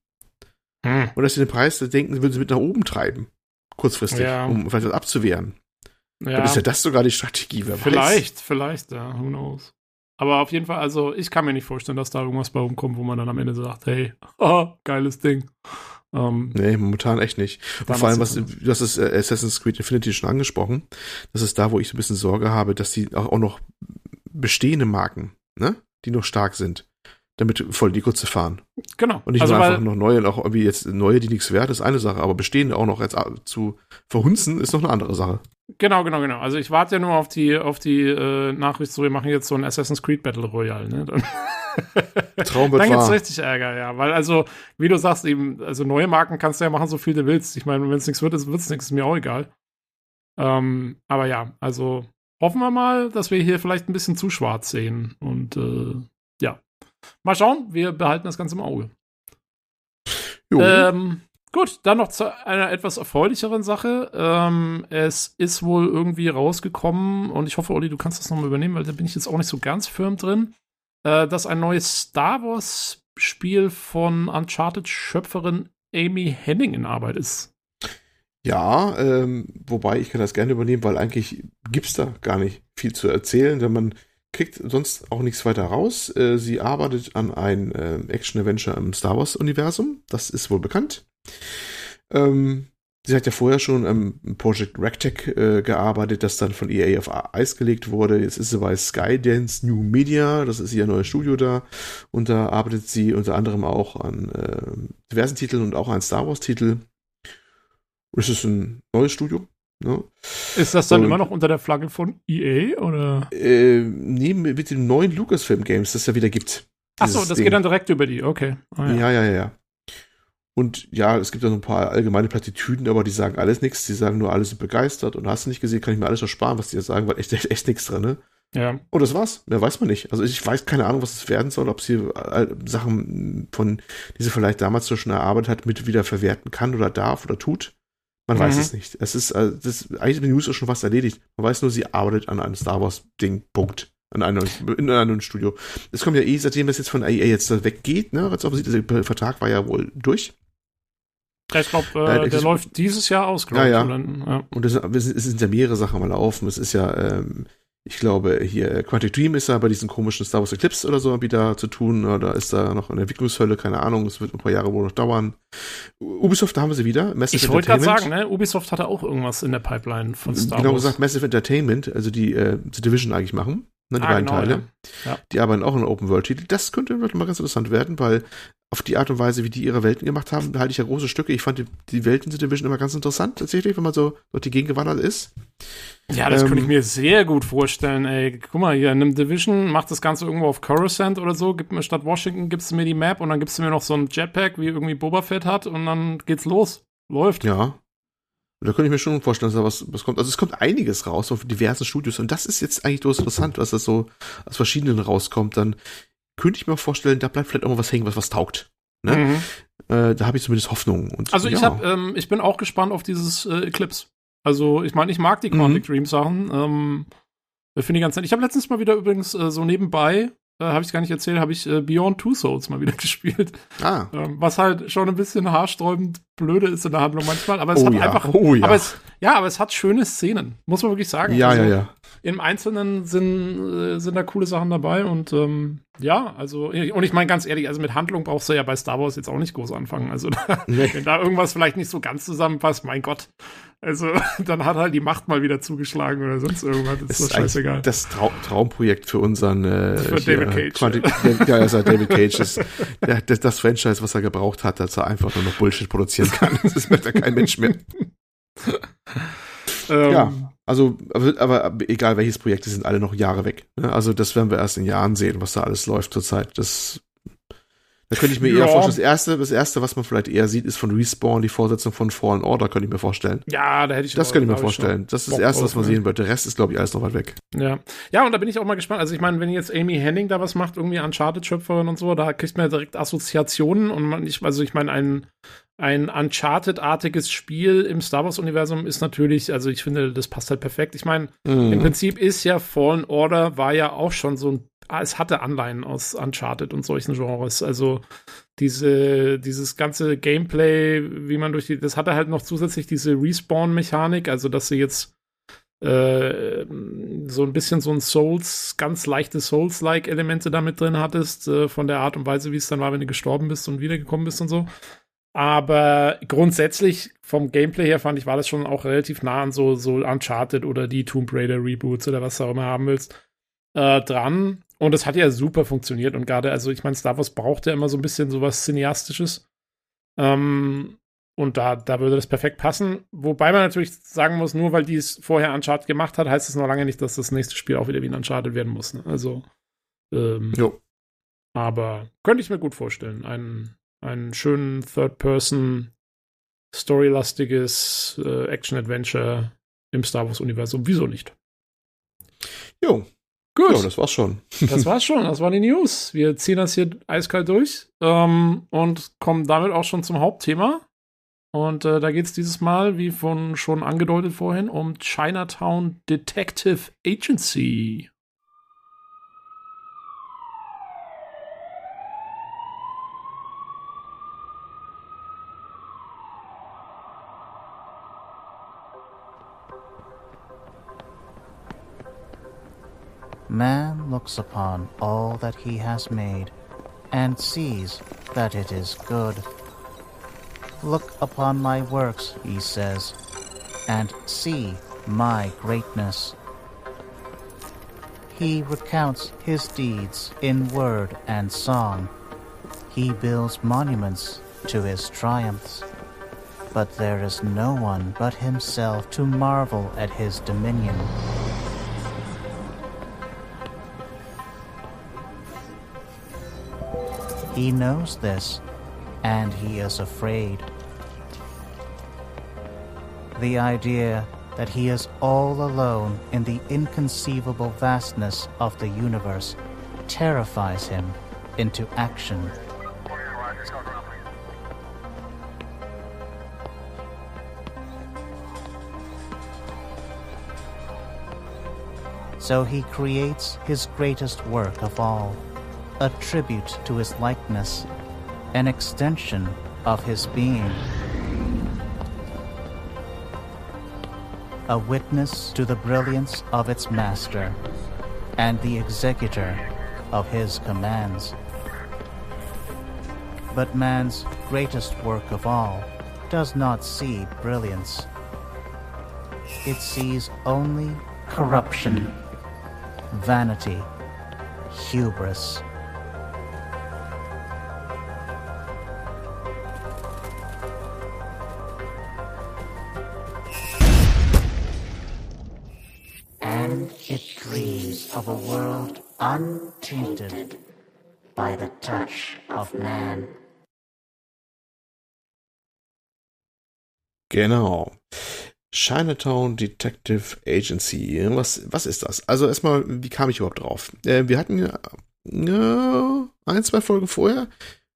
Hm. Und dass sie den Preis denken, würden sie mit nach oben treiben. Kurzfristig, ja. um vielleicht was abzuwehren. Ja. Dann ist ja das sogar die Strategie, wer Vielleicht, weiß. vielleicht, ja, who knows. Aber auf jeden Fall, also ich kann mir nicht vorstellen, dass da irgendwas bei rumkommt, wo man dann am Ende sagt, hey, [LAUGHS] oh, geiles Ding. Ähm, nee, momentan echt nicht. Und vor allem, was, hast es äh, Assassin's Creed Infinity schon angesprochen. Das ist da, wo ich so ein bisschen Sorge habe, dass die auch, auch noch bestehende Marken, ne, die noch stark sind, damit voll die Kurze fahren. Genau. Und nicht also, nur einfach noch neue, auch irgendwie jetzt neue, die nichts wert ist, eine Sache, aber bestehende auch noch jetzt zu verhunzen, ist noch eine andere Sache. Genau, genau, genau. Also ich warte ja nur auf die, auf die äh, Nachricht, so wir machen jetzt so ein Assassin's Creed Battle Royale, ne? Dann, [LAUGHS] Traum wird Dann gibt's richtig Ärger, ja. Weil also, wie du sagst, eben, also neue Marken kannst du ja machen, so viel du willst. Ich meine, wenn es nichts wird, wird es nichts, ist mir auch egal. Ähm, aber ja, also hoffen wir mal, dass wir hier vielleicht ein bisschen zu schwarz sehen. Und äh, ja. Mal schauen, wir behalten das Ganze im Auge. Ähm, Gut, dann noch zu einer etwas erfreulicheren Sache. Ähm, es ist wohl irgendwie rausgekommen und ich hoffe, Olli, du kannst das nochmal übernehmen, weil da bin ich jetzt auch nicht so ganz firm drin, äh, dass ein neues Star Wars Spiel von Uncharted-Schöpferin Amy Henning in Arbeit ist. Ja, ähm, wobei ich kann das gerne übernehmen, weil eigentlich gibt's da gar nicht viel zu erzählen, denn man kriegt sonst auch nichts weiter raus. Äh, sie arbeitet an ein äh, Action-Adventure im Star Wars-Universum, das ist wohl bekannt. Ähm, sie hat ja vorher schon am Project Rectech äh, gearbeitet, das dann von EA auf Eis gelegt wurde. Jetzt ist sie bei Skydance New Media, das ist ihr neues Studio da. Und da arbeitet sie unter anderem auch an äh, diversen Titeln und auch an Star Wars-Titel. Und es ist ein neues Studio. Ne? Ist das dann und, immer noch unter der Flagge von EA oder? Äh, nee, mit den neuen Lucasfilm Games, das es ja wieder gibt. Achso, das Ding. geht dann direkt über die, okay. Oh, ja. ja, ja, ja, ja. Und ja, es gibt da so ein paar allgemeine Plattitüden, aber die sagen alles nichts. Die sagen nur, alle sind begeistert und hast du nicht gesehen, kann ich mir alles ersparen, was die da sagen, weil echt, echt, echt nichts drin, ne? Ja. Und oh, das war's. Mehr weiß man nicht. Also ich weiß keine Ahnung, was es werden soll, ob sie äh, Sachen von, die sie vielleicht damals schon erarbeitet hat, mit wieder verwerten kann oder darf oder tut. Man mhm. weiß es nicht. Es ist, also das, eigentlich die News ist schon fast erledigt. Man weiß nur, sie arbeitet an einem Star Wars Ding. Punkt. An einem, in einem Studio. Es kommt ja eh, seitdem es jetzt von EA jetzt weggeht, ne, jetzt offensichtlich, der Vertrag war ja wohl durch. Ich glaube, äh, der läuft dieses Jahr aus, glaube ja, ich. Ja. ja. Und es, es sind ja mehrere Sachen mal laufen. Es ist ja, ähm, ich glaube, hier Quantic Dream ist ja bei diesen komischen Star Wars Eclipse oder so wieder zu tun. Oder ist da noch eine Entwicklungshölle, keine Ahnung. Es wird ein paar Jahre wohl noch dauern. Ubisoft, da haben wir sie wieder. Massive ich wollte gerade sagen, ne? Ubisoft hatte auch irgendwas in der Pipeline von Star genau Wars. Genau gesagt, Massive Entertainment, also die äh, The Division eigentlich machen. Ne, die ah, beiden genau, Teile. Ja. Ja. Die arbeiten auch in Open World Titel. Das könnte mal ganz interessant werden, weil auf die Art und Weise, wie die ihre Welten gemacht haben, halte ich ja große Stücke. Ich fand die, die Welten der Division immer ganz interessant, tatsächlich, wenn man so durch die Gegend gewandert ist. Ja, das ähm, könnte ich mir sehr gut vorstellen, ey. Guck mal hier, nimm Division, mach das Ganze irgendwo auf Coruscant oder so, gib mir statt Washington, gibst du mir die Map und dann gibst du mir noch so ein Jetpack, wie irgendwie Boba Fett hat und dann geht's los. Läuft. Ja. Da könnte ich mir schon vorstellen, dass da was, was kommt. Also es kommt einiges raus auf diversen Studios und das ist jetzt eigentlich durchaus interessant, dass das so aus verschiedenen rauskommt. Dann könnte ich mir vorstellen, da bleibt vielleicht auch mal was hängen, was was taugt. Ne? Mhm. Äh, da habe ich zumindest Hoffnung. Und, also ich ja. habe, ähm, ich bin auch gespannt auf dieses äh, Eclipse. Also ich meine, ich mag die Quantic mhm. Dream Sachen. Ähm, Finde ich ganz nett. Ich habe letztens mal wieder übrigens äh, so nebenbei äh, habe ich gar nicht erzählt, habe ich äh, Beyond Two Souls mal wieder [LAUGHS] gespielt. Ah. Ähm, was halt schon ein bisschen haarsträubend blöde ist in der Handlung manchmal, aber es oh hat ja. einfach, oh ja. aber es, ja, aber es hat schöne Szenen, muss man wirklich sagen. Ja, also, ja, ja. Im Einzelnen sind, äh, sind da coole Sachen dabei und ähm, ja, also, und ich meine ganz ehrlich, also mit Handlung brauchst du ja bei Star Wars jetzt auch nicht groß anfangen. Also, da, nee. [LAUGHS] wenn da irgendwas vielleicht nicht so ganz zusammenpasst, mein Gott. Also, [LAUGHS] dann hat halt die Macht mal wieder zugeschlagen oder sonst irgendwas. Das ist doch scheißegal. Das Trau Traumprojekt für unseren, äh, für hier, David Cage. Quanti ja, also David Cage ist das, das Franchise, was er gebraucht hat, dass er einfach nur noch Bullshit produzieren kann. [LAUGHS] Das merkt ja kein Mensch mehr. [LAUGHS] ähm, ja. Also, aber, aber, egal welches Projekt, die sind alle noch Jahre weg. Ne? Also das werden wir erst in Jahren sehen, was da alles läuft zurzeit. Das, da könnte ich mir ja. eher vorstellen, das erste, das erste, was man vielleicht eher sieht, ist von Respawn die Fortsetzung von Fallen Order, könnte ich mir vorstellen. Ja, da hätte ich Das könnte ich mir vorstellen. Das ist das erste, was man sehen wird. Der Rest ist, glaube ich, alles noch weit weg. Ja. Ja, und da bin ich auch mal gespannt. Also ich meine, wenn jetzt Amy Henning da was macht, irgendwie Uncharted-Schöpferin und so, da kriegt man ja direkt Assoziationen und man, ich, also ich meine, ein, ein Uncharted-artiges Spiel im Star Wars-Universum ist natürlich, also ich finde, das passt halt perfekt. Ich meine, mm. im Prinzip ist ja Fallen Order war ja auch schon so ein es hatte Anleihen aus Uncharted und solchen Genres. Also diese, dieses ganze Gameplay, wie man durch die, das hatte halt noch zusätzlich diese Respawn-Mechanik, also dass sie jetzt äh, so ein bisschen so ein Souls, ganz leichte Souls-like Elemente damit drin hattest, äh, von der Art und Weise, wie es dann war, wenn du gestorben bist und wiedergekommen bist und so. Aber grundsätzlich vom Gameplay her fand ich, war das schon auch relativ nah an so, so Uncharted oder die Tomb Raider Reboots oder was du auch immer haben willst, äh, dran. Und es hat ja super funktioniert. Und gerade, also ich meine, Star Wars braucht ja immer so ein bisschen sowas Cineastisches. Ähm, und da, da würde das perfekt passen. Wobei man natürlich sagen muss, nur weil die es vorher Uncharted gemacht hat, heißt es noch lange nicht, dass das nächste Spiel auch wieder wie ein Uncharted werden muss. Ne? Also, ähm, jo. aber könnte ich mir gut vorstellen. Ein, einen schönen Third-Person, storylastiges äh, Action-Adventure im Star Wars-Universum. Wieso nicht? Jo. Gut. Ja, das war's schon. das war's schon. Das waren die News. Wir ziehen das hier eiskalt durch ähm, und kommen damit auch schon zum Hauptthema. Und äh, da geht es dieses Mal, wie von schon angedeutet vorhin, um Chinatown Detective Agency. Man looks upon all that he has made and sees that it is good. Look upon my works, he says, and see my greatness. He recounts his deeds in word and song. He builds monuments to his triumphs. But there is no one but himself to marvel at his dominion. He knows this, and he is afraid. The idea that he is all alone in the inconceivable vastness of the universe terrifies him into action. So he creates his greatest work of all a tribute to his likeness, an extension of his being. A witness to the brilliance of its master and the executor of his commands. But man's greatest work of all does not see brilliance. It sees only corruption, vanity, hubris. Untainted by the touch of man. Genau. Chinatown Detective Agency. Was, was ist das? Also erstmal, wie kam ich überhaupt drauf? Äh, wir hatten ja äh, ein, zwei Folgen vorher.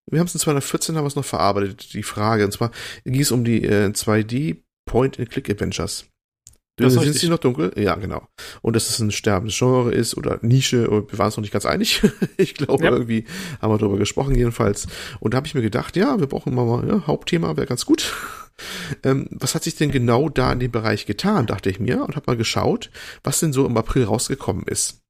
Wir haben es in 2014 haben wir es noch verarbeitet, die Frage. Und zwar ging es um die äh, 2D Point-and-Click-Adventures. Das sind sie noch dunkel? Ja, genau. Und dass es ein sterbendes Genre ist oder Nische, wir waren uns noch nicht ganz einig. [LAUGHS] ich glaube, ja. irgendwie haben wir darüber gesprochen jedenfalls. Und da habe ich mir gedacht, ja, wir brauchen mal, ja, Hauptthema wäre ganz gut. [LAUGHS] ähm, was hat sich denn genau da in dem Bereich getan, dachte ich mir und habe mal geschaut, was denn so im April rausgekommen ist.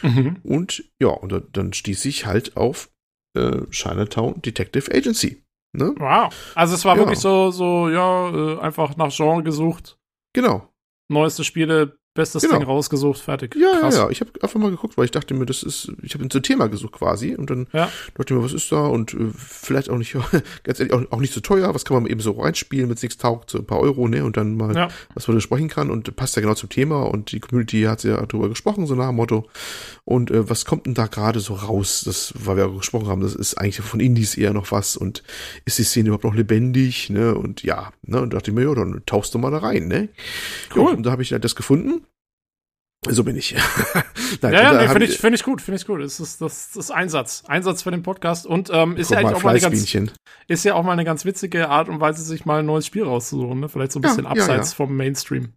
Mhm. Und ja, und dann, dann stieß ich halt auf äh, Chinatown Detective Agency. Ne? Wow. Also es war ja. wirklich so, so, ja, äh, einfach nach Genre gesucht. Genau neueste Spiele Bestes genau. Ding rausgesucht, fertig. Ja, Krass. ja, ja. Ich habe einfach mal geguckt, weil ich dachte mir, das ist, ich habe ein Thema gesucht quasi und dann ja. dachte ich mir, was ist da und äh, vielleicht auch nicht, [LAUGHS] ganz ehrlich, auch, auch, nicht so teuer, was kann man eben so reinspielen, wenn es nichts taugt, so ein paar Euro, ne, und dann mal, ja. was man da sprechen kann und passt ja genau zum Thema und die Community hat ja darüber gesprochen, so nach dem Motto. Und äh, was kommt denn da gerade so raus? Das, weil wir auch gesprochen haben, das ist eigentlich von Indies eher noch was und ist die Szene überhaupt noch lebendig, ne, und ja, ne, und dachte ich mir, ja, dann tauchst du mal da rein, ne. Cool. Ja, und da habe ich halt das gefunden so bin ich. [LAUGHS] Nein, ja, ja, nee, finde ich, find ich gut, finde ich gut. Das ist, das, das ist Einsatz. Einsatz für den Podcast und ähm, ist ja eigentlich auch mal eine ganz, ist ja auch mal eine ganz witzige Art und Weise, sich mal ein neues Spiel rauszusuchen, ne? Vielleicht so ein bisschen ja, abseits ja, vom Mainstream.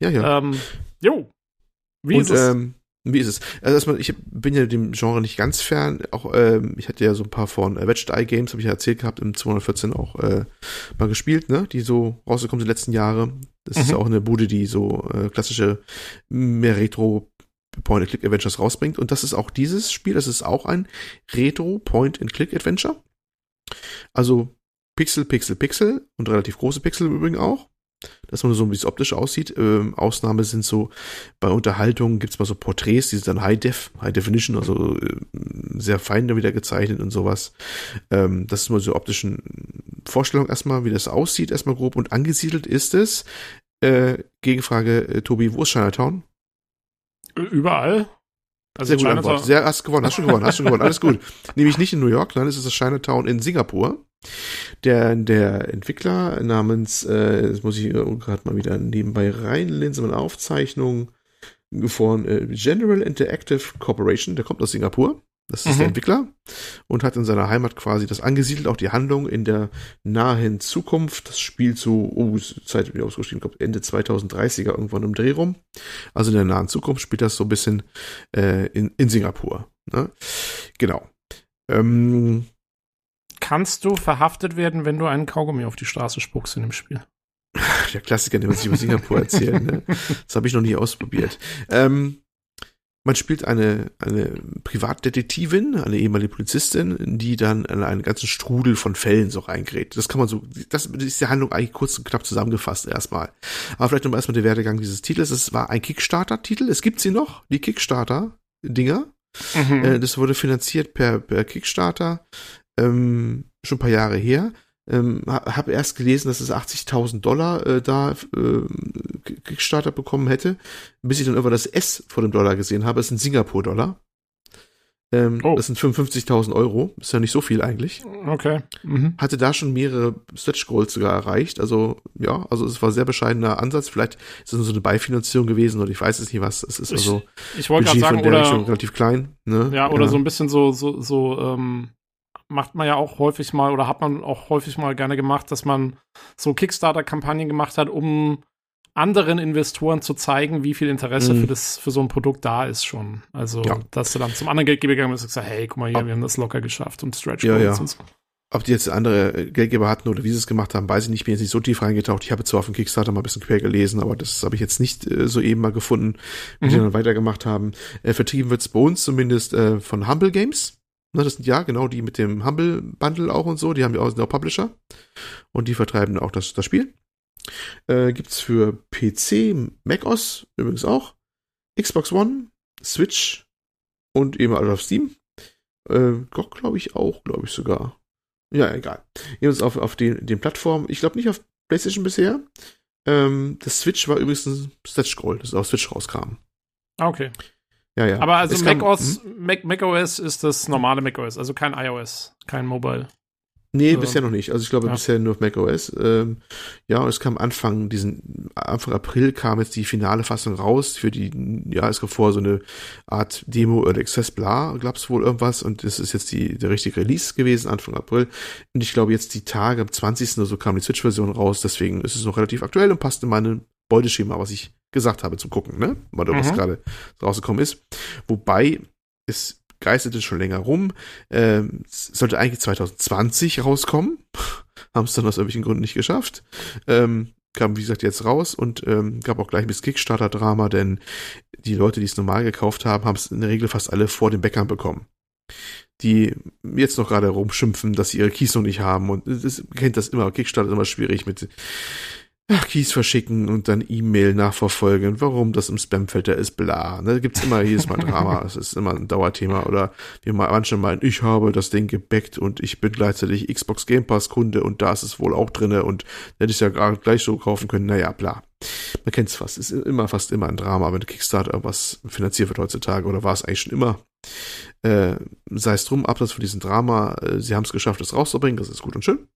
Ja, ja. Ähm, jo. Wie und, ist es? Ähm, Wie ist es? Also erstmal, ich bin ja dem Genre nicht ganz fern. Auch ähm, ich hatte ja so ein paar von äh, Wedged Eye Games, habe ich ja erzählt gehabt, im 214 auch äh, mal gespielt, ne? Die so rausgekommen sind die letzten Jahre. Das mhm. ist auch eine Bude, die so äh, klassische mehr Retro Point-and-Click-Adventures rausbringt. Und das ist auch dieses Spiel. Das ist auch ein Retro Point-and-Click-Adventure. Also Pixel, Pixel, Pixel und relativ große Pixel im Übrigen auch dass man so, wie es optisch aussieht. Ähm, Ausnahme sind so, bei Unterhaltungen gibt's mal so Porträts, die sind dann High Def, High Definition, also äh, sehr fein wieder gezeichnet und sowas. Ähm, das ist mal so optischen Vorstellung erstmal, wie das aussieht, erstmal grob. Und angesiedelt ist es, äh, Gegenfrage, äh, Tobi, wo ist Chinatown? Überall. Also Sehr gut Antwort. Sehr, hast gewonnen, hast schon gewonnen, hast schon gewonnen. Alles gut. [LAUGHS] Nämlich nicht in New York, nein, es ist das Chinatown in Singapur. Der, der Entwickler namens, äh, das muss ich gerade mal wieder nebenbei reinlinsen, eine Aufzeichnung von äh, General Interactive Corporation, der kommt aus Singapur. Das ist mhm. der Entwickler und hat in seiner Heimat quasi das angesiedelt, auch die Handlung in der nahen Zukunft. Das Spiel zu, oh, Zeit wieder ausgeschrieben, glaube Ende 2030er irgendwann im Dreh rum. Also in der nahen Zukunft spielt das so ein bisschen äh, in, in Singapur. Ne? Genau. Ähm, kannst du verhaftet werden, wenn du einen Kaugummi auf die Straße spuckst in dem Spiel. Der Klassiker, den man sich über Singapur erzählen. Ne? Das habe ich noch nie ausprobiert. Ähm, man spielt eine, eine Privatdetektivin, eine ehemalige Polizistin, die dann in einen ganzen Strudel von Fällen so reingerät. Das kann man so, das ist die Handlung eigentlich kurz und knapp zusammengefasst erstmal. Aber vielleicht nochmal erstmal der Werdegang dieses Titels. Es war ein Kickstarter-Titel. Es gibt sie noch, die Kickstarter-Dinger. Mhm. Äh, das wurde finanziert per, per Kickstarter ähm, schon ein paar Jahre her. Ähm, habe erst gelesen, dass es 80.000 Dollar äh, da äh, Kickstarter bekommen hätte, bis ich dann über das S vor dem Dollar gesehen habe. Es sind Singapur-Dollar. Ähm, oh. Das sind 55.000 Euro. Ist ja nicht so viel eigentlich. Okay. Mhm. Hatte da schon mehrere Stretch Goals sogar erreicht. Also, ja, also es war sehr bescheidener Ansatz. Vielleicht ist es so eine Beifinanzierung gewesen oder ich weiß es nicht was. Es ist also ich, ich wollte gerade sagen, oder, relativ klein. Ne? Ja, oder ja. so ein bisschen so, so, so, ähm, macht man ja auch häufig mal oder hat man auch häufig mal gerne gemacht, dass man so Kickstarter-Kampagnen gemacht hat, um anderen Investoren zu zeigen, wie viel Interesse mhm. für das für so ein Produkt da ist schon. Also, ja. dass du dann zum anderen Geldgeber gegangen bist und gesagt, hey, guck mal hier, Ab wir haben das locker geschafft und Stretch ja, ja. und so. Ob die jetzt andere Geldgeber hatten oder wie sie es gemacht haben, weiß ich nicht. Ich bin jetzt nicht so tief reingetaucht. Ich habe zwar auf dem Kickstarter mal ein bisschen quer gelesen, aber das habe ich jetzt nicht äh, so eben mal gefunden, wie mhm. die dann weitergemacht haben. Äh, vertrieben wird's bei uns zumindest äh, von Humble Games. Ne, das sind ja genau die mit dem Humble Bundle auch und so. Die haben ja auch, auch Publisher. Und die vertreiben auch das, das Spiel. Äh, gibt's für PC, macOS übrigens auch, Xbox One, Switch und eben alle auf Steam. Äh, glaube ich auch, glaube ich sogar. Ja, egal. Jedenfalls auf, auf den, den Plattformen. Ich glaube nicht auf PlayStation bisher. Ähm, das Switch war übrigens ein Stretch Scroll, das auf Switch rauskam. Ah, okay. Ja, ja. Aber also macOS, hm? Mac, macOS ist das normale macOS, also kein iOS, kein Mobile. Nee, ähm, bisher noch nicht. Also ich glaube ja. bisher nur auf macOS. Ähm, ja, es kam Anfang diesen Anfang April kam jetzt die finale Fassung raus für die ja, es gab vor so eine Art Demo oder Access bla, gab's wohl irgendwas und das ist jetzt die der richtige Release gewesen Anfang April und ich glaube jetzt die Tage am 20. oder so kam die Switch Version raus, deswegen ist es noch relativ aktuell und passt in meine Beuteschema, was ich gesagt habe zum Gucken, ne? Oder was mhm. gerade rausgekommen ist. Wobei es geisterte schon länger rum. Ähm, sollte eigentlich 2020 rauskommen. [LAUGHS] Haben es dann aus irgendwelchen Gründen nicht geschafft. Ähm, kam, wie gesagt, jetzt raus und ähm, gab auch gleich ein bisschen Kickstarter-Drama, denn die Leute, die es normal gekauft haben, haben es in der Regel fast alle vor den Bäckern bekommen. Die jetzt noch gerade rumschimpfen, dass sie ihre Keys noch nicht haben und das, kennt das immer, Kickstarter ist immer schwierig mit Ach, Keys verschicken und dann E-Mail nachverfolgen, warum das im Spamfilter ist, bla. Ne, gibt's immer jedes Mal Drama. [LAUGHS] Es ist immer ein Dauerthema. Oder wie manche meinen, ich habe das Ding gebackt und ich bin gleichzeitig Xbox Game Pass Kunde und da ist es wohl auch drinne und hätte ich ja gerade gleich so kaufen können. Naja, bla. Man kennt's fast. Es ist immer fast immer ein Drama, wenn Kickstarter was finanziert wird heutzutage oder war es eigentlich schon immer. Äh, sei es drum, Absatz von diesem Drama. Äh, sie haben es geschafft, es rauszubringen. Das ist gut und schön.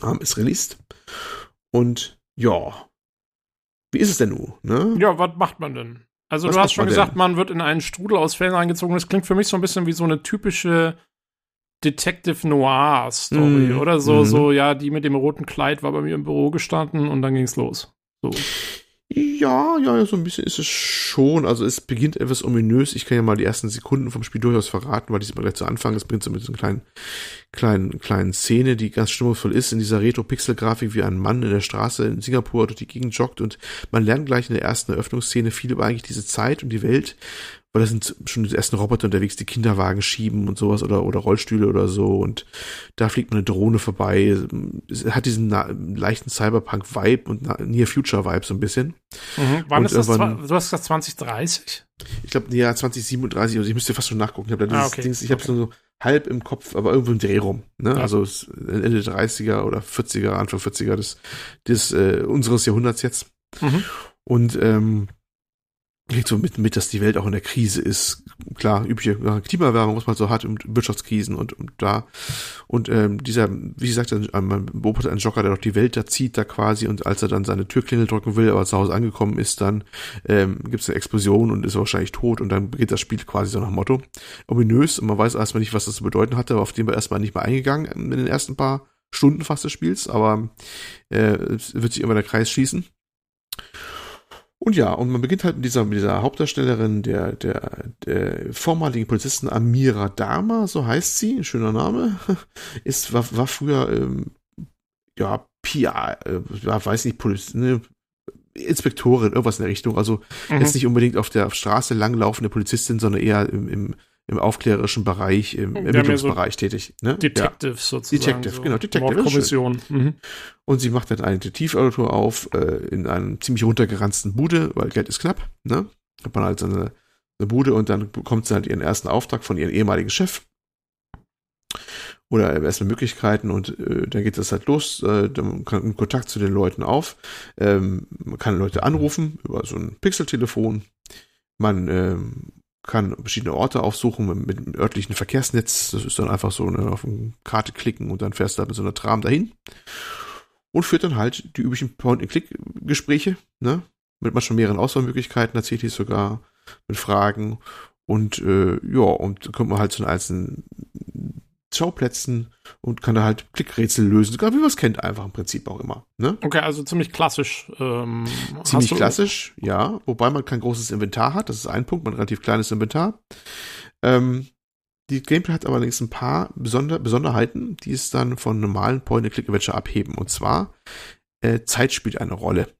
Haben es released. Und ja, wie ist es denn nun? Ne? Ja, was macht man denn? Also was du hast schon gesagt, denn? man wird in einen Strudel aus Fällen eingezogen. Das klingt für mich so ein bisschen wie so eine typische Detective Noir Story mm. oder so. Mm. So ja, die mit dem roten Kleid war bei mir im Büro gestanden und dann ging's los. So. Ja, Ja, so ein bisschen ist es schon. Also es beginnt etwas ominös. Ich kann ja mal die ersten Sekunden vom Spiel durchaus verraten, weil die sind mal gleich zu Anfang. Es beginnt so mit so einer kleinen, kleinen, kleinen Szene, die ganz stimmungsvoll ist in dieser Retro-Pixel-Grafik, wie ein Mann in der Straße in Singapur durch die Gegend joggt und man lernt gleich in der ersten Eröffnungsszene viel über eigentlich diese Zeit und die Welt weil da sind schon die ersten Roboter unterwegs, die Kinderwagen schieben und sowas oder, oder Rollstühle oder so und da fliegt eine Drohne vorbei. Es hat diesen leichten Cyberpunk-Vibe und Near-Future-Vibe so ein bisschen. Mhm. Wann und ist das? Du hast gesagt 2030? Ich glaube, ja, 2037, also ich müsste fast schon nachgucken. Ich habe ah, okay. Dings, ich habe okay. so halb im Kopf, aber irgendwo im Dreh rum. Ne? Ja. Also Ende 30er oder 40er, Anfang 40er des, des äh, unseres Jahrhunderts jetzt. Mhm. Und ähm, kriegt so mit, mit, dass die Welt auch in der Krise ist. Klar, übliche Klimaerwärmung, was man so hat und Wirtschaftskrisen und, und da. Und ähm, dieser, wie gesagt, man beobachtet einen Jocker, der doch die Welt da zieht, da quasi, und als er dann seine Türklingel drücken will, aber zu Hause angekommen ist, dann ähm, gibt es eine Explosion und ist wahrscheinlich tot und dann beginnt das Spiel quasi so nach Motto. Ominös, und man weiß erstmal nicht, was das zu bedeuten hatte, auf den wir erstmal nicht mehr eingegangen in den ersten paar Stunden fast des Spiels, aber äh, wird sich immer der Kreis schließen. Und ja, und man beginnt halt mit dieser, mit dieser Hauptdarstellerin, der, der, der vormaligen Polizistin Amira Dama, so heißt sie, ein schöner Name, [LAUGHS] ist, war, war früher, ähm, ja, PR, äh, weiß nicht, Polizistin, ne, Inspektorin, irgendwas in der Richtung. Also mhm. jetzt nicht unbedingt auf der Straße langlaufende Polizistin, sondern eher im, im, im aufklärerischen Bereich, im Ermittlungsbereich so tätig. Ne? Detective ja. sozusagen. Detective, so genau, Detective. Kommission. Mhm. Und sie macht dann eine Detektivautor auf äh, in einem ziemlich runtergeranzten Bude, weil Geld ist knapp. Ne? Hat man halt so eine, Bude und dann bekommt sie halt ihren ersten Auftrag von ihrem ehemaligen Chef oder erstmal Möglichkeiten und äh, dann geht das halt los, äh, dann kann man Kontakt zu den Leuten auf, ähm, man kann Leute anrufen über so ein Pixeltelefon, man ähm, kann verschiedene Orte aufsuchen mit, mit, örtlichen Verkehrsnetz. Das ist dann einfach so eine, auf eine Karte klicken und dann fährst du halt mit so einer Tram dahin. Und führt dann halt die üblichen Point-and-Click-Gespräche, ne? Mit manchmal mehreren Auswahlmöglichkeiten, tatsächlich sogar mit Fragen. Und äh, ja, und kommt man halt zu den einzelnen Schauplätzen und kann da halt Klickrätsel lösen, sogar wie man es kennt, einfach im Prinzip auch immer. Ne? Okay, also ziemlich klassisch. Ähm, ziemlich klassisch, ja, wobei man kein großes Inventar hat, das ist ein Punkt, man ein relativ kleines Inventar. Ähm, die Gameplay hat allerdings ein paar Besonder Besonderheiten, die es dann von normalen Point-and-Click-Adventure abheben. Und zwar, äh, Zeit spielt eine Rolle.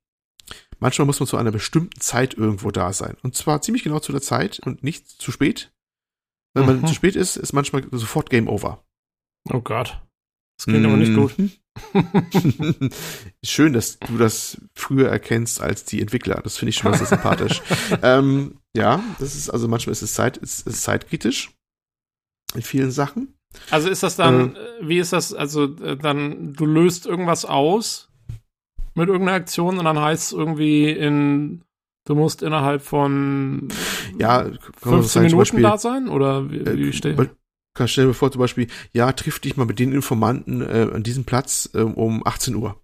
Manchmal muss man zu einer bestimmten Zeit irgendwo da sein. Und zwar ziemlich genau zu der Zeit und nicht zu spät. Wenn man mhm. zu spät ist, ist manchmal sofort Game Over. Oh Gott. Das klingt mhm. aber nicht gut. Mhm. [LAUGHS] Schön, dass du das früher erkennst als die Entwickler. Das finde ich schon mal sehr sympathisch. [LAUGHS] ähm, ja, das ist also manchmal ist es zeit, ist, ist zeitkritisch in vielen Sachen. Also ist das dann, äh, wie ist das, also äh, dann, du löst irgendwas aus mit irgendeiner Aktion und dann heißt es irgendwie in Du musst innerhalb von ja, 15 Minuten Beispiel, da sein? Oder wie, wie äh, steht? Stell dir vor, zum Beispiel, ja, triff dich mal mit den Informanten äh, an diesem Platz äh, um 18 Uhr.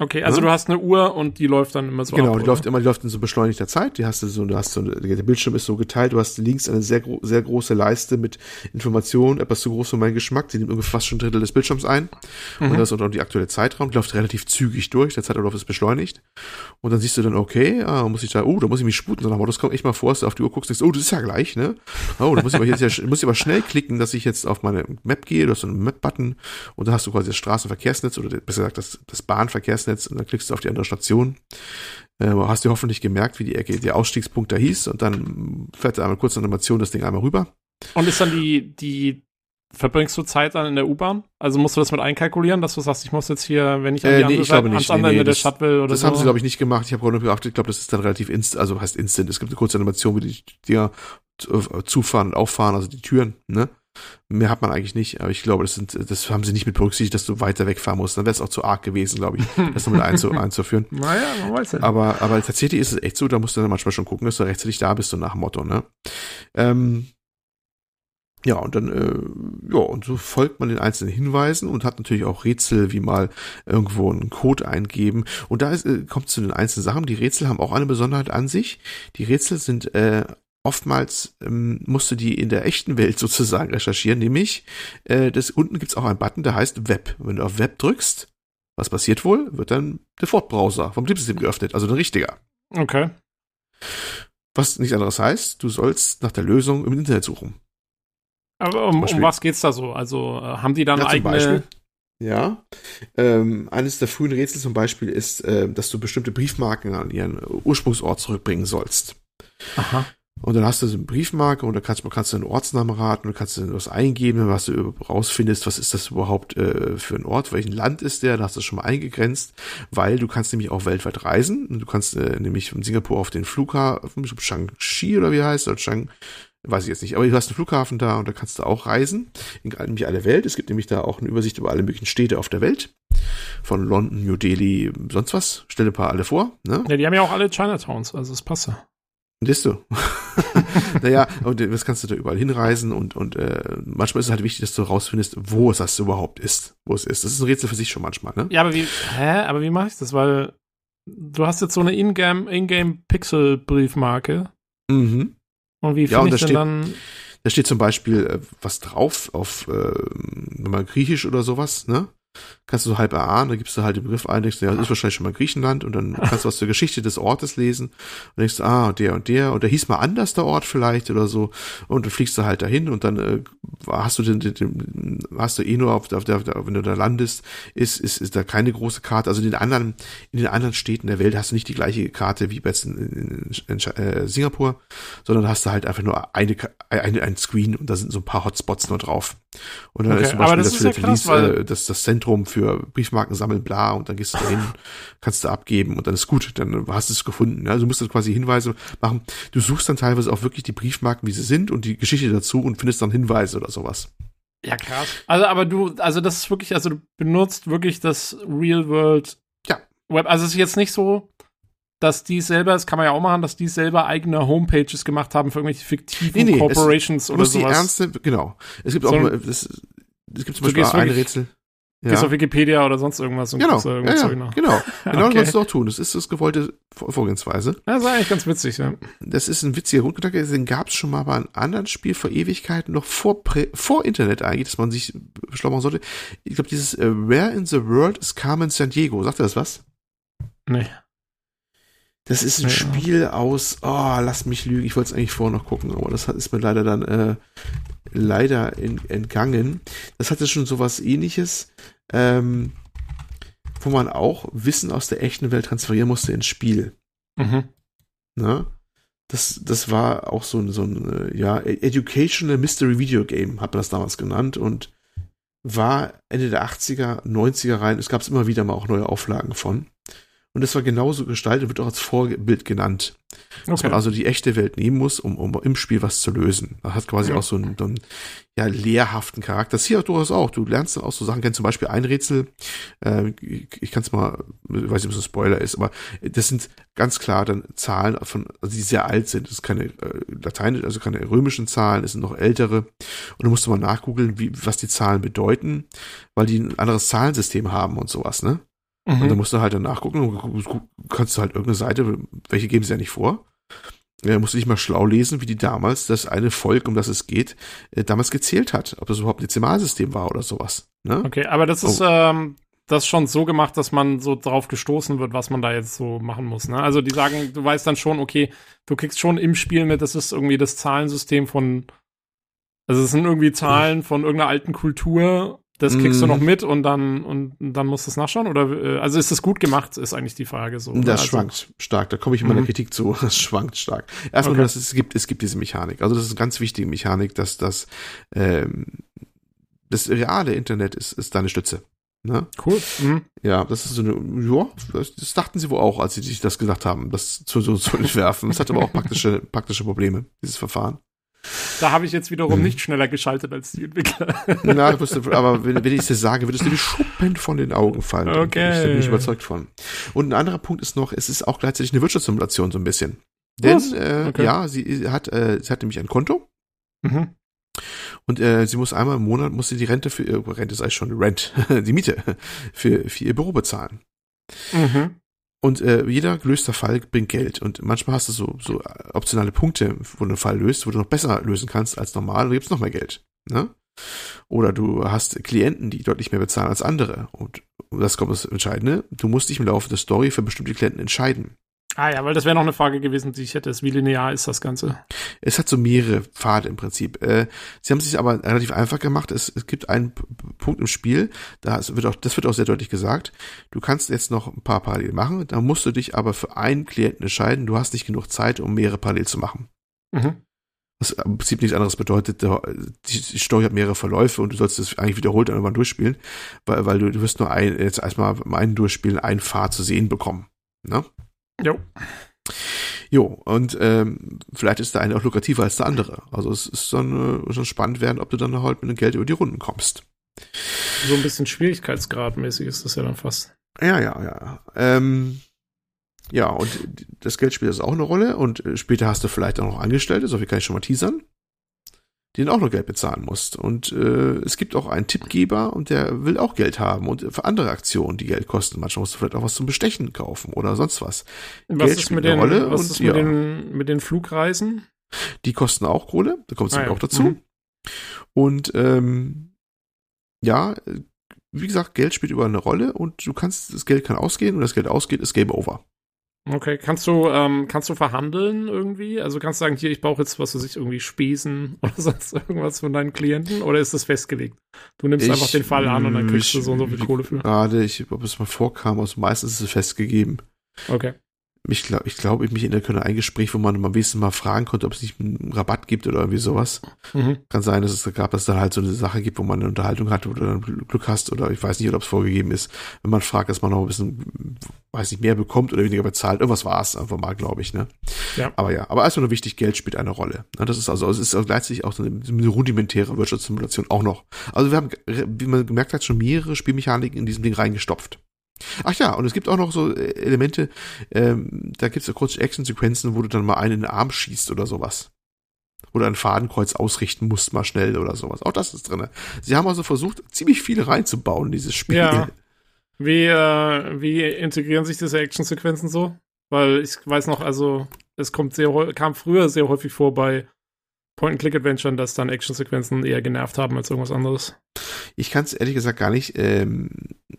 Okay, also ja? du hast eine Uhr und die läuft dann immer so Genau, ab, die läuft immer, die läuft in so beschleunigter Zeit. Die hast du so, du hast so, der Bildschirm ist so geteilt. Du hast links eine sehr, sehr große Leiste mit Informationen, etwas zu groß für meinen Geschmack. Die nimmt ungefähr fast schon ein Drittel des Bildschirms ein. Mhm. Und das ist auch die aktuelle Zeitraum. Die läuft relativ zügig durch. Der Zeitablauf ist beschleunigt. Und dann siehst du dann, okay, ah, muss ich da, oh, da muss ich mich sputen. Aber das kommt echt mal vor, dass du auf die Uhr guckst, denkst, oh, das ist ja gleich, ne? Oh, da muss ich aber jetzt ja, muss ich aber schnell klicken, dass ich jetzt auf meine Map gehe. Du hast so einen Map-Button und dann hast du quasi das Straßenverkehrsnetz oder besser gesagt das, das Bahnverkehrsnetz und dann klickst du auf die andere Station. Äh, hast du hoffentlich gemerkt, wie die Ecke, der Ausstiegspunkt da hieß und dann fährt er einmal kurz eine Animation das Ding einmal rüber. Und ist dann die, die, verbringst du Zeit dann in der U-Bahn? Also musst du das mit einkalkulieren, dass du sagst, ich muss jetzt hier, wenn ich an die äh, andere nee, Seite, ans andere nee, Ende der Stadt will oder das so? Das haben sie, glaube ich, nicht gemacht. Ich habe nur geachtet, ich glaube, das ist dann relativ instant, also heißt instant. Es gibt eine kurze Animation, wie die Dinger zufahren und auffahren, also die Türen, ne? Mehr hat man eigentlich nicht, aber ich glaube, das, sind, das haben sie nicht mit berücksichtigt, dass du weiter wegfahren musst. Dann wäre es auch zu arg gewesen, glaube ich, [LAUGHS] das noch mit einzu, einzuführen. Naja, man weiß ja. Aber, aber tatsächlich ist es echt so, da musst du dann manchmal schon gucken, dass du rechtzeitig da bist, so nach dem Motto, ne? Ähm, ja, und dann, äh, ja, und so folgt man den einzelnen Hinweisen und hat natürlich auch Rätsel, wie mal irgendwo einen Code eingeben. Und da ist, äh, kommt zu den einzelnen Sachen. Die Rätsel haben auch eine Besonderheit an sich. Die Rätsel sind äh, oftmals ähm, musst du die in der echten Welt [LAUGHS] sozusagen recherchieren, nämlich äh, das unten gibt's auch einen Button, der heißt Web. Wenn du auf Web drückst, was passiert wohl? Wird dann der Ford-Browser vom Betriebssystem geöffnet, also ein richtiger. Okay. Was nichts anderes heißt, du sollst nach der Lösung im Internet suchen. Aber um, um was geht's da so? Also äh, haben die dann Ja, zum eigene. Beispiel. Ja. Ähm, eines der frühen Rätsel zum Beispiel ist, äh, dass du bestimmte Briefmarken an ihren Ursprungsort zurückbringen sollst. Aha. Und dann hast du so eine Briefmarke und da kannst, kannst du einen Ortsnamen raten und kannst du was eingeben, was du rausfindest, was ist das überhaupt äh, für ein Ort, welchen Land ist der, da hast du schon mal eingegrenzt, weil du kannst nämlich auch weltweit reisen. Und du kannst äh, nämlich von Singapur auf den Flughafen, Shang-Chi oder wie heißt oder Shang, weiß ich jetzt nicht, aber du hast einen Flughafen da und da kannst du auch reisen, in nämlich alle Welt. Es gibt nämlich da auch eine Übersicht über alle möglichen Städte auf der Welt. Von London, New Delhi, sonst was. Stell dir ein paar alle vor. Ne? Ja, die haben ja auch alle Chinatowns, also es passt ja. Siehst du. [LAUGHS] naja, und das kannst du da überall hinreisen und, und äh, manchmal ist es halt wichtig, dass du rausfindest, wo es das überhaupt ist. Wo es ist. Das ist ein Rätsel für sich schon manchmal, ne? Ja, aber wie, hä? Aber wie mache ich das? Weil du hast jetzt so eine Ingame, Ingame Pixel Briefmarke. Mhm. Und wie Ja, finde und ich da denn steht- dann, Da steht zum Beispiel äh, was drauf auf, äh, wenn man Griechisch oder sowas, ne? Kannst du so halb erahnen, da gibst du halt den Begriff ein, denkst du, ja, das ist wahrscheinlich schon mal Griechenland und dann [LAUGHS] kannst du was zur Geschichte des Ortes lesen und denkst ah, der und der und der hieß mal anders der Ort vielleicht oder so und dann fliegst du halt dahin und dann äh, hast du den, den, den hast du eh nur auf, der- auf der, der wenn du da landest, ist, ist, ist da keine große Karte. Also in den anderen, in den anderen Städten der Welt hast du nicht die gleiche Karte wie bei jetzt in, in, in, in äh, Singapur, sondern hast du halt einfach nur eine, eine, ein Screen und da sind so ein paar Hotspots nur drauf. Und dann Okay, ist zum Beispiel das das, ja krass, weil- äh, das, das Zentrum für Briefmarken sammeln, bla, und dann gehst du dahin, [LAUGHS] kannst du abgeben und dann ist gut, dann hast du es gefunden. Also du musst dann quasi Hinweise machen. Du suchst dann teilweise auch wirklich die Briefmarken, wie sie sind und die Geschichte dazu und findest dann Hinweise oder sowas. ja krass. Also, aber du, also das ist wirklich, also du benutzt wirklich das Real World Ja. Web. Also es ist jetzt nicht so, dass die selber, das kann man ja auch machen, dass die selber eigene Homepages gemacht haben für irgendwelche fiktiven Nee, nee, Corporations oder musst die sowas. ernste, genau. Es gibt auch So- mal, das, es gibt zum Beispiel ein Rätsel. Ja. Gehst Ja. auf Wikipedia oder sonst irgendwas und Genau, da ja, irgendwas ja, Zeug nach. genau. [LAUGHS] Genau Okay. das auch tun. Das ist das gewollte Vor- Vorgehensweise. Ja, das ist eigentlich ganz witzig, ja. Das ist ein witziger Grundgedanke. Den gab es schon mal bei einem anderen Spiel vor Ewigkeiten, noch vor, Prä vor Internet eigentlich, dass man sich schlau machen sollte. Ich glaube, dieses äh, Where in the World is Carmen San Diego. Sagt ihr das was? Nee. Das ist ein Ja. Spiel aus, oh, lass mich lügen, ich wollte es eigentlich vorher noch gucken, aber das ist mir leider dann äh, leider in, entgangen. Das hatte schon sowas ähnliches, ähm, wo man auch Wissen aus der echten Welt transferieren musste ins Spiel. Mhm. Ne? Das, das war auch so ein, so ein äh, ja, Educational Mystery Video Game, hat man das damals genannt und war Ende der 80er, 90er rein. Es gab immer wieder mal auch neue Auflagen von. Und das war genauso gestaltet, wird auch als Vorbild genannt. Dass Okay. man also die echte Welt nehmen muss, um, um im Spiel was zu lösen. Das hat quasi Ja. auch so einen, so einen ja, lehrhaften Charakter. Das hier durchaus auch. Du lernst dann auch so Sachen kennen, zum Beispiel ein Rätsel, äh, ich, ich kann es mal, ich weiß nicht, ob es ein Spoiler ist, aber das sind ganz klar dann Zahlen von, also die sehr alt sind. Das ist keine äh, lateinisch, also keine römischen Zahlen, es sind noch ältere. Und du musst mal nachgoogeln, wie, was die Zahlen bedeuten, weil die ein anderes Zahlensystem haben und sowas, ne? Und dann Mhm. musst du halt dann nachgucken kannst du halt irgendeine Seite, welche geben sie ja nicht vor. Ja, musst du dich mal schlau lesen, wie die damals, das eine Volk, um das es geht, äh, damals gezählt hat. Ob das überhaupt ein Dezimalsystem war oder sowas. Ne? Okay, aber das ist Oh. ähm, das schon so gemacht, dass man so drauf gestoßen wird, was man da jetzt so machen muss. Ne? Also die sagen, du weißt dann schon, okay, du kriegst schon im Spiel mit, das ist irgendwie das Zahlensystem von, also es sind irgendwie Zahlen von irgendeiner alten Kultur. Das kriegst du Mhm. noch mit und dann und dann musst du es nachschauen oder äh, also ist das gut gemacht, ist eigentlich die Frage so. Das also, schwankt stark. Da komme ich in meiner Mhm. Kritik zu. [LAUGHS] Das schwankt stark. Erstmal Okay. dass es gibt, es gibt diese Mechanik. Also das ist eine ganz wichtige Mechanik, dass das, ähm, das reale Internet ist, ist deine Stütze. Ne? Cool. Mhm. Ja, das ist so eine, ja, das, das dachten sie wohl auch, als sie sich das gedacht haben, das zu, so zu [LAUGHS] entwerfen. Das hat aber auch praktische, praktische Probleme, dieses Verfahren. Da habe ich jetzt wiederum Mhm. nicht schneller geschaltet als die Entwickler. Na, du aber wenn, wenn ich es dir sage, würdest du die Schuppen von den Augen fallen. Okay. Da bin ich überzeugt von. Und ein anderer Punkt ist noch, es ist auch gleichzeitig eine Wirtschaftssimulation so ein bisschen. Denn, Was? äh, Okay. ja, sie hat, äh, sie hat nämlich ein Konto mhm. und äh, sie muss einmal im Monat, muss sie die Rente für, äh, Rente sei schon Rent, [LAUGHS] die Miete für, für ihr Büro bezahlen. Mhm. Und äh, jeder gelöster Fall bringt Geld. Und manchmal hast du so, so optionale Punkte, wo du einen Fall löst, wo du noch besser lösen kannst als normal und gibst noch mehr Geld. Ne? Oder du hast Klienten, die deutlich mehr bezahlen als andere. Und das kommt das Entscheidende. Du musst dich im Laufe der Story für bestimmte Klienten entscheiden. Ah ja, weil das wäre noch eine Frage gewesen, die ich hätte. Wie linear ist das Ganze? Es hat so mehrere Pfade im Prinzip. Äh, sie haben es sich aber relativ einfach gemacht. Es, es gibt einen P Punkt im Spiel, da wird auch, das wird auch sehr deutlich gesagt. Du kannst jetzt noch ein paar parallel machen, da musst du dich aber für einen Klienten entscheiden. Du hast nicht genug Zeit, um mehrere parallel zu machen. Mhm. Was im Prinzip nichts anderes bedeutet, die, Story hat mehrere Verläufe und du sollst es eigentlich wiederholt irgendwann durchspielen, weil, weil du, du wirst nur ein, jetzt erstmal einen durchspielen, einen Pfad zu sehen bekommen. Ne? Jo. Jo, und ähm, vielleicht ist der eine auch lukrativer als der andere. Also es ist dann äh, schon spannend werden, ob du dann halt mit dem Geld über die Runden kommst. So ein bisschen Schwierigkeitsgradmäßig ist das ja dann fast. Ja, ja, ja. Ähm, ja, und das Geld spielt also auch eine Rolle und äh, später hast du vielleicht auch noch Angestellte, so viel kann ich schon mal teasern den auch noch Geld bezahlen musst. Und äh, es gibt auch einen Tippgeber und der will auch Geld haben und für andere Aktionen, die Geld kosten. Manchmal musst du vielleicht auch was zum Bestechen kaufen oder sonst was. Was Geld ist mit den, Rolle was und, ist mit, ja, den, mit den Flugreisen? Die kosten auch Kohle, da kommt es ah, ja. auch dazu. Mhm. Und ähm, ja, wie gesagt, Geld spielt überall eine Rolle und du kannst, das Geld kann ausgehen und das Geld ausgeht, ist Game Over. Okay, kannst du, ähm, kannst du verhandeln irgendwie? Also kannst du sagen, hier, ich brauche jetzt, was weiß ich, irgendwie Spesen [LAUGHS] oder sonst irgendwas von deinen Klienten? Oder ist das festgelegt? Du nimmst ich, einfach den Fall an und dann kriegst du so und so viel Kohle für. Gerade, ich, ob es mal vorkam, also meistens ist es festgegeben. Okay ich glaube, ich glaube, ich mich erinnern können, ein Gespräch, wo man am wenigsten mal fragen konnte, ob es nicht einen Rabatt gibt oder irgendwie sowas. Mhm. Kann sein, dass es da gab, dass es dann halt so eine Sache gibt, wo man eine Unterhaltung hat, du dann Glück hast oder ich weiß nicht, ob es vorgegeben ist. Wenn man fragt, dass man noch ein bisschen, weiß nicht, mehr bekommt oder weniger bezahlt. Irgendwas war es einfach mal, glaube ich, ne? Ja. Aber ja, aber also nur wichtig, Geld spielt eine Rolle. Das ist also, es ist gleichzeitig auch so eine, eine rudimentäre Wirtschaftssimulation auch noch. Also wir haben, wie man gemerkt hat, schon mehrere Spielmechaniken in diesem Ding reingestopft. Ach ja, und es gibt auch noch so äh, Elemente, ähm, da gibt es ja kurze Action-Sequenzen, wo du dann mal einen in den Arm schießt oder sowas. Oder ein Fadenkreuz ausrichten musst, mal schnell oder sowas. Auch das ist drin. Sie haben also versucht, ziemlich viel reinzubauen in dieses Spiel. Ja. Wie, äh, wie integrieren sich diese Action-Sequenzen so? Weil ich weiß noch, also es kommt sehr kam früher sehr häufig vor bei Point-and-Click-Adventuren, dass dann Actionsequenzen eher genervt haben als irgendwas anderes. Ich kann es ehrlich gesagt gar nicht. Ähm,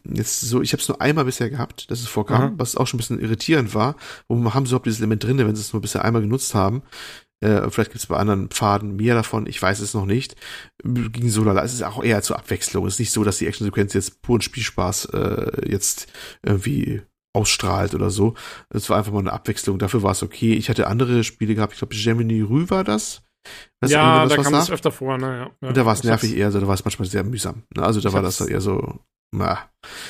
jetzt so, ich habe es nur einmal bisher gehabt, dass es vorkam, Aha. was auch schon ein bisschen irritierend war. Wo haben sie überhaupt dieses Element drin, wenn sie es nur bisher einmal genutzt haben? Äh, vielleicht gibt es bei anderen Pfaden mehr davon, ich weiß es noch nicht. Ging so lala. Es ist auch eher zur Abwechslung. Es ist nicht so, dass die Actionsequenz jetzt puren Spielspaß äh, jetzt irgendwie ausstrahlt oder so. Es war einfach mal eine Abwechslung. Dafür war es okay. Ich hatte andere Spiele gehabt. Ich glaube, Gemini Rue war das Weißt ja, da kam es öfter vor, ne? Ja. Und da war es nervig eher, so, da war es manchmal sehr mühsam. Ne? Also da war das eher so, na.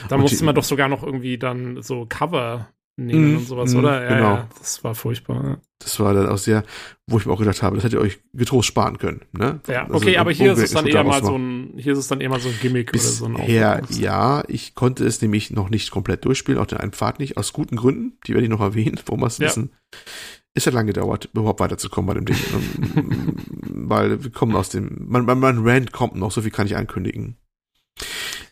Da musste man doch sogar noch irgendwie dann so Cover nehmen mm, und sowas, mm, oder? Ja, genau. Ja, das war furchtbar. Ja. Das war dann auch sehr, wo ich mir auch gedacht habe, das hättet ihr euch getrost sparen können, ne? Ja, also okay, aber hier ist es dann eher mal so ein, hier ist es dann eher mal so ein Gimmick Bisher, oder so ein Ja, ja, ich konnte es nämlich noch nicht komplett durchspielen, auch den einen Pfad nicht, aus guten Gründen, die werde ich noch erwähnen, [LAUGHS] warum wir es ja. wissen es hat lange gedauert, überhaupt weiterzukommen bei dem Ding. [LAUGHS] Weil wir kommen aus dem, mein, mein, mein Rand kommt noch, so viel kann ich ankündigen.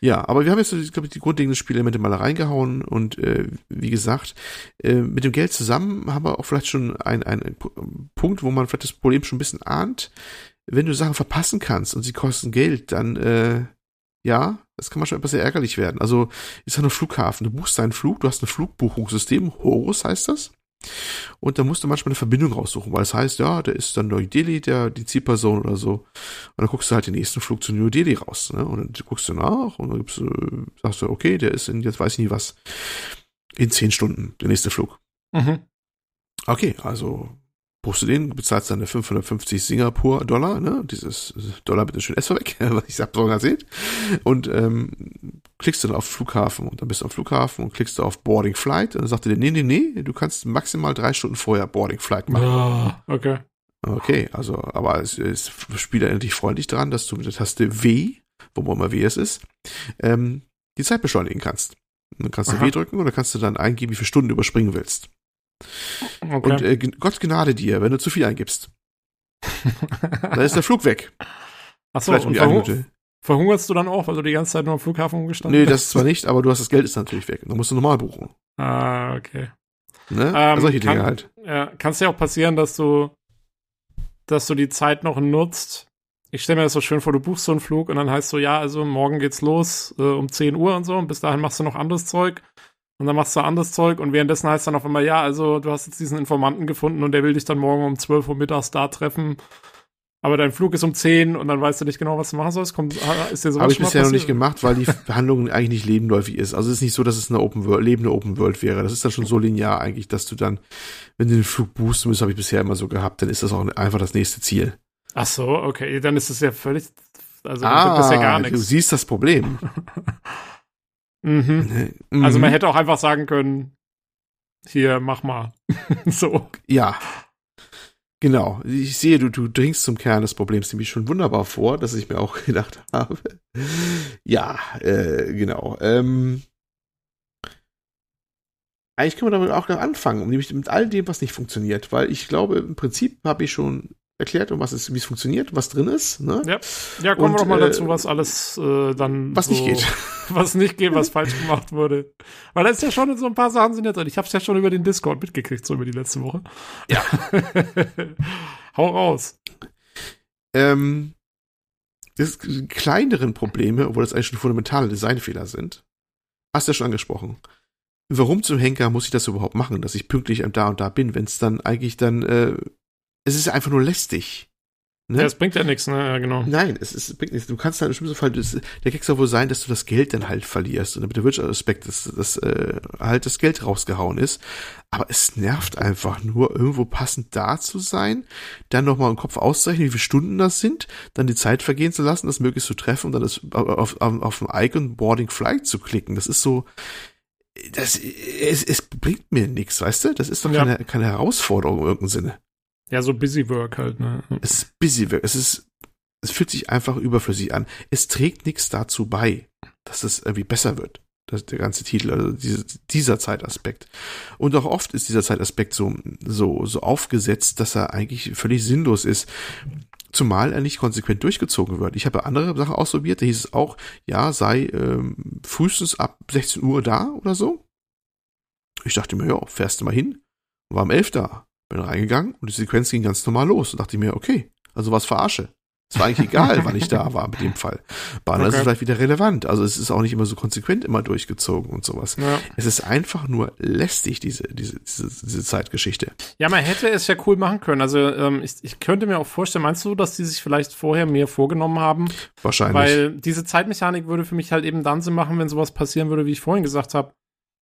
Ja, aber wir haben jetzt, ich glaube, die grundlegenden Spielelemente mal reingehauen und äh, wie gesagt, äh, mit dem Geld zusammen haben wir auch vielleicht schon einen ein Punkt, wo man vielleicht das Problem schon ein bisschen ahnt. Wenn du Sachen verpassen kannst und sie kosten Geld, dann äh, ja, das kann manchmal etwas sehr ärgerlich werden. Also ist ja nur Flughafen, du buchst deinen Flug, du hast ein Flugbuchungssystem, Horus heißt das. Und da musst du manchmal eine Verbindung raussuchen, weil es das heißt, ja, der ist dann New Delhi, der, die Zielperson oder so. Und dann guckst du halt den nächsten Flug zu New Delhi raus, ne? Und dann guckst du nach und dann gibst du, sagst du, okay, der ist in, jetzt weiß ich nicht was, in zehn Stunden, der nächste Flug. Mhm. Okay, also buchst du den, bezahlst deine 550 Singapur-Dollar, ne? Dieses Dollar bitte schön [LAUGHS] S weg, [LAUGHS] was ich hab gesehen. Und ähm, klickst du dann auf Flughafen und dann bist du am Flughafen und klickst du auf Boarding Flight und dann sagt er dir, nee, nee, nee, du kannst maximal drei Stunden vorher Boarding Flight machen. Ah, okay. Okay, also, aber es, es spielt eigentlich freundlich dran, dass du mit der Taste W, wo immer W es ist, ähm, die Zeit beschleunigen kannst. Dann kannst du Aha. W drücken und dann kannst du dann eingeben, wie viele Stunden du überspringen willst. Okay. Und äh, Gott Gnade dir, wenn du zu viel eingibst. dann ist der Flug weg. Achso, Vielleicht um verhung verhungerst du dann auch, weil du die ganze Zeit nur am Flughafen umgestanden Nee, das zwar nicht, aber du hast das Geld ist natürlich weg. Dann musst du normal buchen. Ah, okay. Ne? Ähm, Solche Dinge kann, halt. Ja, kann es ja auch passieren, dass du, dass du die Zeit noch nutzt. Ich stelle mir das so schön vor, du buchst so einen Flug und dann heißt so, ja, also morgen geht's los äh, um 10 Uhr und so und bis dahin machst du noch anderes Zeug Und dann machst du anderes Zeug und währenddessen heißt dann auf einmal, ja, also du hast jetzt diesen Informanten gefunden und der will dich dann morgen um 12 Uhr mittags da treffen. Aber dein Flug ist um 10 und dann weißt du nicht genau, was du machen sollst. Kommt, ist dir sowas Habe ich bisher noch nicht gemacht, weil die [LAUGHS] Handlung eigentlich nicht lebenläufig ist. Also es ist nicht so, dass es eine Open World, lebende Open World wäre. Das ist dann schon so linear eigentlich, dass du dann, wenn du den Flug boosten musst, habe ich bisher immer so gehabt, dann ist das auch einfach das nächste Ziel. Ach so, okay, dann ist es ja völlig, also ah, das ja gar nichts. Du siehst das Problem. [LAUGHS] mhm. mhm. Also man hätte auch einfach sagen können, hier, mach mal. [LAUGHS] so. Ja. Genau. Ich sehe, du, du dringst zum Kern des Problems nämlich schon wunderbar vor, dass ich mir auch [LAUGHS] gedacht habe. Ja, äh, genau. Ähm, eigentlich können wir damit auch anfangen, nämlich mit all dem, was nicht funktioniert, weil ich glaube, im Prinzip habe ich schon erklärt, um was es, wie es funktioniert, was drin ist. Ne? Ja, ja kommen Und, wir doch mal äh, dazu, was alles äh, dann was so, nicht geht, [LAUGHS] was nicht geht, was falsch gemacht wurde. Weil da ist ja schon so ein paar Sachen sind ja drin. Ich habe es ja schon über den Discord mitgekriegt, so über die letzte Woche. Ja, [LAUGHS] hau raus. Ähm, das kleineren Probleme, obwohl das eigentlich schon fundamentale Designfehler sind, hast du ja schon angesprochen. Warum zum Henker muss ich das überhaupt machen, dass ich pünktlich da und da bin, wenn es dann eigentlich dann äh, es ist einfach nur lästig. Ne? Ja, es bringt ja nichts, ne? Ja, genau. Nein, es, ist, bringt nichts. Du kannst dann im schlimmsten Fall, das, der Gag soll wohl sein, dass du das Geld dann halt verlierst und damit der Wirtschaftsaspekt, dass, dass äh, halt das Geld rausgehauen ist. Aber es nervt einfach nur, irgendwo passend da zu sein, dann nochmal im Kopf auszurechnen, wie viele Stunden das sind, dann die Zeit vergehen zu lassen, das möglichst zu treffen und dann das auf, auf, auf dem Icon Boarding Flight zu klicken. Das ist so, das, es, es bringt mir nichts, weißt du? Das ist doch ja. keine, keine Herausforderung in irgendeinem Sinne. Ja, so Busy Work halt, ne? Es ist Busy Work. Es ist, es fühlt sich einfach überflüssig an. Es trägt nichts dazu bei, dass es irgendwie besser wird. Das, der ganze Titel, also diese, dieser Zeitaspekt. Und auch oft ist dieser Zeitaspekt so, so, so aufgesetzt, dass er eigentlich völlig sinnlos ist. Zumal er nicht konsequent durchgezogen wird. Ich habe andere Sachen ausprobiert, da hieß es auch, ja, sei ähm, frühestens ab 16 Uhr da oder so. Ich dachte mir, ja, fährst du mal hin. War um 11 da. Bin reingegangen und die Sequenz ging ganz normal los und dachte mir, okay, also was verarsche. Es war eigentlich egal, wann ich da war mit dem Fall. Bahn okay. ist vielleicht wieder relevant. Also es ist auch nicht immer so konsequent immer durchgezogen und sowas. Ja. Es ist einfach nur lästig, diese, diese, diese, diese Zeitgeschichte. Ja, man hätte es ja cool machen können. Also ähm, ich, ich könnte mir auch vorstellen, meinst du, dass die sich vielleicht vorher mehr vorgenommen haben? Wahrscheinlich. Weil diese Zeitmechanik würde für mich halt eben dann Sinn machen, wenn sowas passieren würde, wie ich vorhin gesagt habe,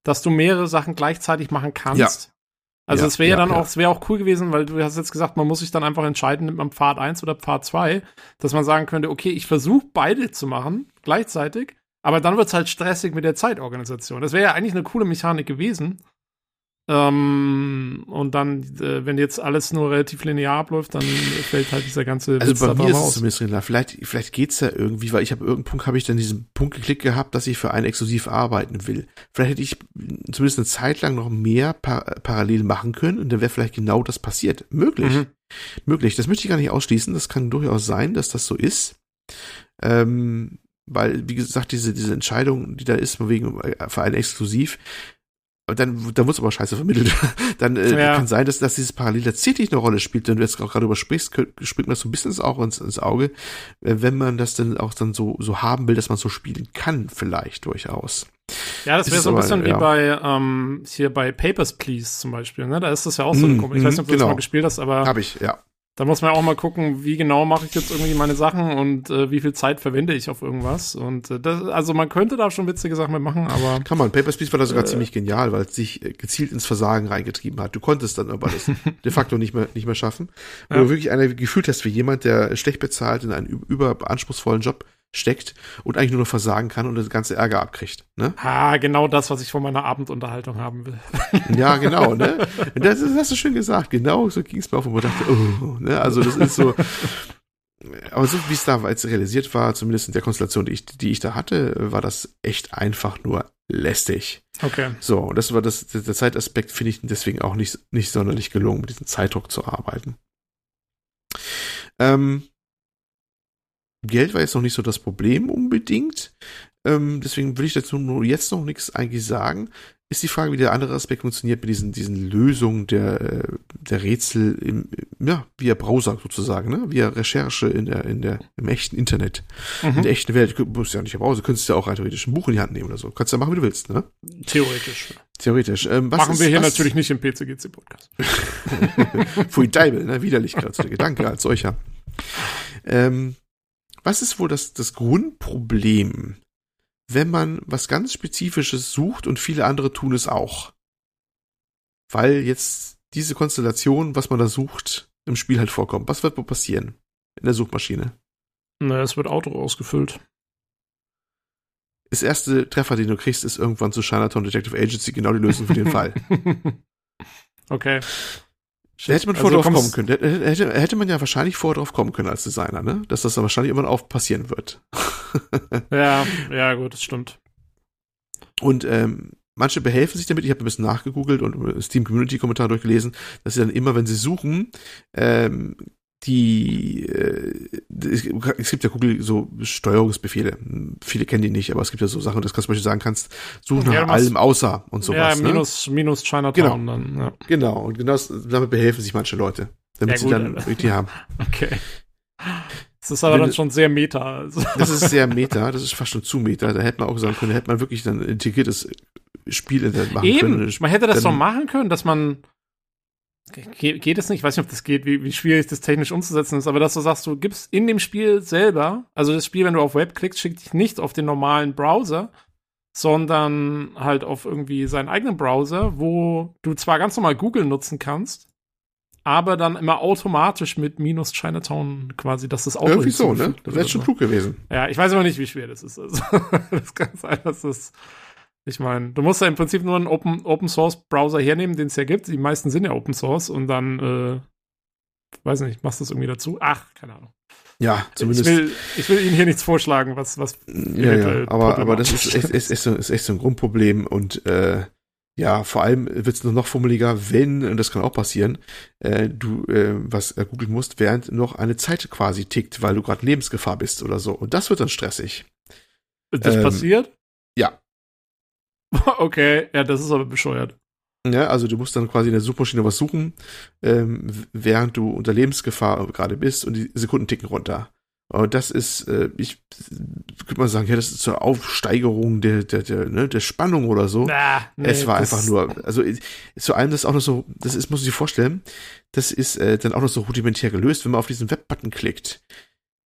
dass du mehrere Sachen gleichzeitig machen kannst. Ja. Also es wäre ja, dann ja. auch, es wäre auch cool gewesen, weil du hast jetzt gesagt, man muss sich dann einfach entscheiden, nimmt man Pfad 1 oder Pfad 2, dass man sagen könnte, okay, ich versuche beide zu machen, gleichzeitig, aber dann wird es halt stressig mit der Zeitorganisation. Das wäre ja eigentlich eine coole Mechanik gewesen. Ähm, und dann, äh, wenn jetzt alles nur relativ linear abläuft, dann fällt halt dieser ganze Also Witz bei mir ist es zumindest linear. Vielleicht, vielleicht geht's ja irgendwie, weil ich habe irgendeinen Punkt habe ich dann diesen Punkt geklickt gehabt, dass ich für einen exklusiv arbeiten will. Vielleicht hätte ich zumindest eine Zeit lang noch mehr par parallel machen können und dann wäre vielleicht genau das passiert. Möglich. Mhm. Möglich. Das möchte ich gar nicht ausschließen. Das kann durchaus sein, dass das so ist. Ähm, weil, wie gesagt, diese, diese Entscheidung, die da ist, wegen äh, für exklusiv, dann, dann wird es aber scheiße vermittelt. [LAUGHS] dann äh, ja. kann sein, dass, dass dieses Parallel tatsächlich eine Rolle spielt. Wenn du jetzt auch gerade übersprichst, springt mir das so ein bisschen auch ins, ins Auge, äh, wenn man das dann auch dann so, so haben will, dass man so spielen kann, vielleicht durchaus. Ja, das wäre so ein bisschen aber, wie ja. bei ähm, hier bei Papers, Please zum Beispiel. Ne? Da ist das ja auch so eine mm, Ich weiß nicht, ob du genau. das mal gespielt hast, aber. Habe ich, ja. Da muss man auch mal gucken, wie genau mache ich jetzt irgendwie meine Sachen und äh, wie viel Zeit verwende ich auf irgendwas. Und äh, das, also man könnte da schon witzige Sachen mitmachen, aber. Kann man. Papers, Please war da sogar äh, ziemlich genial, weil es sich äh, gezielt ins Versagen reingetrieben hat. Du konntest dann aber das [LAUGHS] de facto nicht mehr, nicht mehr schaffen. Wo ja. du wirklich eine gefühlt hast wie jemand, der schlecht bezahlt in einen überanspruchsvollen Job steckt und eigentlich nur noch versagen kann und das ganze Ärger abkriegt. Ne? Ah, genau das, was ich von meiner Abendunterhaltung haben will. [LAUGHS] ja, genau, ne? [LAUGHS] Das, das hast du schön gesagt. Genau so ging es mir auf und man dachte, oh, ne? Also das ist so. Aber so wie es da jetzt realisiert war, zumindest in der Konstellation, die ich, die ich da hatte, war das echt einfach nur lästig. Okay. So, und das war das, der Zeitaspekt finde ich deswegen auch nicht, nicht sonderlich gelungen, mit diesem Zeitdruck zu arbeiten. Ähm, Geld war jetzt noch nicht so das Problem unbedingt. Ähm, deswegen will ich dazu nur jetzt noch nichts eigentlich sagen. Ist die Frage, wie der andere Aspekt funktioniert mit diesen, diesen Lösungen der, der Rätsel im, ja, via Browser sozusagen, ne? via Recherche in der, in der, im echten Internet, mhm. in der echten Welt. Du musst ja nicht im Browser, könntest ja auch theoretisch ein Buch in die Hand nehmen oder so. Kannst ja machen, wie du willst, ne? Theoretisch. Theoretisch. Ähm, was machen ist, wir hier natürlich nicht im PCGC-Podcast. [LAUGHS] Pfui Deibel, ne? Widerlichkeit, der Gedanke als solcher. Ähm, was ist wohl das, das Grundproblem, wenn man was ganz Spezifisches sucht und viele andere tun es auch? Weil jetzt diese Konstellation, was man da sucht, im Spiel halt vorkommt. Was wird wohl passieren in der Suchmaschine? Na, es wird Auto ausgefüllt. Das erste Treffer, den du kriegst, ist irgendwann zu Chinatown Detective Agency genau die Lösung für den Fall. [LAUGHS] Okay. Da hätte man also vorher drauf kommen können. Hätte, hätte man ja wahrscheinlich vorher drauf kommen können als Designer, ne? Dass das dann wahrscheinlich irgendwann auch passieren wird. [LAUGHS] ja, ja, gut, das stimmt. Und ähm, manche behelfen sich damit, ich habe ein bisschen nachgegoogelt und Steam Community Kommentar durchgelesen, dass sie dann immer, wenn sie suchen, ähm, die äh, es gibt ja Google so Steuerungsbefehle. Viele kennen die nicht, aber es gibt ja so Sachen, dass du zum Beispiel sagen kannst, such nach ja, allem außer und sowas. Ja, minus, ne? minus Chinatown genau. dann. Ja. Genau, und genau damit behelfen sich manche Leute, damit ja, sie dann richtig haben. [LAUGHS] Okay. Das ist aber Wenn, dann schon sehr meta. Also. Das ist sehr [LAUGHS] meta, das ist fast schon zu meta. Da hätte man auch sagen können, da hätte man wirklich dann integriertes Spiel machen Eben. können. Man hätte das doch machen können, dass man Ge geht es nicht? Ich weiß nicht, ob das geht, wie, wie schwierig das technisch umzusetzen ist, aber dass du sagst, du gibst in dem Spiel selber, also das Spiel, wenn du auf Web klickst, schickt dich nicht auf den normalen Browser, sondern halt auf irgendwie seinen eigenen Browser, wo du zwar ganz normal Google nutzen kannst, aber dann immer automatisch mit minus Chinatown quasi, dass das Auto Irgendwie so, ne? Das wäre schon klug gewesen. Ja, ich weiß aber nicht, wie schwer das ist. Also, [LAUGHS] das kann sein, dass das ich meine, du musst ja im Prinzip nur einen Open, Open Source Browser hernehmen, den es ja gibt. Die meisten sind ja Open Source und dann, äh, weiß nicht, machst du das irgendwie dazu? Ach, keine Ahnung. Ja, zumindest. Ich will, ich will Ihnen hier nichts vorschlagen, was, was. Ja, ja, aber, aber das ist echt, ist, ist, so, ist echt so ein Grundproblem und, äh, ja, vor allem wird es noch fummeliger, wenn, und das kann auch passieren, äh, du äh, was äh, googeln musst, während noch eine Zeit quasi tickt, weil du gerade Lebensgefahr bist oder so. Und das wird dann stressig. Das ähm, passiert? [LAUGHS] Okay, ja, das ist aber bescheuert. Ja, also du musst dann quasi in der Suchmaschine was suchen, ähm, während du unter Lebensgefahr gerade bist und die Sekunden ticken runter. Und das ist, äh, ich könnte mal sagen, ja, das ist zur Aufsteigerung der, der, der, ne, der Spannung oder so. Ah, nee, es war einfach nur, also zu allem das auch noch so, das ist, muss ich sich vorstellen, das ist äh, dann auch noch so rudimentär gelöst, wenn man auf diesen Webbutton klickt.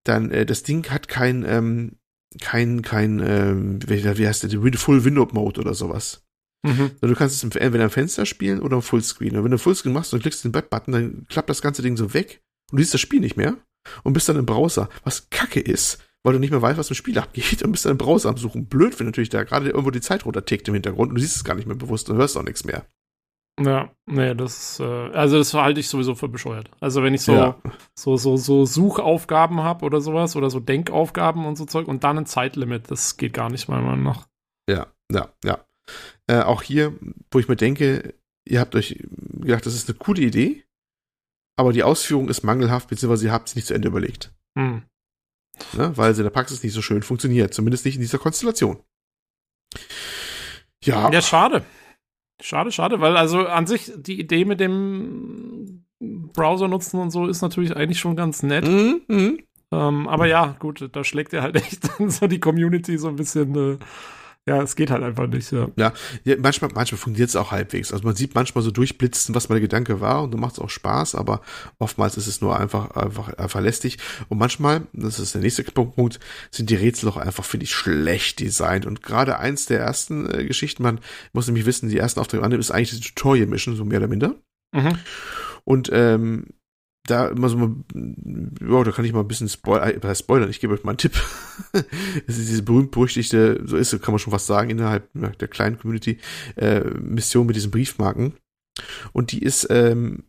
Dann, äh, das Ding hat kein, ähm, kein, kein, ähm, wie, heißt der, Full Window Mode oder sowas. Mhm. Du kannst es entweder im Fenster spielen oder im Fullscreen. Und wenn du Fullscreen machst und klickst den Web-Button, dann klappt das ganze Ding so weg und du siehst das Spiel nicht mehr und bist dann im Browser, was kacke ist, weil du nicht mehr weißt, was im Spiel abgeht und bist dann im Browser am Suchen. Blöd, wenn natürlich da gerade irgendwo die Zeit runtertickt im Hintergrund und du siehst es gar nicht mehr bewusst und hörst auch nichts mehr. Ja, nee, das, äh, also das halte ich sowieso für bescheuert. Also wenn ich so, ja. so, so, so Suchaufgaben habe oder sowas oder so Denkaufgaben und so Zeug und dann ein Zeitlimit, das geht gar nicht, meiner Meinung nach. Ja, ja, ja. Äh, auch hier, wo ich mir denke, ihr habt euch gedacht, das ist eine coole Idee, aber die Ausführung ist mangelhaft, beziehungsweise ihr habt es nicht zu Ende überlegt. Hm. Ne, weil sie in der Praxis nicht so schön funktioniert, zumindest nicht in dieser Konstellation. Ja. Ja, schade. Schade, schade, weil also an sich die Idee mit dem Browser nutzen und so ist natürlich eigentlich schon ganz nett. Mhm, mh. ähm, aber ja, gut, da schlägt er halt [LAUGHS] echt so die Community so ein bisschen äh, ja, es geht halt einfach nicht, ja. Ja, ja manchmal, manchmal funktioniert es auch halbwegs. Also man sieht manchmal so durchblitzen, was mein Gedanke war und dann macht es auch Spaß, aber oftmals ist es nur einfach, einfach, einfach lästig. Und manchmal, das ist der nächste Punkt, sind die Rätsel auch einfach, finde ich, schlecht designt. Und gerade eins der ersten äh, Geschichten, man muss nämlich wissen, die ersten Aufträge annehmen, ist eigentlich die Tutorial-Mission, so mehr oder minder. Mhm. Und ähm, da immer so mal, ja, da kann ich mal ein bisschen spoilern, äh, spoilern, ich gebe euch mal einen Tipp. [LAUGHS] Es ist diese berühmt-berüchtigte, so ist, kann man schon fast sagen, innerhalb der kleinen Community, äh, Mission mit diesen Briefmarken. Und die ist, ähm,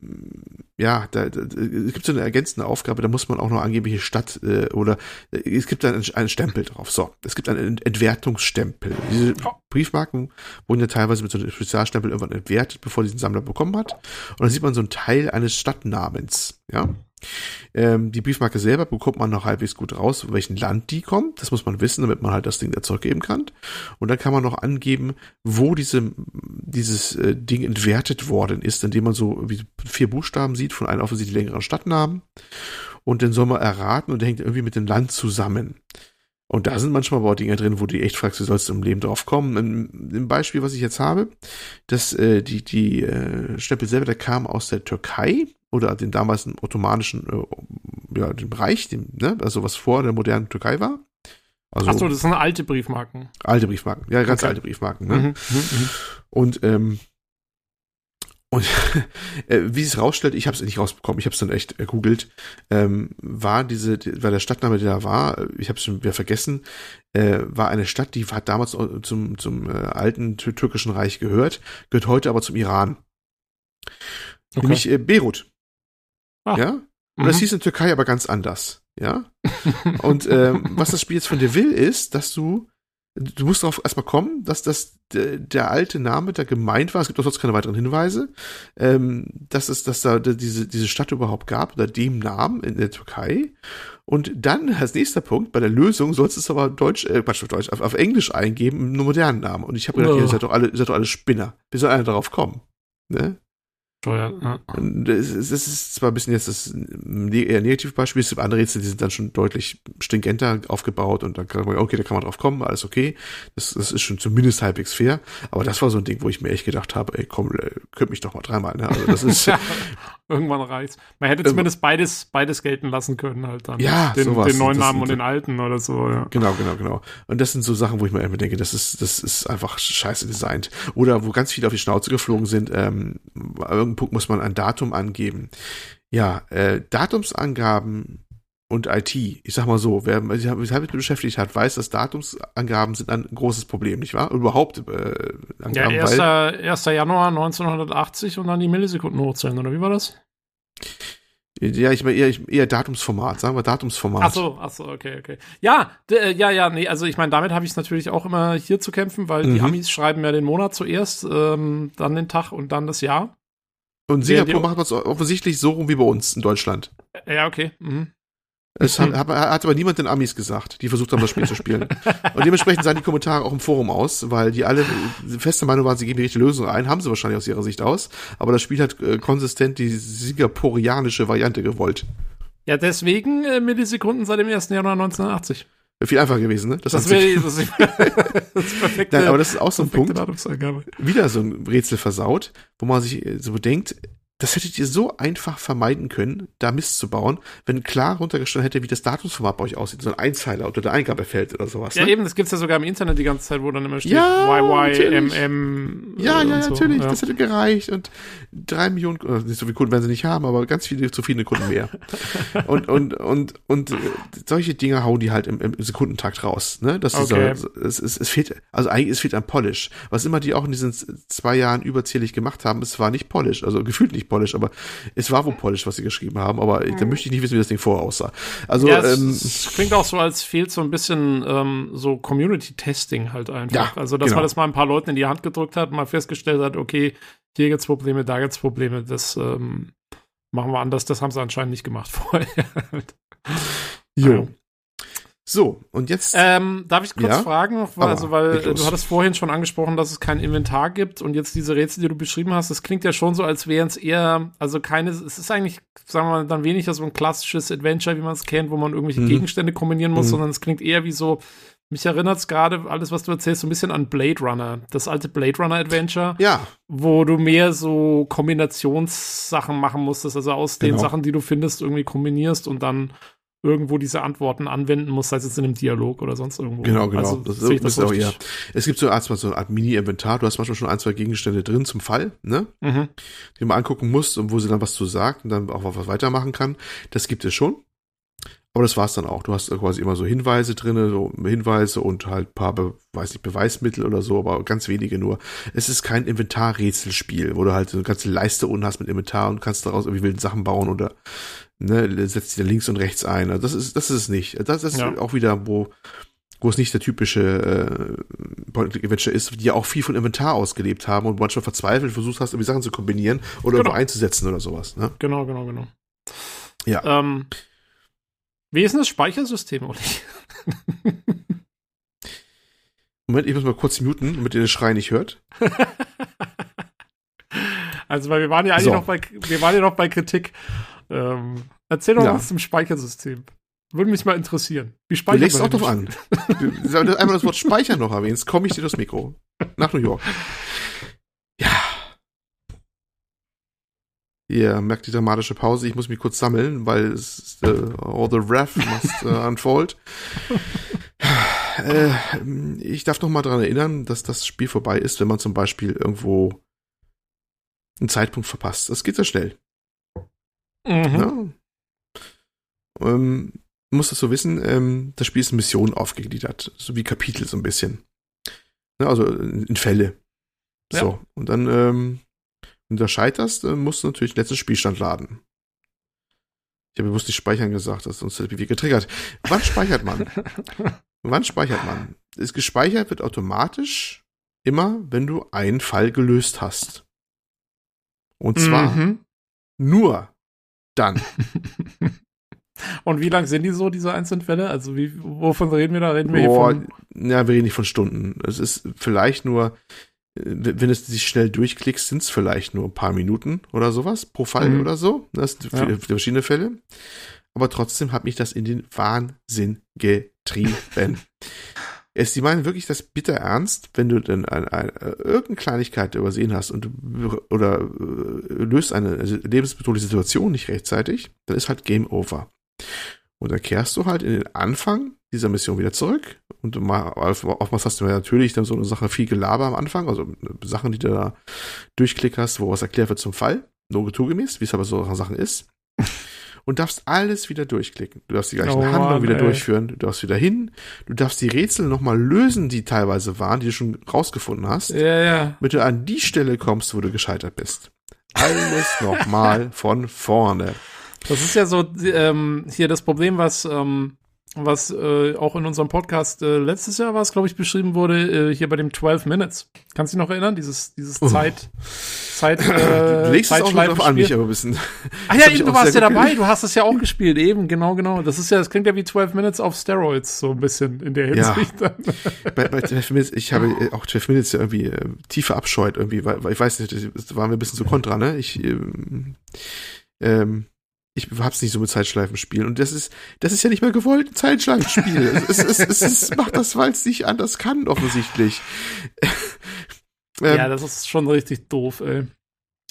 ja, da, da, es gibt so eine ergänzende Aufgabe, da muss man auch noch angeben, welche Stadt äh, oder äh, es gibt dann einen, einen Stempel drauf. So, es gibt einen Entwertungsstempel. Diese Briefmarken wurden ja teilweise mit so einem Spezialstempel irgendwann entwertet, bevor diesen Sammler bekommen hat. Und dann sieht man so einen Teil eines Stadtnamens, ja. Ähm, die Briefmarke selber bekommt man noch halbwegs gut raus, welchen Land die kommt. Das muss man wissen, damit man halt das Ding zurückgeben kann. Und dann kann man noch angeben, wo diese, dieses äh, Ding entwertet worden ist, indem man so vier Buchstaben sieht von einem offensichtlich längeren Stadtnamen. Und den soll man erraten und der hängt irgendwie mit dem Land zusammen. Und da sind manchmal aber auch Dinge drin, wo du echt fragst, wie sollst du im Leben drauf kommen. Im, im Beispiel, was ich jetzt habe, dass äh, die, die äh, Stempel selber, der kam aus der Türkei oder den damals ottomanischen äh, ja, dem Reich, dem, ne, also was vor der modernen Türkei war. Also, Achso, das sind alte Briefmarken. Alte Briefmarken, ja, ganz okay. alte Briefmarken. Ne? Mhm, mh, mh. Und ähm, und [LAUGHS] äh, wie es rausstellt, ich habe es nicht rausbekommen, ich habe es dann echt ergoogelt, ähm, war diese, war der Stadtname, der da war, äh, ich habe es schon wieder vergessen, äh, war eine Stadt, die hat damals zum, zum äh, alten türkischen Reich gehört, gehört heute aber zum Iran. Okay. Nämlich äh, Beirut. Ah. Ja? Und mhm. das hieß in Türkei aber ganz anders. Ja? [LAUGHS] Und ähm, was das Spiel jetzt von dir will, ist, dass du du musst darauf erstmal kommen, dass das der, der, alte Name da gemeint war. Es gibt auch sonst keine weiteren Hinweise, ähm, dass es, dass da diese, diese Stadt überhaupt gab oder dem Namen in der Türkei. Und dann als nächster Punkt bei der Lösung sollst du es aber Deutsch, äh, Quatsch, auf Deutsch, auf, auf Englisch eingeben, einen modernen Namen. Und ich habe gedacht, oh. ihr seid doch alle, ihr seid doch alle Spinner. Wie soll einer darauf kommen? Ne? Steuern. Ja. Das, ist, das ist zwar ein bisschen jetzt das eher Negativbeispiel, es gibt andere Rätsel, die sind dann schon deutlich stringenter aufgebaut und dann kann man, okay, da kann man drauf kommen, alles okay. Das, das ist schon zumindest halbwegs fair. Aber das war so ein Ding, wo ich mir echt gedacht habe, ey, komm, äh, könnt mich doch mal dreimal. Ne? Also das ist [LAUGHS] irgendwann reicht's. Man hätte zumindest beides, beides gelten lassen können halt dann. Ja, den, sowas. den neuen Namen und den alten oder so. Ja. Genau, genau, genau. Und das sind so Sachen, wo ich mir immer denke, das ist, das ist einfach scheiße designt. Oder wo ganz viele auf die Schnauze geflogen sind. Ähm, irgendein Punkt muss man ein Datum angeben. Ja, äh, Datumsangaben und IT, ich sag mal so, wer sich damit beschäftigt hat, weiß, dass Datumsangaben sind ein großes Problem, nicht wahr? Überhaupt äh, Angaben, Ja, 1. Weil, 1. Januar 1980 und dann die Millisekunden hochzählen, oder wie war das? Ja, ich meine eher, eher Datumsformat, sagen wir Datumsformat. Ach so, ach so, okay, okay. Ja, äh, ja, ja, nee, also ich meine, damit habe ich es natürlich auch immer hier zu kämpfen, weil mhm. die Amis schreiben ja den Monat zuerst, ähm, dann den Tag und dann das Jahr. Und Singapur macht es offensichtlich so rum wie bei uns in Deutschland. Ja, okay. Mhm. Es hat, hat, hat aber niemand den Amis gesagt, die versucht haben, das Spiel zu spielen. [LAUGHS] Und dementsprechend sahen die Kommentare auch im Forum aus, weil die alle feste Meinung waren, sie geben die richtige Lösung ein, haben sie wahrscheinlich aus ihrer Sicht aus. Aber das Spiel hat äh, konsistent die singapurianische Variante gewollt. Ja, deswegen äh, Millisekunden seit dem 1. Januar 1980. Viel einfacher gewesen, ne? Das, das wäre das, [LAUGHS] das perfekte, Nein, aber das ist auch so ein Punkt. Wieder so ein Rätsel versaut, wo man sich so bedenkt, das hättet ihr so einfach vermeiden können, da Mist zu bauen, wenn klar runtergestanden hätte, wie das Datumsformat bei euch aussieht. So ein Einzeiler unter der Eingabefeld oder sowas. Ja, ne? eben, das gibt's ja sogar im Internet die ganze Zeit, wo dann immer steht ja, YYMM. Ja, ja, so. natürlich, ja. das hätte gereicht. Und drei Millionen, nicht so viele Kunden werden sie nicht haben, aber ganz viele zufriedene Kunden mehr. [LAUGHS] und, und, und, und äh, solche Dinge hauen die halt im, im Sekundentakt raus. Ne? Das okay. ist, es, es, es fehlt, also eigentlich, es fehlt an Polish. Was immer die auch in diesen zwei Jahren überzählig gemacht haben, es war nicht Polish, also gefühlt nicht Polish, aber es war wohl Polish, was sie geschrieben haben, aber mhm. da möchte ich nicht wissen, wie das Ding vorher aussah. Also, ja, es, ähm, es klingt auch so, als fehlt so ein bisschen ähm, so Community-Testing halt einfach. Ja, also, dass genau. man das mal ein paar Leuten in die Hand gedrückt hat, mal festgestellt hat, okay, hier gibt's Probleme, da gibt's Probleme, das ähm, machen wir anders, das haben sie anscheinend nicht gemacht [LAUGHS] vorher. jo. So, und jetzt. Ähm, darf ich kurz ja? fragen, weil, also, weil du hattest vorhin schon angesprochen, dass es kein Inventar gibt und jetzt diese Rätsel, die du beschrieben hast, das klingt ja schon so, als wären es eher, also keine, es ist eigentlich, sagen wir mal, dann weniger so ein klassisches Adventure, wie man es kennt, wo man irgendwelche mhm. Gegenstände kombinieren muss, mhm. sondern es klingt eher wie so, mich erinnert es gerade, alles, was du erzählst, so ein bisschen an Blade Runner. Das alte Blade Runner Adventure. Ja. Wo du mehr so Kombinationssachen machen musstest, also aus genau. den Sachen, die du findest, irgendwie kombinierst und dann irgendwo diese Antworten anwenden muss, sei es jetzt in einem Dialog oder sonst irgendwo. Genau, genau. Also, das, ist, das auch eher. Es gibt so erstmal so eine Art Mini-Inventar. Du hast manchmal schon ein, zwei Gegenstände drin zum Fall, ne? Mhm. Die man angucken muss und wo sie dann was zu sagt und dann auch was weitermachen kann. Das gibt es schon. Aber das war's dann auch. Du hast quasi immer so Hinweise drinne, so Hinweise und halt paar, Be weiß nicht, Beweismittel oder so, aber ganz wenige nur. Es ist kein Inventarrätselspiel, wo du halt so eine ganze Leiste unten hast mit Inventar und kannst daraus irgendwie wilde Sachen bauen oder ne, setzt dir links und rechts ein. Also das ist, das ist es nicht. Das ist ja. auch wieder, wo, wo es nicht der typische äh, Point-Adventure ist, die ja auch viel von Inventar ausgelebt haben und manchmal verzweifelt versucht hast, irgendwie Sachen zu kombinieren oder genau. einzusetzen oder sowas. Ne? Genau, genau, genau. Ja. Ähm, wie ist denn das Speichersystem, Uli? Moment, ich muss mal kurz muten, damit ihr den Schrei nicht hört. [LAUGHS] also, weil wir waren ja eigentlich so. noch bei, wir waren ja noch bei Kritik. Ähm, erzähl doch ja. was zum Speichersystem. Würde mich mal interessieren. Wie speichert du legst auch drauf an. du, einmal das Wort Speichern noch erwähnst, komme ich dir das Mikro. Nach New York. Ja. Ihr merkt die dramatische Pause. Ich muss mich kurz sammeln, weil es uh, all the wrath must uh, unfold. äh, ich darf noch mal daran erinnern, dass das Spiel vorbei ist, wenn man zum Beispiel irgendwo einen Zeitpunkt verpasst. Das geht sehr schnell. Mhm. Ja. Ähm, muss das so wissen, ähm, das Spiel ist in Missionen aufgegliedert, so wie Kapitel so ein bisschen. Ja, also in Fälle. Ja. So, und dann, ähm, wenn du da scheiterst, dann musst du natürlich den letzten Spielstand laden. Ich habe bewusst nicht speichern gesagt, sonst hätte ich getriggert. Wann speichert man? [LAUGHS] Wann speichert man? Ist gespeichert wird automatisch immer, wenn du einen Fall gelöst hast. Und zwar mhm. nur dann. [LAUGHS] Und wie lang sind die so, diese einzelnen Fälle? Also wie, wovon reden wir da? Reden wir Boah, hier von? Ja, wir reden nicht von Stunden. Es ist vielleicht nur, äh, wenn du dich schnell durchklickst, sind es vielleicht nur ein paar Minuten oder sowas pro Fall mhm. oder so. Das sind ja. verschiedene Fälle. Aber trotzdem hat mich das in den Wahnsinn getrieben. [LAUGHS] es, die meinen wirklich das bitter ernst, wenn du dann eine, eine, irgendeine Kleinigkeit übersehen hast und du, oder äh, löst eine lebensbedrohliche Situation nicht rechtzeitig, dann ist halt Game Over. Und dann kehrst du halt in den Anfang dieser Mission wieder zurück. Und mal, oftmals hast du ja natürlich dann so eine Sache viel Gelaber am Anfang, also Sachen, die du da durchklickerst, wo was erklärt wird zum Fall, no gemäß, wie es aber so Sachen ist. Und darfst alles wieder durchklicken. Du darfst die gleichen oh, Handlungen wieder ey. durchführen, du darfst wieder hin, du darfst die Rätsel nochmal lösen, die teilweise waren, die du schon rausgefunden hast. Ja, ja. Damit du an die Stelle kommst, wo du gescheitert bist. Alles [LAUGHS] nochmal von vorne. Das ist ja so ähm, hier das Problem, was ähm, was äh, auch in unserem Podcast äh, letztes Jahr war es, glaube ich, beschrieben wurde, äh, hier bei dem 12 Minutes. Kannst du dich noch erinnern? Dieses, dieses uh. Zeit, Zeit, [LAUGHS] äh, legst es auch noch an mich aber ein bisschen. Ach ja, eben, du warst ja dabei, du hast es ja auch gespielt, eben, genau, genau. Das ist ja, das klingt ja wie 12 Minutes auf Steroids, so ein bisschen in der Hinsicht. Ja. [LAUGHS] [LAUGHS] bei, bei 12 Minutes, ich habe äh, auch 12 Minutes ja irgendwie äh, tiefe Abscheut irgendwie, weil, weil ich weiß nicht, das war mir ein bisschen zu kontra, ne? Ich, ähm, ähm, ich hab's nicht so mit Zeitschleifen spielen. Und das ist, das ist ja nicht mehr gewollt, ein Zeitschleifenspiel. es, es, es, es macht das, weil es nicht anders kann, offensichtlich. ähm, [LAUGHS] ja, das ist schon richtig doof, ey.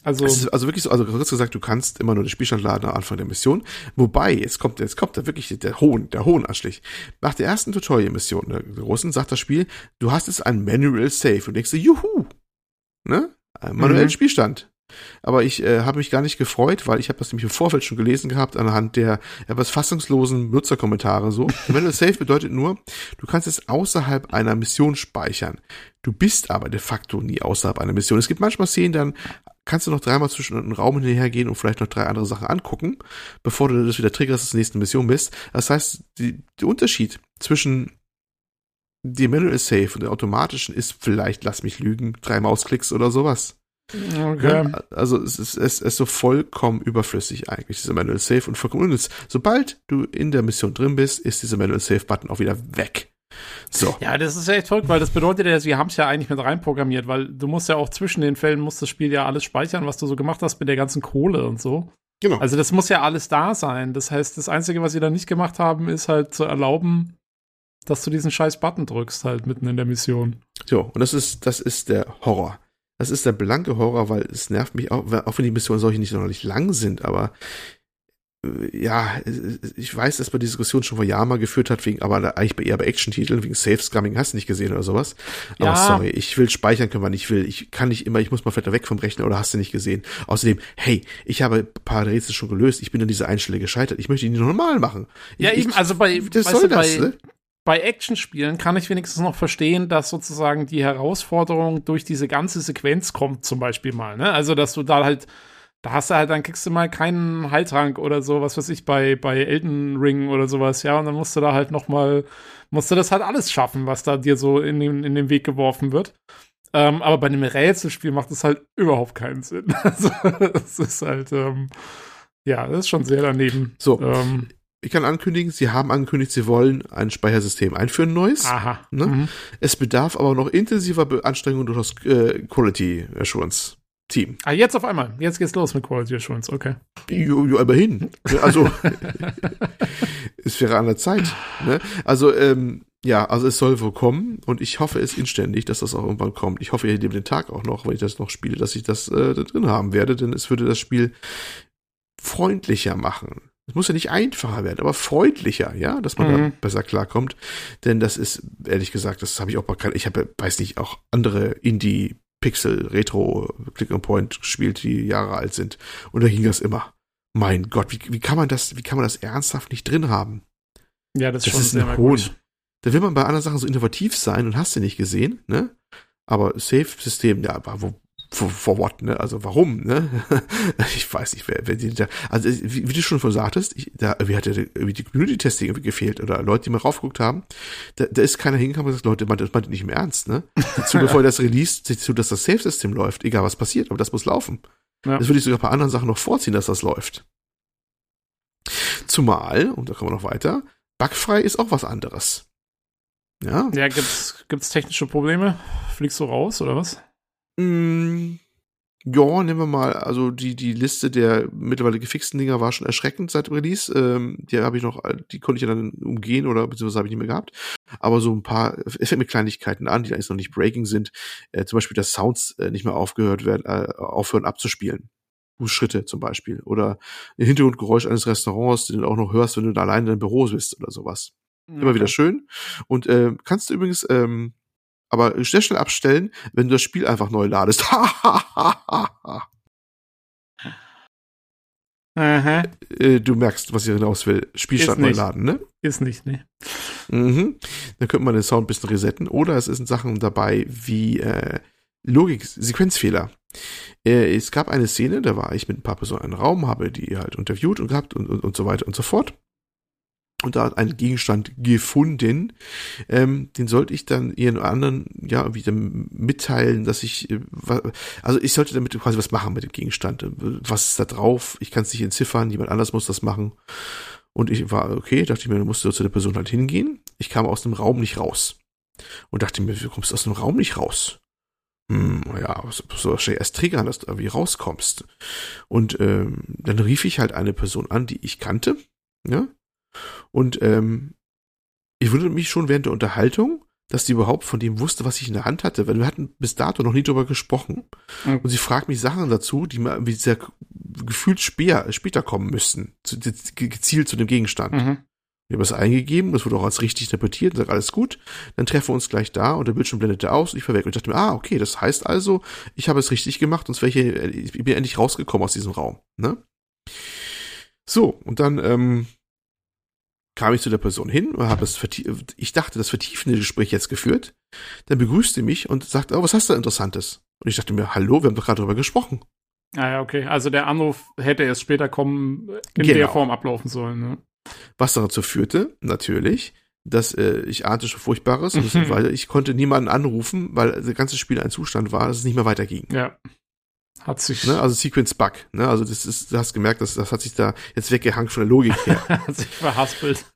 Also, ist, also wirklich so, also kurz gesagt, du kannst immer nur den Spielstand laden am Anfang der Mission. Wobei, jetzt kommt, jetzt kommt da wirklich der Hohn, der Hohn anschlich. Nach der ersten Tutorial-Mission, der großen, sagt das Spiel, du hast jetzt ein Manual Save und denkst du, juhu, ne? Ein manuellen mhm. Spielstand. Aber ich äh, habe mich gar nicht gefreut, weil ich habe das nämlich im Vorfeld schon gelesen gehabt anhand der etwas fassungslosen Nutzerkommentare so. [LAUGHS] Manual Save bedeutet nur, du kannst es außerhalb einer Mission speichern. Du bist aber de facto nie außerhalb einer Mission. Es gibt manchmal Szenen, dann kannst du noch dreimal zwischen einem Raum hinterhergehen und vielleicht noch drei andere Sachen angucken, bevor du das wieder triggerst, dass du nächste Mission bist. Das heißt, die, der Unterschied zwischen dem Manual Save und der automatischen ist vielleicht, lass mich lügen, drei Mausklicks oder sowas. Okay. Also es ist, es ist so vollkommen überflüssig eigentlich, dieser Manual Save und vollkommen unnütz. Sobald du in der Mission drin bist, ist dieser Manual Save Button auch wieder weg. So. Ja, das ist ja echt verrückt, weil das bedeutet ja, wir haben es ja eigentlich mit reinprogrammiert, weil du musst ja auch zwischen den Fällen, muss das Spiel ja alles speichern, was du so gemacht hast mit der ganzen Kohle und so. Genau. Also das muss ja alles da sein. Das heißt, das Einzige, was sie da nicht gemacht haben, ist halt zu erlauben, dass du diesen scheiß Button drückst halt mitten in der Mission. So, und das ist, das ist der Horror. Das ist der blanke Horror, weil es nervt mich auch, auch wenn die Missionen solche nicht sonderlich lang sind, aber äh, ja, ich weiß, dass man die Diskussion schon vor Jahren mal geführt hat, wegen, aber eigentlich eher bei Action-Titeln, wegen Safe-Scumming hast du nicht gesehen oder sowas. Aber ja. sorry, ich will speichern können, wann ich will. Ich kann nicht immer, ich muss mal vielleicht weg vom Rechner oder hast du nicht gesehen. Außerdem, hey, ich habe ein paar Rätsel schon gelöst, ich bin an dieser Einstelle gescheitert, ich möchte ihn normal machen. Ja, eben, also bei, das soll du, das, bei, ne? Bei Actionspielen kann ich wenigstens noch verstehen, dass sozusagen die Herausforderung durch diese ganze Sequenz kommt, zum Beispiel mal. Ne? Also, dass du da halt, da hast du halt, dann kriegst du mal keinen Heiltrank oder so, was weiß ich, bei, bei Elden Ring oder sowas, ja, und dann musst du da halt noch mal, musst du das halt alles schaffen, was da dir so in den, in den Weg geworfen wird. Ähm, aber bei einem Rätselspiel macht es halt überhaupt keinen Sinn. [LAUGHS] Also, es ist halt, ähm, Ja, das ist schon sehr daneben. So. Ähm, ich kann ankündigen, sie haben angekündigt, sie wollen ein Speichersystem einführen, neues. Aha. Ne? Mhm. Es bedarf aber noch intensiver Anstrengungen durch das äh, Quality Assurance Team. Ah, jetzt auf einmal. Jetzt geht's los mit Quality Assurance, okay. Jo, jo, immerhin. Also, [LAUGHS] es wäre an der Zeit. Ne? Also, ähm, ja, also es soll wohl kommen und ich hoffe es inständig, dass das auch irgendwann kommt. Ich hoffe, ihr nehmt den Tag auch noch, wenn ich das noch spiele, dass ich das äh, da drin haben werde, denn es würde das Spiel freundlicher machen. Es muss ja nicht einfacher werden, aber freundlicher, ja, dass man mhm. da besser klarkommt. Denn das ist, ehrlich gesagt, das habe ich auch bekannt. Ich habe, weiß nicht, auch andere Indie Pixel Retro Click and Point gespielt, die Jahre alt sind. Und da ging das immer. Mein Gott, wie, wie kann man das, wie kann man das ernsthaft nicht drin haben? Ja, das, das ist schon ist ein Hohn. Da will man bei anderen Sachen so innovativ sein und hast du nicht gesehen, ne? Aber Safe-System, ja, wo, for, for what, ne? Also warum, ne? [LAUGHS] ich weiß nicht, wer, wer die da, also wie, wie du schon sagtest, ich, da wie hat irgendwie die Community-Testing irgendwie gefehlt oder Leute, die mal raufgeguckt haben, da, da ist keiner hingekommen und gesagt, Leute, man, das meint nicht im Ernst, ne? Dazu, [LAUGHS] bevor ihr das released, dazu, dass das Safe-System läuft, egal was passiert, aber das muss laufen. Ja. Das würde ich sogar bei anderen Sachen noch vorziehen, dass das läuft. Zumal, und da kommen wir noch weiter, bugfrei ist auch was anderes. Ja. Ja, gibt's, gibt's technische Probleme? Fliegst du raus oder was? Mm, ja, nehmen wir mal, also die, die Liste der mittlerweile gefixten Dinger war schon erschreckend seit Release. Ähm, die habe ich noch, die konnte ich ja dann umgehen oder beziehungsweise habe ich nicht mehr gehabt. Aber so ein paar, es fängt mit Kleinigkeiten an, die eigentlich noch nicht breaking sind. Äh, zum Beispiel, dass Sounds äh, nicht mehr aufgehört werden, äh, aufhören abzuspielen. Fußschritte zum Beispiel. Oder ein Hintergrundgeräusch eines Restaurants, den du auch noch hörst, wenn du da allein in deinem Büro bist oder sowas. Okay. Immer wieder schön. Und äh, kannst du übrigens ähm, aber sehr schnell abstellen, wenn du das Spiel einfach neu ladest. [LAUGHS] Aha. Äh, du merkst, was ich hinaus will. Spielstand neu laden, ne? Ist nicht, ne? Mhm. Dann könnte man den Sound ein bisschen resetten. Oder es sind Sachen dabei wie äh, Logik, Sequenzfehler. Äh, es gab eine Szene, da war ich mit ein paar Personen in einem Raum, habe die halt interviewt und gehabt und, und, und so weiter und so fort und da einen Gegenstand gefunden. Ähm, den sollte ich dann ihren anderen ja wieder mitteilen, dass ich äh, also ich sollte damit quasi was machen mit dem Gegenstand. Was ist da drauf? Ich kann es nicht entziffern, jemand anders muss das machen. Und ich war okay, dachte ich mir, du musst zu der Person halt hingehen. Ich kam aus dem Raum nicht raus und dachte mir, wie kommst du aus dem Raum nicht raus? Hm, ja, so wahrscheinlich erst triggern, dass du irgendwie rauskommst. Und ähm, dann rief ich halt eine Person an, die ich kannte, ja, und ähm, ich wunderte mich schon während der Unterhaltung, dass die überhaupt von dem wusste, was ich in der Hand hatte, weil wir hatten bis dato noch nie drüber gesprochen. Mhm. Und sie fragt mich Sachen dazu, die mir wie sehr gefühlt später, später kommen müssten, zu, gezielt zu dem Gegenstand. Mhm. Ich habe es eingegeben, das wurde auch als richtig interpretiert und sagt, alles gut, dann treffen wir uns gleich da und der Bildschirm blendete aus und ich war weg. Und ich dachte mir, ah, okay, das heißt also, ich habe es richtig gemacht, sonst wäre ich, ich bin endlich rausgekommen aus diesem Raum. Ne? So, und dann ähm, kam ich zu der Person hin und habe das ich dachte, das vertiefende Gespräch jetzt geführt. Dann begrüßte mich und sagte, oh, was hast du Interessantes? Und ich dachte mir, hallo, wir haben doch gerade darüber gesprochen. Ah ja, okay. Also der Anruf hätte erst später kommen, in genau. der Form ablaufen sollen. Ne? Was dazu führte, natürlich, dass äh, ich ahnte schon Furchtbares, mhm. [LAUGHS] weil ich konnte niemanden anrufen, weil das ganze Spiel ein Zustand war, dass es nicht mehr weiterging. Ja. Hat sich. Ne? Also Sequence Bug. Ne? Also das ist, du hast gemerkt, dass das hat sich da jetzt weggehangen von der Logik her. [LAUGHS] hat sich verhaspelt. [LAUGHS]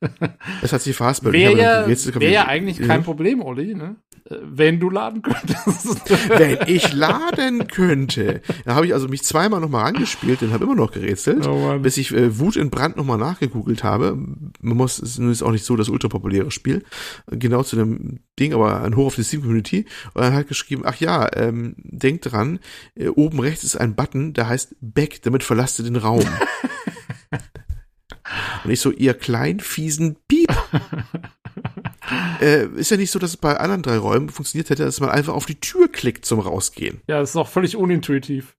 Es hat sich verhaspelt. Wäre ja, wär ja eigentlich kein Problem, Olli, ne? Wenn du laden könntest. [LAUGHS] Wenn ich laden könnte. Da habe ich also mich zweimal nochmal angespielt und habe immer noch gerätselt, oh bis ich äh, Wut in Brand nochmal nachgegoogelt habe. Man muss, es ist auch nicht so das ultrapopuläre Spiel. Genau zu dem Ding, aber ein Hoch auf die Steam-Community. Und dann hat geschrieben, ach ja, ähm, denkt dran, äh, oben rechts ist ein Button, der heißt Back, damit verlasst ihr den Raum. [LAUGHS] Und ich so, ihr kleinen, fiesen Piep. [LAUGHS] äh, ist ja nicht so, dass es bei anderen drei Räumen funktioniert hätte, dass man einfach auf die Tür klickt zum Rausgehen. Ja, das ist auch völlig unintuitiv.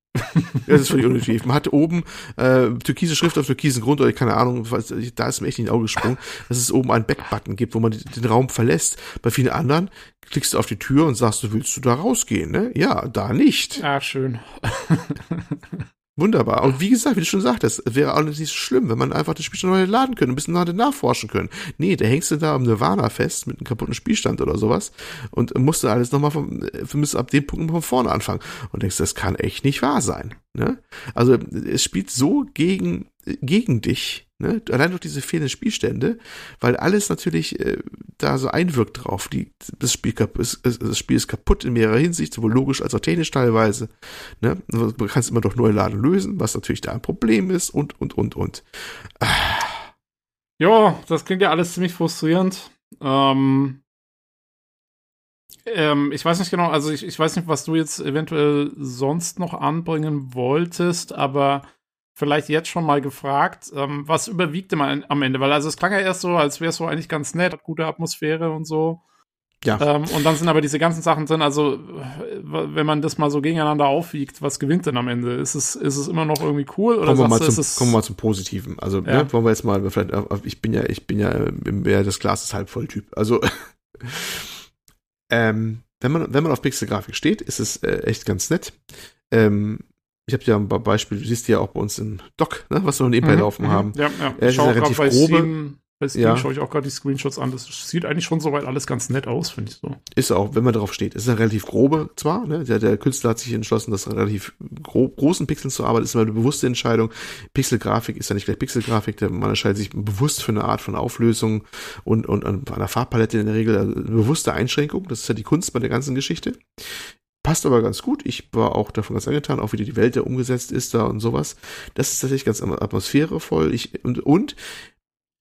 Das ist völlig unintuitiv. Man hatte oben äh, türkise Schrift auf türkisen Grund oder keine Ahnung, da ist mir echt in die Augen gesprungen, [LAUGHS] dass es oben einen Back-Button gibt, wo man den Raum verlässt. Bei vielen anderen klickst du auf die Tür und sagst, du willst du da rausgehen, ne? Ja, da nicht. Ah, schön. [LAUGHS] Wunderbar. Und wie gesagt, wie du schon sagtest, wäre auch nicht so schlimm, wenn man einfach das Spiel schon neu laden könnte, ein bisschen nachforschen können. Nee, da hängst du da am Nirvana fest mit einem kaputten Spielstand oder sowas und musst du alles nochmal vom, müsst ab dem Punkt von vorne anfangen. Und denkst, das kann echt nicht wahr sein. Ne? Also es spielt so gegen gegen dich. Ne? Allein durch diese fehlenden Spielstände, weil alles natürlich äh, da so einwirkt drauf. Die, das, Spiel ist, das Spiel ist kaputt in mehrerer Hinsicht, sowohl logisch als auch technisch teilweise. Ne? Man kann es immer durch neue Laden lösen, was natürlich da ein Problem ist und, und, und, und. Ah. Ja, das klingt ja alles ziemlich frustrierend. Ähm, ähm, ich weiß nicht genau, also ich, ich weiß nicht, was du jetzt eventuell sonst noch anbringen wolltest, aber vielleicht jetzt schon mal gefragt, ähm, was überwiegt immer am Ende? Weil also es klang ja erst so, als wäre es so eigentlich ganz nett, hat gute Atmosphäre und so. Ja. Ähm, und dann sind aber diese ganzen Sachen drin, also wenn man das mal so gegeneinander aufwiegt, was gewinnt denn am Ende? Ist es, ist es immer noch irgendwie cool? Oder kommen, wir mal, du, zum, kommen wir mal zum Positiven. Also ja. ne, wollen wir jetzt mal, vielleicht, ich bin ja, ich bin ja mehr das Glas ist halb voll Typ. Also [LAUGHS] ähm, wenn man, wenn man auf Pixelgrafik steht, ist es äh, echt ganz nett. Ähm, ich habe ja ein Beispiel, du siehst ja auch bei uns im Doc, ne, was wir nebenbei mhm, laufen mhm. haben. Ja, ja. Äh, ist ja relativ grobe. Steam, bei Steam ja. schaue ich auch gerade die Screenshots an. Das sieht eigentlich schon soweit alles ganz nett aus, finde ich so. Ist auch, wenn man darauf steht. Es ist ja relativ grobe zwar, ne? Der, der Künstler hat sich entschlossen, das relativ grob, großen Pixeln zu arbeiten. Das ist immer eine bewusste Entscheidung. Pixelgrafik ist ja nicht gleich Pixelgrafik. Man entscheidet sich bewusst für eine Art von Auflösung und, und an einer Farbpalette in der Regel also eine bewusste Einschränkung. Das ist ja die Kunst bei der ganzen Geschichte. Passt aber ganz gut. Ich war auch davon ganz angetan, auch wie die Welt da umgesetzt ist da und sowas. Das ist tatsächlich ganz atmosphärevoll. Ich, und, und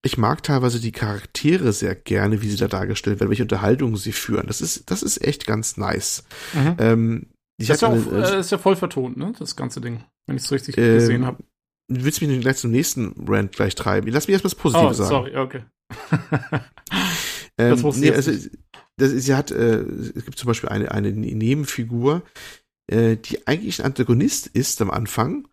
ich mag teilweise die Charaktere sehr gerne, wie sie da dargestellt werden, welche Unterhaltungen sie führen. Das ist, das ist echt ganz nice. Mhm. Ähm, das ist ja, auch, eine, äh, ist ja voll vertont, ne? Das ganze Ding, wenn ich es richtig äh, gesehen habe. Willst du mich gleich zum nächsten Rant gleich treiben? Lass mich erstmal das Positive oh, sagen. Sorry, okay. [LAUGHS] ähm, das wusste nee, also, das ist, sie hat, äh, es gibt zum Beispiel eine, eine Nebenfigur, äh, die eigentlich ein Antagonist ist am Anfang,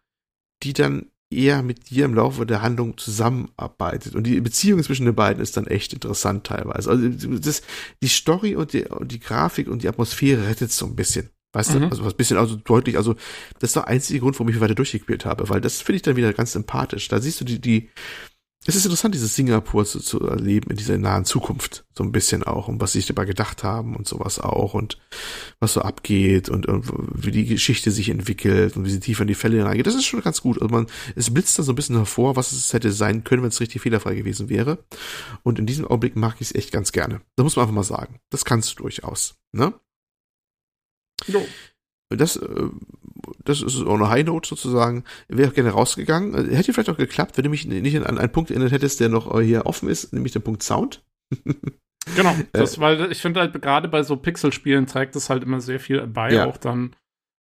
die dann eher mit dir im Laufe der Handlung zusammenarbeitet. Und die Beziehung zwischen den beiden ist dann echt interessant teilweise. Also das, die Story und die, und die Grafik und die Atmosphäre rettet so ein bisschen. Weißt mhm. du, also was bisschen, also deutlich, also das ist der einzige Grund, warum ich weiter durchgespielt habe, weil das finde ich dann wieder ganz sympathisch. Da siehst du die, die, es ist interessant, dieses Singapur zu, zu erleben in dieser nahen Zukunft. So ein bisschen auch. Und was sie sich dabei gedacht haben und sowas auch. Und was so abgeht und, und wie die Geschichte sich entwickelt und wie sie tiefer in die Fälle hineingeht. Das ist schon ganz gut. Also man, es blitzt da so ein bisschen hervor, was es hätte sein können, wenn es richtig fehlerfrei gewesen wäre. Und in diesem Augenblick mag ich es echt ganz gerne. Das muss man einfach mal sagen. Das kannst du durchaus. Ne? Jo. Das, äh, das ist auch eine High Note sozusagen. Wäre auch gerne rausgegangen. Äh, hätte vielleicht auch geklappt, wenn du mich nicht an einen Punkt erinnert hättest, der noch hier offen ist, nämlich den Punkt Sound. [LAUGHS] genau, das, äh, weil ich finde halt gerade bei so Pixelspielen trägt das halt immer sehr viel bei, ja. auch dann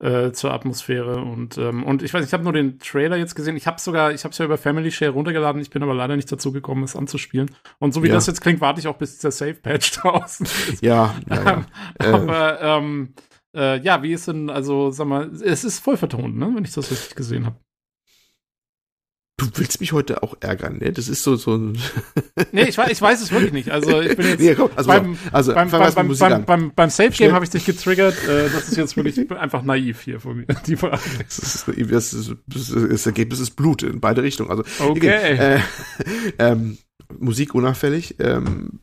äh, zur Atmosphäre und ähm, und ich weiß, ich habe nur den Trailer jetzt gesehen. Ich habe sogar, ich habe es ja über Family Share runtergeladen. Ich bin aber leider nicht dazu gekommen, es anzuspielen. Und so wie ja. das jetzt klingt, warte ich auch bis dieser Safe Patch [LAUGHS] draußen ist. Ja, ja, ja. [LAUGHS] aber ähm, äh, ja, wie ist denn, also, sag mal, es ist voll vertont, ne, wenn ich das richtig gesehen habe. Du willst mich heute auch ärgern, ne? Das ist so so ein [LAUGHS] Nee, ich weiß, ich weiß es wirklich nicht. Also ich bin jetzt nee, komm, also beim, also, beim, beim, beim, beim, beim, beim Safe Game habe ich dich getriggert. Äh, das ist jetzt wirklich einfach naiv hier von mir. [LAUGHS] Die. Das, ist, das, ist, das Ergebnis ist Blut in beide Richtungen. Also okay. Äh, [LAUGHS] ähm, Musik unauffällig. Ähm,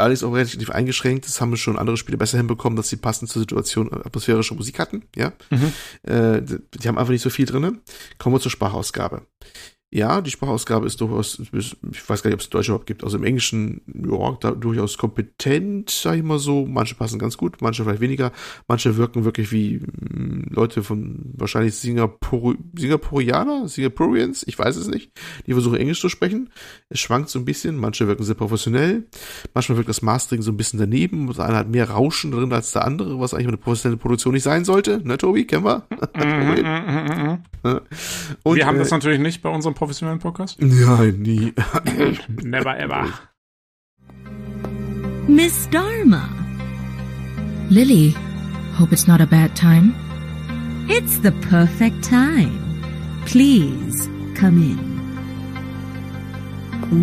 alles auch relativ eingeschränkt. Das haben schon andere Spiele besser hinbekommen, dass sie passend zur Situation atmosphärische Musik hatten. Ja, mhm. äh, die haben einfach nicht so viel drinne. Kommen wir zur Sprachausgabe. Ja, die Sprachausgabe ist durchaus, ich weiß gar nicht, ob es Deutsch überhaupt gibt, also im Englischen, ja, da durchaus kompetent, sag ich mal so. Manche passen ganz gut, manche vielleicht weniger. Manche wirken wirklich wie mh, hm, Leute von wahrscheinlich Singapur, Singapurianer, Singapurians, ich weiß es nicht. Die versuchen Englisch zu sprechen. Es schwankt so ein bisschen, manche wirken sehr professionell. Manchmal wirkt das Mastering so ein bisschen daneben. Der eine hat mehr Rauschen drin als der andere, was eigentlich eine professionelle Produktion nicht sein sollte. Ne, Tobi, kennen wir? [LAUGHS] Und, wir haben das äh, natürlich nicht bei unserem professionellen Podcast? Nein, nie. Never ever. Miss Dharma. Lily, hope it's not a bad time. It's the perfect time. Please come in.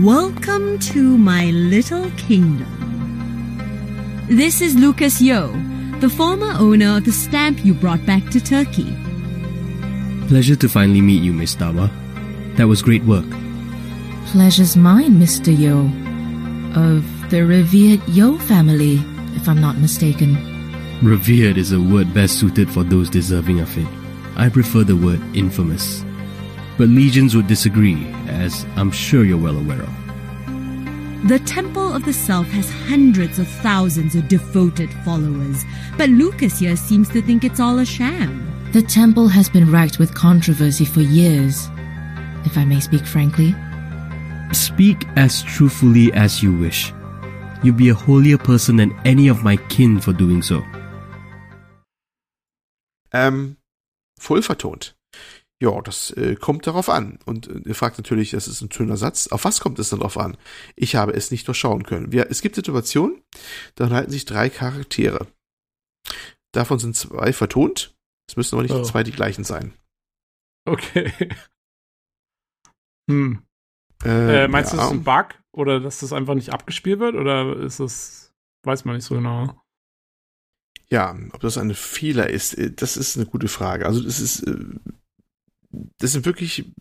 Welcome to my little kingdom. This is Lucas Yo, the former owner of the stamp you brought back to Turkey. Pleasure to finally meet you, Miss Dharma. That was great work. Pleasure's mine, Mr. Yo. Of the revered Yo family, if I'm not mistaken. Revered is a word best suited for those deserving of it. I prefer the word infamous. but legions would disagree, as I'm sure you're well aware of. The Temple of the Self has hundreds of thousands of devoted followers, but Lucas here seems to think it's all a sham. The temple has been racked with controversy for years, if I may speak frankly. Speak as truthfully as you wish. You'd be a holier person than any of my kin for doing so. Ähm, voll vertont. Ja, das äh, kommt darauf an. Und äh, ihr fragt natürlich, das ist ein schöner Satz. Auf was kommt es denn darauf an? Ich habe es nicht durchschauen können. Wir, es gibt Situationen, da halten sich drei Charaktere. Davon sind zwei vertont. Es müssen aber nicht oh. zwei die gleichen sein. Okay. Hm. Äh, äh, meinst ja. du, das ist ein Bug? Oder dass das einfach nicht abgespielt wird? Oder ist das, weiß man nicht so genau. Ja, ob das ein Fehler ist, äh, das ist eine gute Frage. Also das ist, äh, das sind wirklich,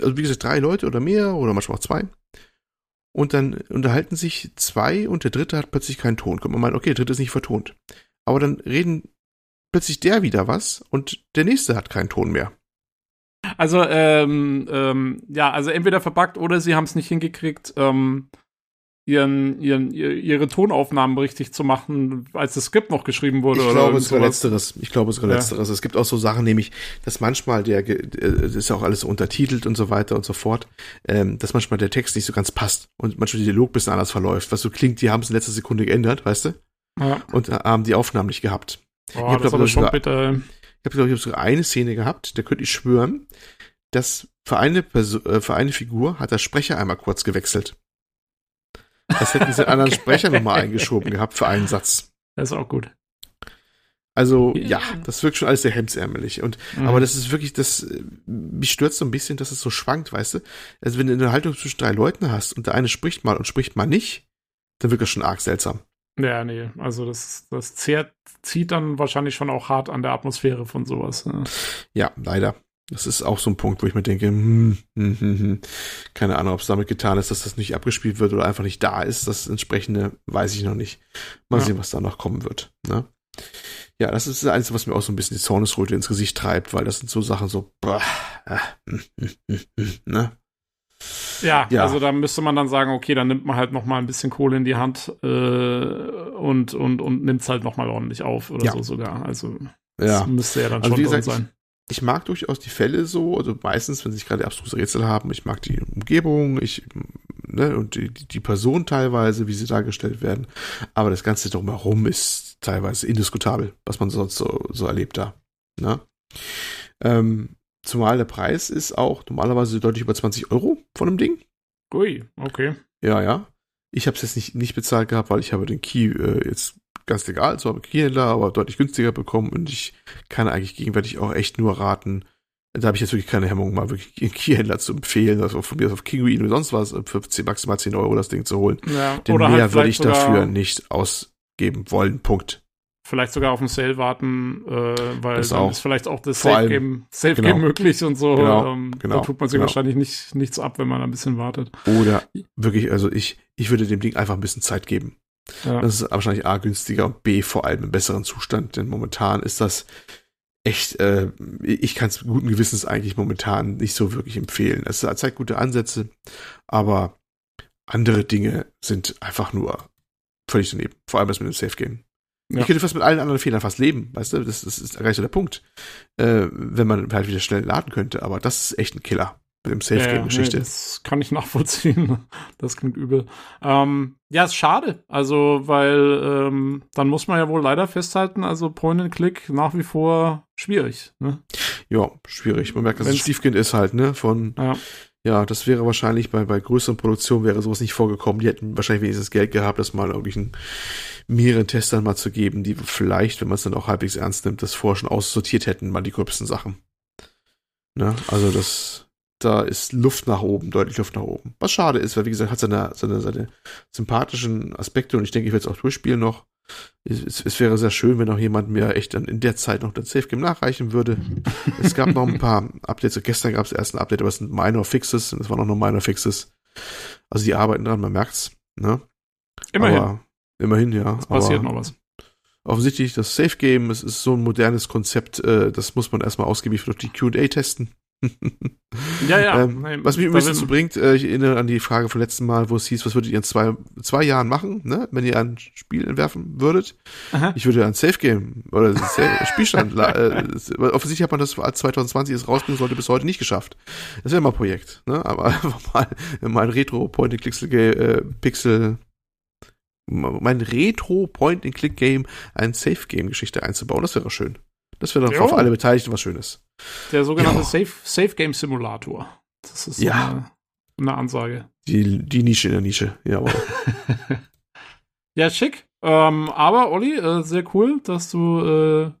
also wie gesagt, drei Leute oder mehr oder manchmal auch zwei. Und dann unterhalten sich zwei und der dritte hat plötzlich keinen Ton. Kommt man meint, okay, der dritte ist nicht vertont. Aber dann reden plötzlich der wieder was und der nächste hat keinen Ton mehr. Also, ähm, ähm, ja, also entweder verbuggt oder sie haben es nicht hingekriegt, ähm, ihren, ihren, ihre Tonaufnahmen richtig zu machen, als das Skript noch geschrieben wurde. Ich glaube, es war letzteres. Ich glaube, es war ja. letzteres. Es gibt auch so Sachen, nämlich, dass manchmal der, es ist ja auch alles so untertitelt und so weiter und so fort, ähm, dass manchmal der Text nicht so ganz passt und manchmal der Dialog ein bisschen anders verläuft. Was so klingt, die haben es in letzter Sekunde geändert, weißt du? Ja. Und haben die Aufnahmen nicht gehabt. Oh, ich habe, ich, schon bitter. Ich habe, glaube ich, sogar eine Szene gehabt, da könnte ich schwören, dass für eine, Person, äh, für eine Figur hat der Sprecher einmal kurz gewechselt. Das hätten sie [LAUGHS] einen anderen okay. Sprecher nochmal eingeschoben gehabt für einen Satz. Das ist auch gut. Also ja, das wirkt schon alles sehr hemdsärmelig. Und mhm. aber das ist wirklich, das mich stört so ein bisschen, dass es so schwankt, weißt du? Also wenn du eine Haltung zwischen drei Leuten hast und der eine spricht mal und spricht mal nicht, dann wirkt das schon arg seltsam. Ja, nee, also das, das zehrt, zieht dann wahrscheinlich schon auch hart an der Atmosphäre von sowas. Ja, ja leider. Das ist auch so ein Punkt, wo ich mir denke, hm, hm, hm, hm. keine Ahnung, ob es damit getan ist, dass das nicht abgespielt wird oder einfach nicht da ist. Das entsprechende weiß ich noch nicht. Mal ja. sehen, was da noch kommen wird. Ne? Ja, das ist das Einzige, was mir auch so ein bisschen die Zornesröte ins Gesicht treibt, weil das sind so Sachen so, boah, äh, ne? Ja, ja, also da müsste man dann sagen, okay, dann nimmt man halt noch mal ein bisschen Kohle in die Hand äh, und und und nimmt es halt noch mal ordentlich auf oder ja. so sogar. Also ja. das müsste ja dann also schon gesagt, sein ich mag durchaus die Fälle so, also meistens, wenn sie gerade abstruse Rätsel haben, ich mag die Umgebung, ich, ne, und die, die Person teilweise, wie sie dargestellt werden. Aber das Ganze drumherum ist teilweise indiskutabel, was man sonst so, so erlebt da. Ne? Ähm, zumal der Preis ist auch normalerweise deutlich über 20 Euro von einem Ding. Ui, okay. Ja, ja. Ich habe es jetzt nicht, nicht bezahlt gehabt, weil ich habe den Key äh, jetzt ganz legal, zwar Keyhändler, aber deutlich günstiger bekommen und ich kann eigentlich gegenwärtig auch echt nur raten, da habe ich jetzt wirklich keine Hemmung, mal wirklich einen Keyhändler zu empfehlen, also von mir auf Kinguin oder sonst was, für 10, maximal 10 Euro das Ding zu holen. Ja, Denn mehr halt würde ich dafür nicht ausgeben wollen. Punkt. Vielleicht sogar auf den Sale warten, äh, weil das dann auch. ist vielleicht auch das Safe Game, Safe genau. möglich und so. Genau, ähm, genau, da tut man sich genau. wahrscheinlich nicht, nichts ab, wenn man ein bisschen wartet. Oder wirklich, also ich, ich würde dem Ding einfach ein bisschen Zeit geben. Ja. Das ist wahrscheinlich A günstiger und B vor allem im besseren Zustand, denn momentan ist das echt, äh, ich kann es guten Gewissens eigentlich momentan nicht so wirklich empfehlen. Es zeigt gute Ansätze, aber andere Dinge sind einfach nur völlig daneben. Vor allem das mit dem Safe Game. Ja. Ich könnte fast mit allen anderen Fehlern fast leben, weißt du, das, das ist gar nicht so der Punkt. Äh, wenn man halt wieder schnell laden könnte, aber das ist echt ein Killer mit dem Safe-Game-Geschichte. Ja, nee, das kann ich [LAUGHS] nachvollziehen. Das klingt übel. Ähm, ja, ist schade. Also, weil ähm, dann muss man ja wohl leider festhalten, also Point-and-Click nach wie vor schwierig. Ne? Ja, schwierig. Man merkt, dass es ein Stiefkind ist halt, ne? Von ja. ja, das wäre wahrscheinlich bei, bei größeren Produktionen wäre sowas nicht vorgekommen. Die hätten wahrscheinlich wenigstens Geld gehabt, das mal irgendwelchen mehreren Testern mal zu geben, die vielleicht, wenn man es dann auch halbwegs ernst nimmt, das vorher schon aussortiert hätten, mal die gröbsten Sachen. Ne? Also das da ist Luft nach oben, deutlich Luft nach oben. Was schade ist, weil wie gesagt, hat seine, seine, seine sympathischen Aspekte und ich denke, ich werde es auch durchspielen noch. Es, es, wäre sehr schön, wenn auch jemand mir echt dann in der Zeit noch das Safe Game nachreichen würde. [LAUGHS] es gab noch ein paar Updates. Gestern gab es erst ein Update, aber es sind Minor Fixes und es waren auch noch Minor Fixes. Also die arbeiten dran, man merkt's. Ne? Immerhin. Aber, immerhin, ja. Es passiert noch was. Offensichtlich das Safe Game, es ist so ein modernes Konzept, äh, das muss man erstmal ausgiebig durch die QA testen. ja, ja. [LAUGHS] Ähm, was mich übrigens dazu bringt, äh, ich erinnere an die Frage vom letzten Mal, wo es hieß, was würdet ihr in zwei, zwei Jahren machen, ne? wenn ihr ein Spiel entwerfen würdet. Aha. Ich würde ein Safe Game oder Safe [LAUGHS] Spielstand. äh, offensichtlich hat man das, als 2020 es rausbringen sollte, bis heute nicht geschafft. Das wäre mal ein Projekt, ne? aber [LAUGHS] einfach mal, mal ein Retro Point and Click äh, Pixel mein Retro Point-and-Click-Game ein Safe-Game-Geschichte einzubauen. Das wäre schön. Das wäre doch für alle Beteiligten was Schönes. Der sogenannte Safe, Safe Game Simulator. Das ist so ja. eine, eine, Ansage. Die, die Nische in der Nische, jawohl. [LAUGHS] ja, schick. Ähm, aber, Olli, äh, sehr cool, dass du, äh,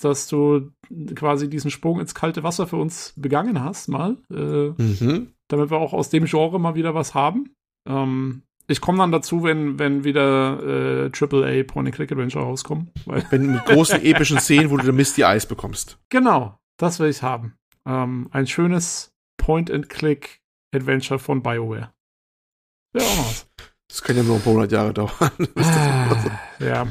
dass du quasi diesen Sprung ins kalte Wasser für uns begangen hast, mal. Äh, mhm. Damit wir auch aus dem Genre mal wieder was haben. Ähm, ich komme dann dazu, wenn, wenn wieder äh, AAA Point-and-Click-Adventure rauskommen. wenn mit großen [LAUGHS] epischen Szenen, wo du Misty Eis bekommst. Genau, das will ich haben. Ähm, ein schönes Point-and-Click-Adventure von BioWare. Ja, auch was. Das kann ja nur ein paar hundert Jahre dauern. [LAUGHS] Ah, ja.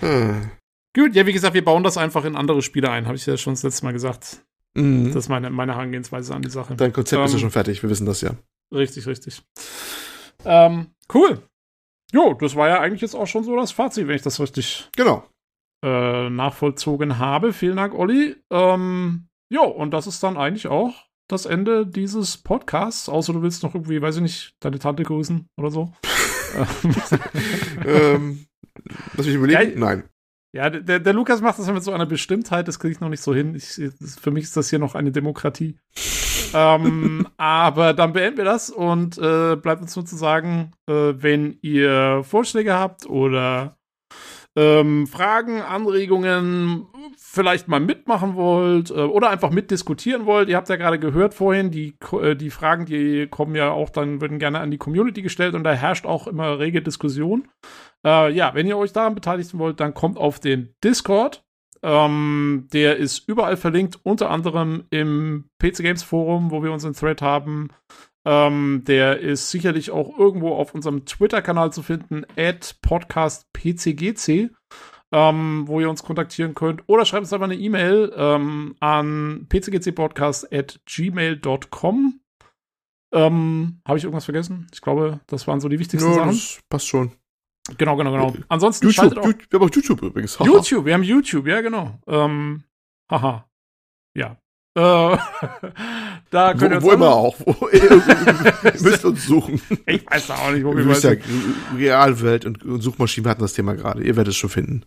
Hm. Gut, ja, wie gesagt, wir bauen das einfach in andere Spiele ein, habe ich ja schon das letzte Mal gesagt. Mhm. Das ist meine, meine Herangehensweise an die Sache. Dein Konzept ähm, ist ja ähm, schon fertig, wir wissen das ja. Richtig, richtig. Ähm, cool. Jo, das war ja eigentlich jetzt auch schon so das Fazit, wenn ich das richtig genau. äh, nachvollzogen habe. Vielen Dank, Olli. Ähm, jo, und das ist dann eigentlich auch das Ende dieses Podcasts. Außer du willst noch irgendwie, weiß ich nicht, deine Tante grüßen oder so. [LAUGHS] ähm, lass mich überlegen. Ja, Nein. Ja, der, der Lukas macht das mit so einer Bestimmtheit, das kriege ich noch nicht so hin. Ich, für mich ist das hier noch eine Demokratie. Ähm, aber dann beenden wir das und äh, bleibt uns nur zu sagen, äh, wenn ihr Vorschläge habt oder ähm, Fragen, Anregungen, vielleicht mal mitmachen wollt äh, oder einfach mitdiskutieren wollt. Ihr habt ja gerade gehört vorhin, die, äh, die Fragen, die kommen ja auch dann, würden gerne an die Community gestellt und da herrscht auch immer rege Diskussion. Äh, ja, wenn ihr euch daran beteiligen wollt, dann kommt auf den Discord. Ähm, der ist überall verlinkt, unter anderem im PC Games Forum, wo wir unseren Thread haben. Ähm, der ist sicherlich auch irgendwo auf unserem Twitter-Kanal zu finden, at podcastpcgc, ähm, wo ihr uns kontaktieren könnt. Oder schreibt uns einfach eine E-Mail ähm, an pcgcpodcast at gmail.com. Ähm, Habe ich irgendwas vergessen? Ich glaube, das waren so die wichtigsten ja, Sachen. Das passt schon. Genau, genau, genau. Ansonsten YouTube, schaltet auch. YouTube, wir haben auch YouTube übrigens. YouTube, wir haben YouTube, ja, genau. Ähm, haha. Ja. Äh, [LAUGHS] da könnt ihr wo, wo immer auch. Wo, [LAUGHS] [LAUGHS] ihr müsst uns suchen. Ich weiß auch nicht, wo wir sind. Ja, Realwelt und, und Suchmaschinen hatten das Thema gerade. Ihr werdet es schon finden.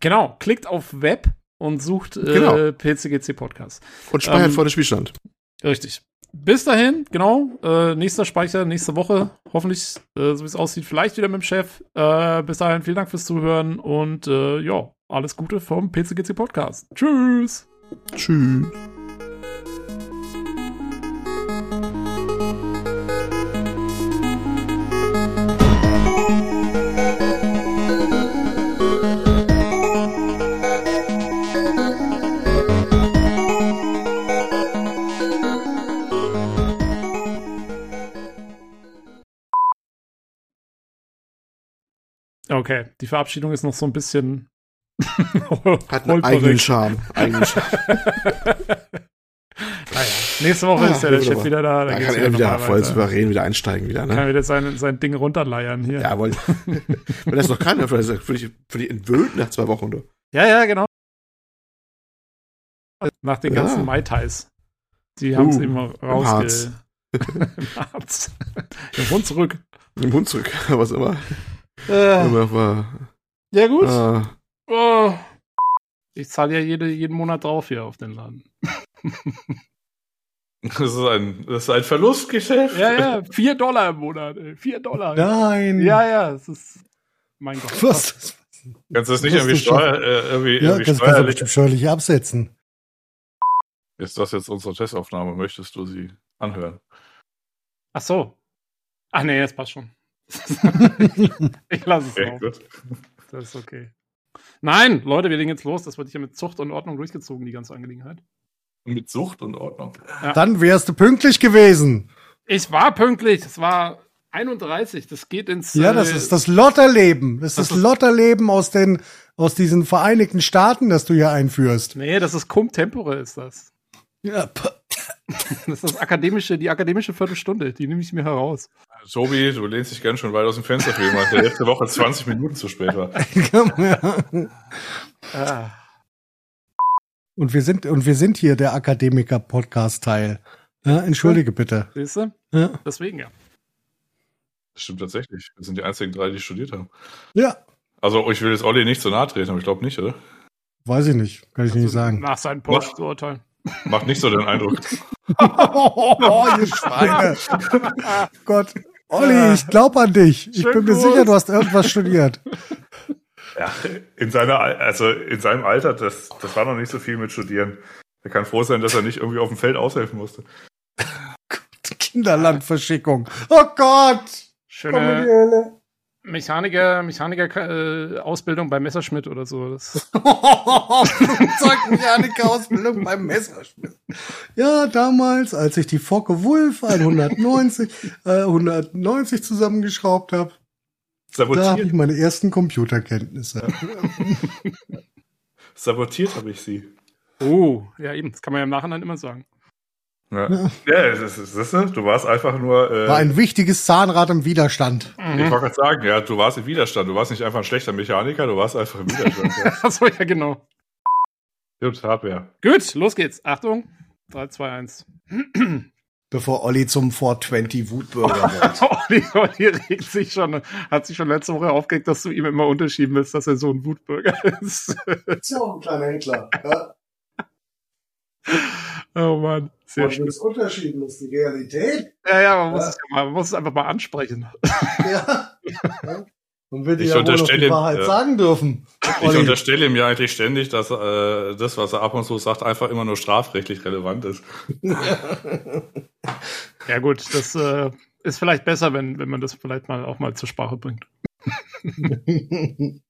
Genau. Klickt auf Web und sucht äh, genau. PCGC Podcast. Und speichert ähm, vor dem Spielstand. Richtig bis dahin, genau. Äh, nächster Speicher, nächste Woche. Hoffentlich, äh, so wie es aussieht, vielleicht wieder mit dem Chef. Äh, bis dahin, vielen Dank fürs Zuhören und äh, ja, alles Gute vom PCGC Podcast. Tschüss. Tschüss. Okay, die Verabschiedung ist noch so ein bisschen. [LAUGHS] Hat einen eigenen Charme. Eigenen Charme. [LAUGHS] naja, nächste Woche ah, ist ja der Chef wieder da. Da kann er wieder voll weiter. souverän wieder einsteigen wieder. Ne? Kann wieder sein, sein Ding runterleiern hier. Ja, weil, [LAUGHS] wenn das noch kann, für dich, für dich entwöhnt nach zwei Wochen. Du. Ja, ja, genau. Nach den ganzen ja. Mai Tais. Die haben es uh, immer rausge... Im Harz. Im Hund zurück. Im Hund zurück, was immer. Äh, ja, gut. Äh, oh. Ich zahle ja jede, jeden Monat drauf hier auf den Laden. [LAUGHS] Das ist ein, das ist ein Verlustgeschäft. Ja, ja, vier Dollar im Monat. Ey. Vier Dollar. Nein. Ja, ja, es ist. Mein Gott. Was? Kannst du das nicht irgendwie, steuer, äh, irgendwie, ja, irgendwie kannst steuerlich, du steuerlich absetzen? Ist das jetzt unsere Testaufnahme? Möchtest du sie anhören? Ach so. Ach nee, das passt schon. [LAUGHS] ich lasse es okay, auch. Gut. Das ist okay. Nein, Leute, wir legen jetzt los. Das wird hier mit Zucht und Ordnung durchgezogen, die ganze Angelegenheit. Mit Zucht und Ordnung. Ja. Dann wärst du pünktlich gewesen. Ich war pünktlich. Es war 31. Das geht ins. Ja, das äh, ist das Lotterleben. Das, das ist das Lotterleben aus den, aus diesen Vereinigten Staaten, das du hier einführst. Nee, das ist Cum Tempore, ist das. Ja, das ist das akademische, die akademische Viertelstunde, die nehme ich mir heraus. Tobi, du lehnst dich gern schon weit aus dem Fenster für jemanden, der letzte Woche 20 Minuten zu spät war. [LAUGHS] ah. Und wir sind, und wir sind hier der Akademiker-Podcast-Teil. Ja, entschuldige bitte. Siehst du? Ja. Deswegen ja. Das stimmt tatsächlich. Wir sind die einzigen drei, die studiert haben. Ja. Also, ich will jetzt Olli nicht so nahe treten, aber ich glaube nicht, oder? Weiß ich nicht. Kann ich also nicht sagen. Nach seinem Post zu urteilen. Macht nicht so den Eindruck. [LAUGHS] oh, ihr Schweine. [LAUGHS] Gott. Olli, ich glaube an dich. Ich Schön bin mir sicher, du hast irgendwas studiert. [LAUGHS] Ja, in seiner, also in seinem Alter, das, das war noch nicht so viel mit Studieren. Er kann froh sein, dass er nicht irgendwie auf dem Feld aushelfen musste. [LAUGHS] Kinderlandverschickung. Oh Gott! Schöne Mechaniker, Mechaniker äh, Ausbildung bei Messerschmidt oder so. Das [LAUGHS] Zeugmechaniker Ausbildung beim Messerschmidt. Ja, damals, als ich die Focke Wolf 190, äh, 190 zusammengeschraubt habe, da habe ich meine ersten Computerkenntnisse. Sabotiert habe ich sie. Oh, ja eben, das kann man ja im Nachhinein immer sagen. Ja, ja das ist, das ist, du warst einfach nur. Äh, War ein wichtiges Zahnrad im Widerstand. Mhm. Ich wollte gerade sagen, ja, du warst im Widerstand. Du warst nicht einfach ein schlechter Mechaniker, du warst einfach im Widerstand. ja. [LAUGHS] Achso, ja, genau. Gut, Hardware. Gut, los geht's. Achtung. 3, 2, 1. Bevor Olli zum 420 Wutbürger [LAUGHS] wird. Olli, Olli regt sich schon, hat sich schon letzte Woche aufgeregt, dass du ihm immer unterschieben willst, dass er so ein Wutbürger ist. so ein kleiner Händler. Ja. [LAUGHS] Oh Mann, sehr schön. Das Unterschieden ist die Realität. Ja, ja, man, ja. Muss, es, man muss es einfach mal ansprechen. [LAUGHS] Ja. ja. Und will dir ja wohl noch die Wahrheit äh, sagen dürfen. Ich Olli. unterstelle ihm ja eigentlich ständig, dass äh, das, was er ab und zu sagt, einfach immer nur strafrechtlich relevant ist. [LAUGHS] ja gut, das äh, ist vielleicht besser, wenn, wenn man das vielleicht mal auch mal zur Sprache bringt. [LAUGHS]